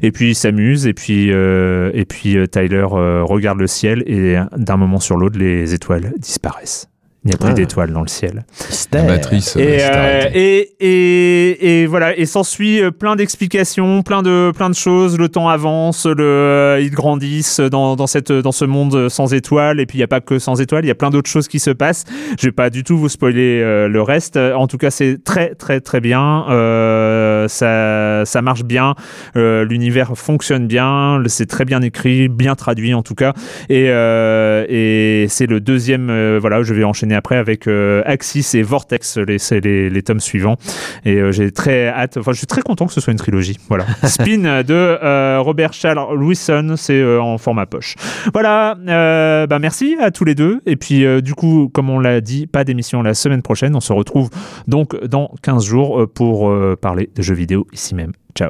Speaker 1: et puis ils s'amusent et puis et puis Tyler regarde le ciel et d'un moment sur l'autre les étoiles disparaissent il n'y a plus
Speaker 4: Ah.
Speaker 1: d'étoiles dans le ciel
Speaker 3: La matrice. euh,
Speaker 1: et, euh, et, et, et voilà, et s'ensuit euh, plein d'explications, plein de, plein de choses. Le temps avance, le, euh, ils grandissent dans, dans, cette, dans ce monde sans étoiles. Et puis il n'y a pas que sans étoiles, il y a plein d'autres choses qui se passent. Je vais pas du tout vous spoiler euh, le reste. En tout cas, c'est très très très bien. Euh, ça, ça marche bien. Euh, L'univers fonctionne bien. C'est très bien écrit, bien traduit en tout cas. Et, euh, et c'est le deuxième. euh, voilà, je vais enchaîner après avec Axis et Vortex, les, les, les tomes suivants. Et j'ai très hâte. Enfin, je suis très content que ce soit une trilogie. Voilà. Spin de Robert Charles Lewison, c'est en format poche. Voilà. Bah merci à tous les deux. Et puis, du coup, comme on l'a dit, pas d'émission la semaine prochaine. On se retrouve donc dans 15 jours pour parler de vidéo ici même. Ciao